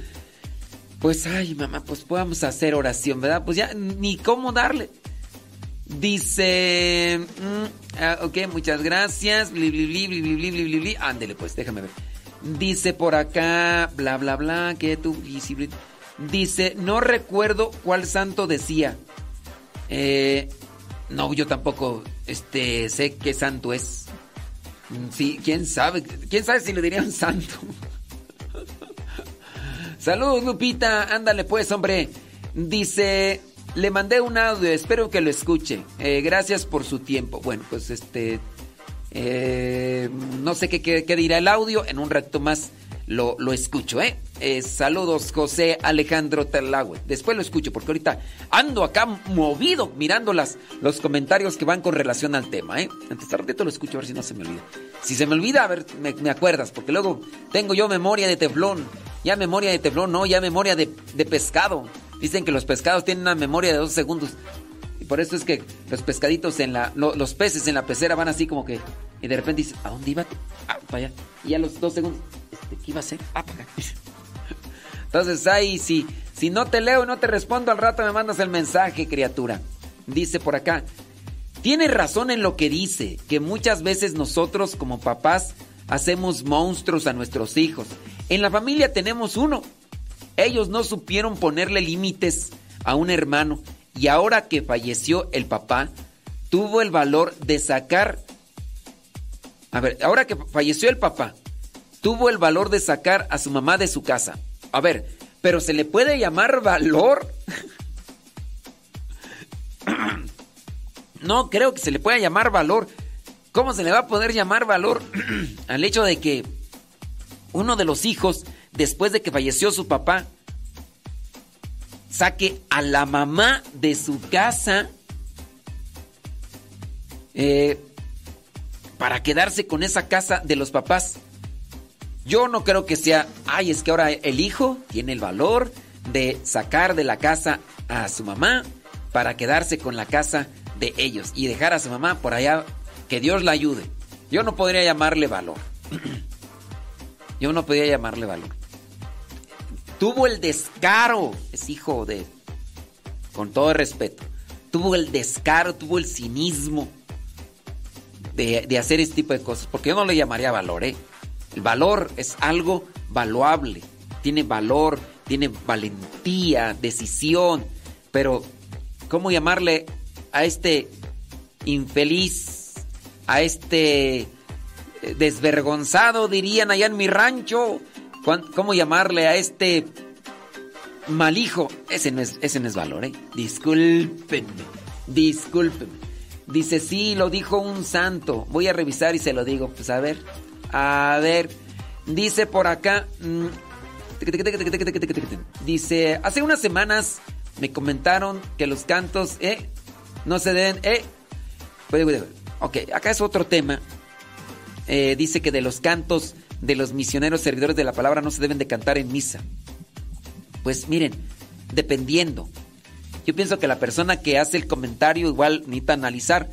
pues ay mamá, pues podamos hacer oración, ¿verdad? Pues ya ni cómo darle. Dice, mm, ah, ok, muchas gracias. Bli, bli, bli, bli, bli, bli, bli, bli. Ándele, pues, déjame ver. Dice por acá, bla, bla, bla, que tú, visible. Dice, no recuerdo cuál santo decía. Eh, no, yo tampoco este, sé qué santo es. Mm, Sí, quién sabe, quién sabe si le diría un santo. Saludos, Lupita. Ándale, pues, hombre. Dice, le mandé un audio, espero que lo escuche. Eh, gracias por su tiempo. Bueno, pues este. Eh, no sé qué, dirá el audio. En un rato más lo, escucho, ¿eh? Eh, Saludos, José Alejandro Terlagüe. Después lo escucho, porque ahorita ando acá movido mirando las, los comentarios que van con relación al tema, ¿eh? Entonces, al ratito lo escucho a ver si no se me olvida. Si se me olvida, a ver, me, me acuerdas, porque luego tengo yo memoria de teflón. Ya memoria de teflón, no, ya memoria de, de pescado. Dicen que los pescados tienen una memoria de dos segundos. Por eso es que los pescaditos en la. lo- los peces en la pecera van así como que. Y de repente dices, ¿a dónde iba? Ah, para allá. Y ya los dos segundos. Este, ¿Qué iba a hacer? Ah, para acá. Entonces, ahí si, si no te leo y no te respondo, al rato me mandas el mensaje, criatura. Dice por acá. Tiene razón en lo que dice, que muchas veces nosotros como papás hacemos monstruos a nuestros hijos. En la familia tenemos uno. Ellos no supieron ponerle límites a un hermano y ahora que falleció el papá, tuvo el valor de sacar... A ver, ahora que falleció el papá, tuvo el valor de sacar a su mamá de su casa. A ver, pero se le puede llamar valor. No creo que se le pueda llamar valor. ¿Cómo se le va a poder llamar valor al hecho de que uno de los hijos, después de que falleció su papá, saque a la mamá de su casa eh, para quedarse con esa casa de los papás? Yo no creo que sea, ay, es que ahora el hijo tiene el valor de sacar de la casa a su mamá para quedarse con la casa de ellos y dejar a su mamá por allá, que Dios la ayude. Yo no podría llamarle valor. Yo no podría llamarle valor. Tuvo el descaro, es hijo de, con todo respeto, tuvo el descaro, tuvo el cinismo de, de hacer este tipo de cosas, porque yo no le llamaría valor, ¿eh? El valor es algo valuable, tiene valor, tiene valentía, decisión, pero ¿cómo llamarle a este infeliz, a este eh, desvergonzado, dirían allá en mi rancho? ¿Cuán- ¿Cómo llamarle a este mal hijo? Ese no es, ese no es valor, ¿eh? Discúlpenme, discúlpenme. Dice, sí, lo dijo un santo. Voy a revisar y se lo digo. Pues a ver, a ver. Dice por acá. mm, Dice, hace unas semanas me comentaron que los cantos, eh, no se deben, eh. Ok, acá es otro tema. Eh, dice que de los cantos de los misioneros servidores de la palabra no se deben de cantar en misa. Pues miren, dependiendo. Yo pienso que la persona que hace el comentario igual necesita analizar,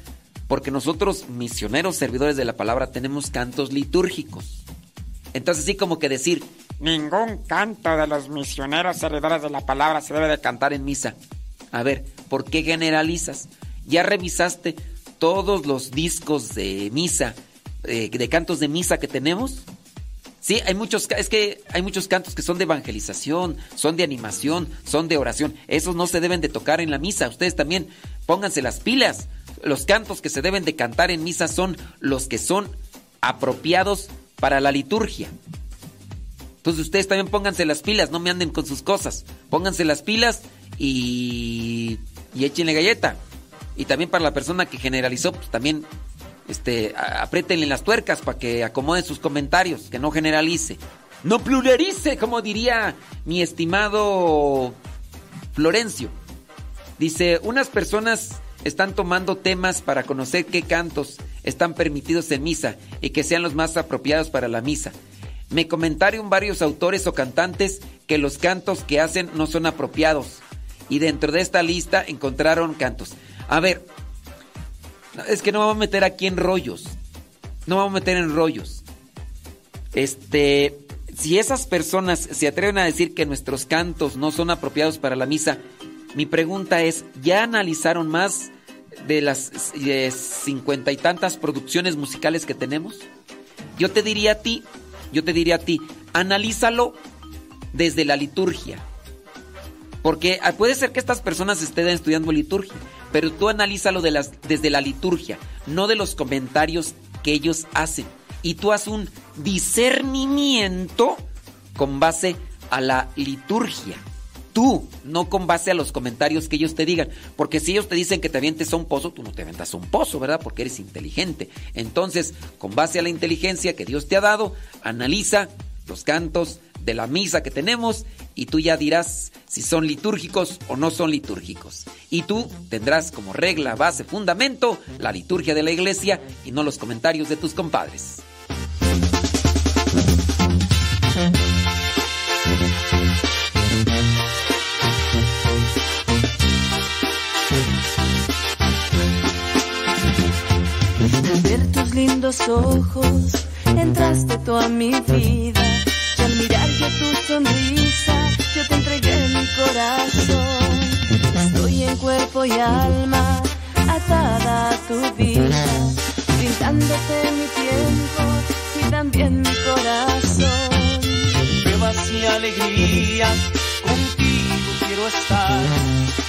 porque nosotros, misioneros servidores de la palabra, tenemos cantos litúrgicos. Entonces sí como que decir, ningún canto de los misioneros servidores de la palabra se debe de cantar en misa. A ver, ¿por qué generalizas? ¿Ya revisaste todos los discos de misa, eh, de cantos de misa que tenemos? Sí, hay muchos, es que hay muchos cantos que son de evangelización, son de animación, son de oración. Esos no se deben de tocar en la misa. Ustedes también pónganse las pilas. Los cantos que se deben de cantar en misa son los que son apropiados para la liturgia. Entonces ustedes también pónganse las pilas, no me anden con sus cosas. Pónganse las pilas y, y échenle galleta. Y también para la persona que generalizó, pues también este, apriétenle las tuercas para que acomode sus comentarios, que no generalice. No pluralice, como diría mi estimado Florencio. Dice, unas personas están tomando temas para conocer qué cantos están permitidos en misa y que sean los más apropiados para la misa. Me comentaron varios autores o cantantes que los cantos que hacen no son apropiados. Y dentro de esta lista encontraron cantos. A ver, es que no vamos a meter aquí en rollos. No vamos a meter en rollos. Este, si esas personas se atreven a decir que nuestros cantos no son apropiados para la misa, mi pregunta es, ¿ya analizaron más de las cincuenta y tantas producciones musicales que tenemos? Yo te diría a ti, yo te diría a ti, analízalo desde la liturgia. Porque ah, puede ser que estas personas estén estudiando liturgia, pero tú analízalo de las, desde la liturgia, no de los comentarios que ellos hacen. Y tú haz un discernimiento con base a la liturgia. Tú, no con base a los comentarios que ellos te digan. Porque si ellos te dicen que te avientes a un pozo, tú no te aventas a un pozo, ¿verdad? Porque eres inteligente. Entonces, con base a la inteligencia que Dios te ha dado, analiza los cantos de la misa que tenemos y tú ya dirás si son litúrgicos o no son litúrgicos. Y tú tendrás como regla, base, fundamento la liturgia de la iglesia y no los comentarios de tus compadres. Ver tus lindos ojos, entraste tú a mi vida. Tu sonrisa, yo te entregué mi corazón. Estoy en cuerpo y alma, atada a tu vida, brindándote mi tiempo y también mi corazón. pruebas y alegrías, contigo quiero estar,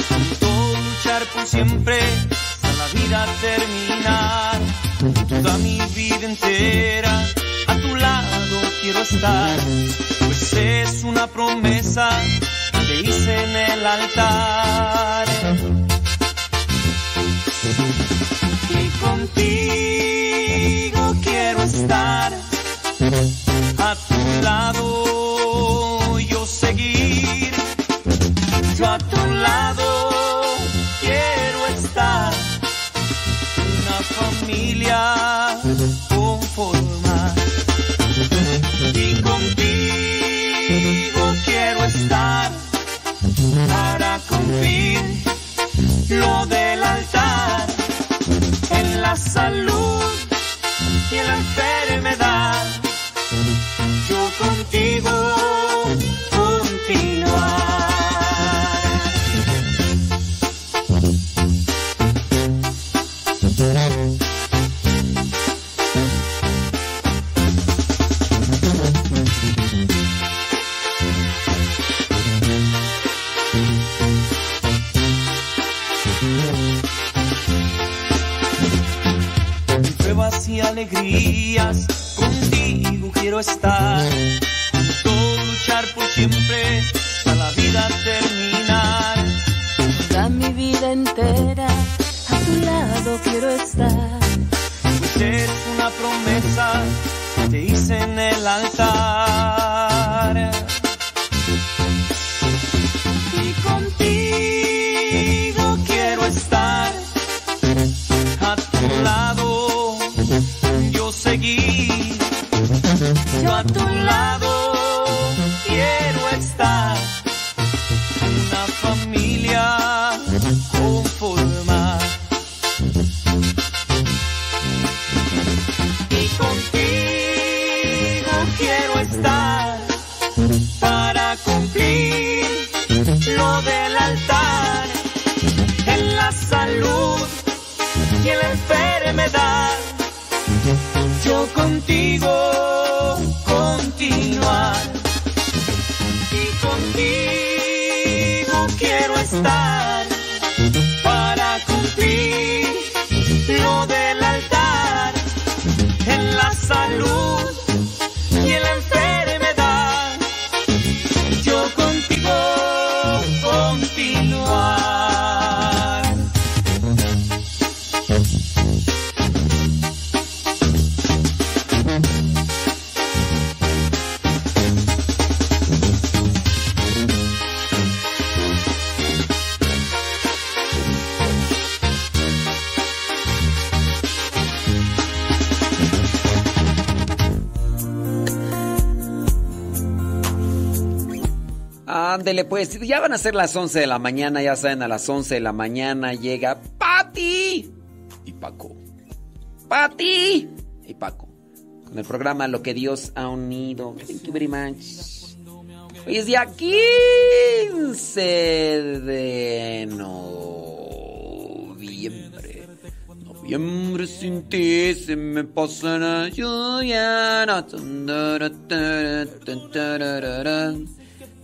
junto luchar por siempre, hasta la vida terminar, toda mi vida entera, a tu lado quiero estar, es una promesa que hice en el altar. Y contigo quiero estar a tu lado yo seguir, yo a tu lado salud y la enfermedad alegrías, contigo quiero estar. Junto luchar por siempre, a la vida terminar. Toda mi vida entera, a tu lado quiero estar. Pues es una promesa que te hice en el altar. Y la enfermedad. Yo contigo pues, ya van a ser las 11 de la mañana, ya saben, a las 11 de la mañana llega Pati y Paco. Pati y Paco. Con el programa Lo que Dios ha unido. Thank you very much. Hoy es día 15 de noviembre. Noviembre sin ti se me pasa la lluvia.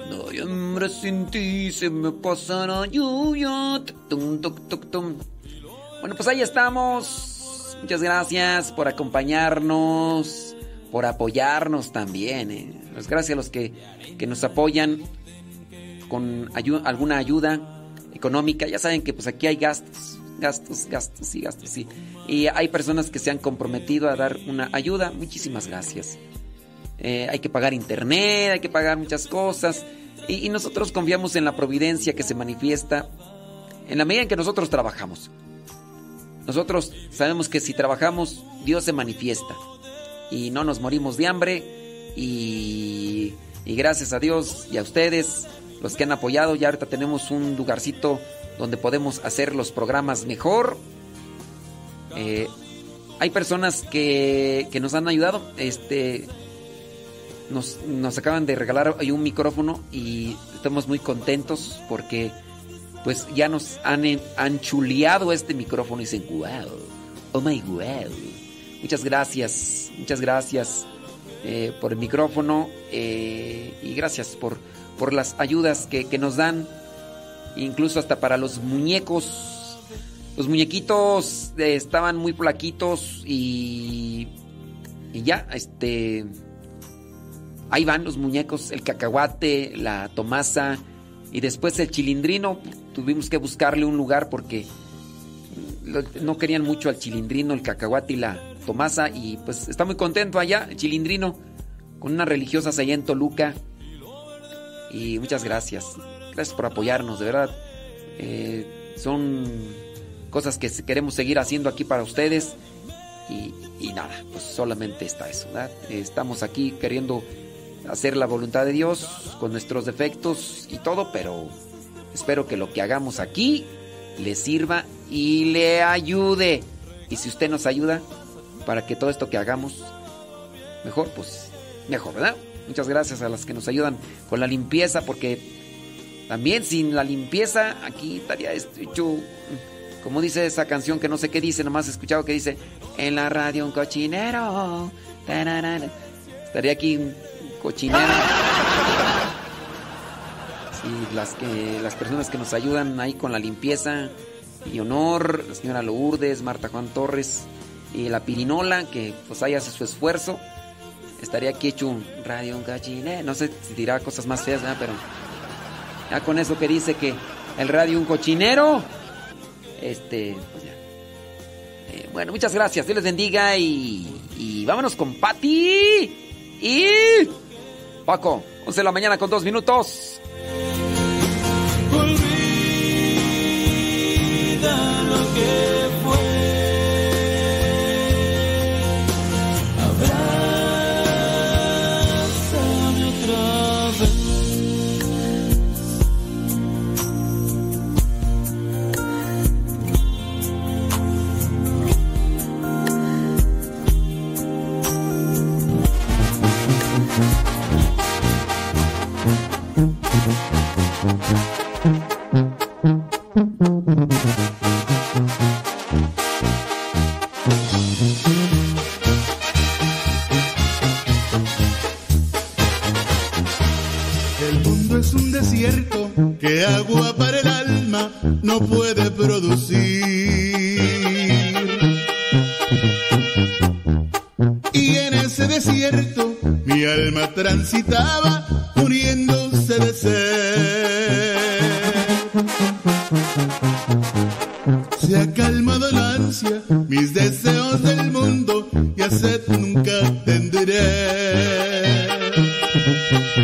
Noviembre sin ti se me pasa la lluvia. Tum, tum, tum. Bueno, pues ahí estamos. Muchas gracias por acompañarnos, por apoyarnos también. eh. Gracias a los que, que nos apoyan con alguna ayuda económica. Ya saben que pues aquí hay gastos, gastos, gastos y gastos. sí. Y hay personas que se han comprometido a dar una ayuda. Muchísimas gracias. Eh, hay que pagar internet, hay que pagar muchas cosas. Y, nosotros confiamos en la providencia que se manifiesta en la medida en que nosotros trabajamos. Nosotros sabemos que si trabajamos, Dios se manifiesta. Y no nos morimos de hambre. Y, y gracias a Dios y a ustedes, los que han apoyado, ya ahorita tenemos un lugarcito donde podemos hacer los programas mejor. Eh, hay personas que, que nos han ayudado. Este, nos, nos acaban de regalar un micrófono y estamos muy contentos porque pues ya nos han, han chuleado este micrófono y dicen, wow, oh my wow. Muchas gracias, muchas gracias eh, por el micrófono eh, y gracias por, por las ayudas que, que nos dan, incluso hasta para los muñecos. Los muñequitos eh, estaban muy flaquitos y, y ya, este... Ahí van los muñecos, el cacahuate, la tomasa y después el chilindrino. Tuvimos que buscarle un lugar porque no querían mucho al chilindrino, el cacahuate y la tomasa. Y pues está muy contento allá, el chilindrino, con unas religiosas allá en Toluca. Y muchas gracias. Gracias por apoyarnos, de verdad. Eh, son cosas que queremos seguir haciendo aquí para ustedes. Y, y nada, pues solamente está eso, Estamos aquí queriendo hacer la voluntad de Dios con nuestros defectos y todo, pero espero que lo que hagamos aquí le sirva y le ayude. Y si usted nos ayuda para que todo esto que hagamos mejor, pues mejor, ¿verdad? Muchas gracias a las que nos ayudan con la limpieza, porque también sin la limpieza aquí estaría hecho, como dice esa canción que no sé qué dice, nomás he escuchado que dice, en la radio un cochinero. tararara". Estaría aquí cochinero. Sí, las, que, las personas que nos ayudan ahí con la limpieza, y honor, la señora Lourdes, Marta Juan Torres y la Pirinola, que pues ahí hace su esfuerzo. Estaría aquí hecho un radio un cochinero. No sé si dirá cosas más feas, ¿verdad? pero ya con eso que dice que el radio un cochinero. Este, pues ya. Eh, bueno, muchas gracias. Dios les bendiga y, y vámonos con Patti y Paco. 11 de la mañana con dos minutos. Olvida lo que fue. No puede producir. Y en ese desierto mi alma transitaba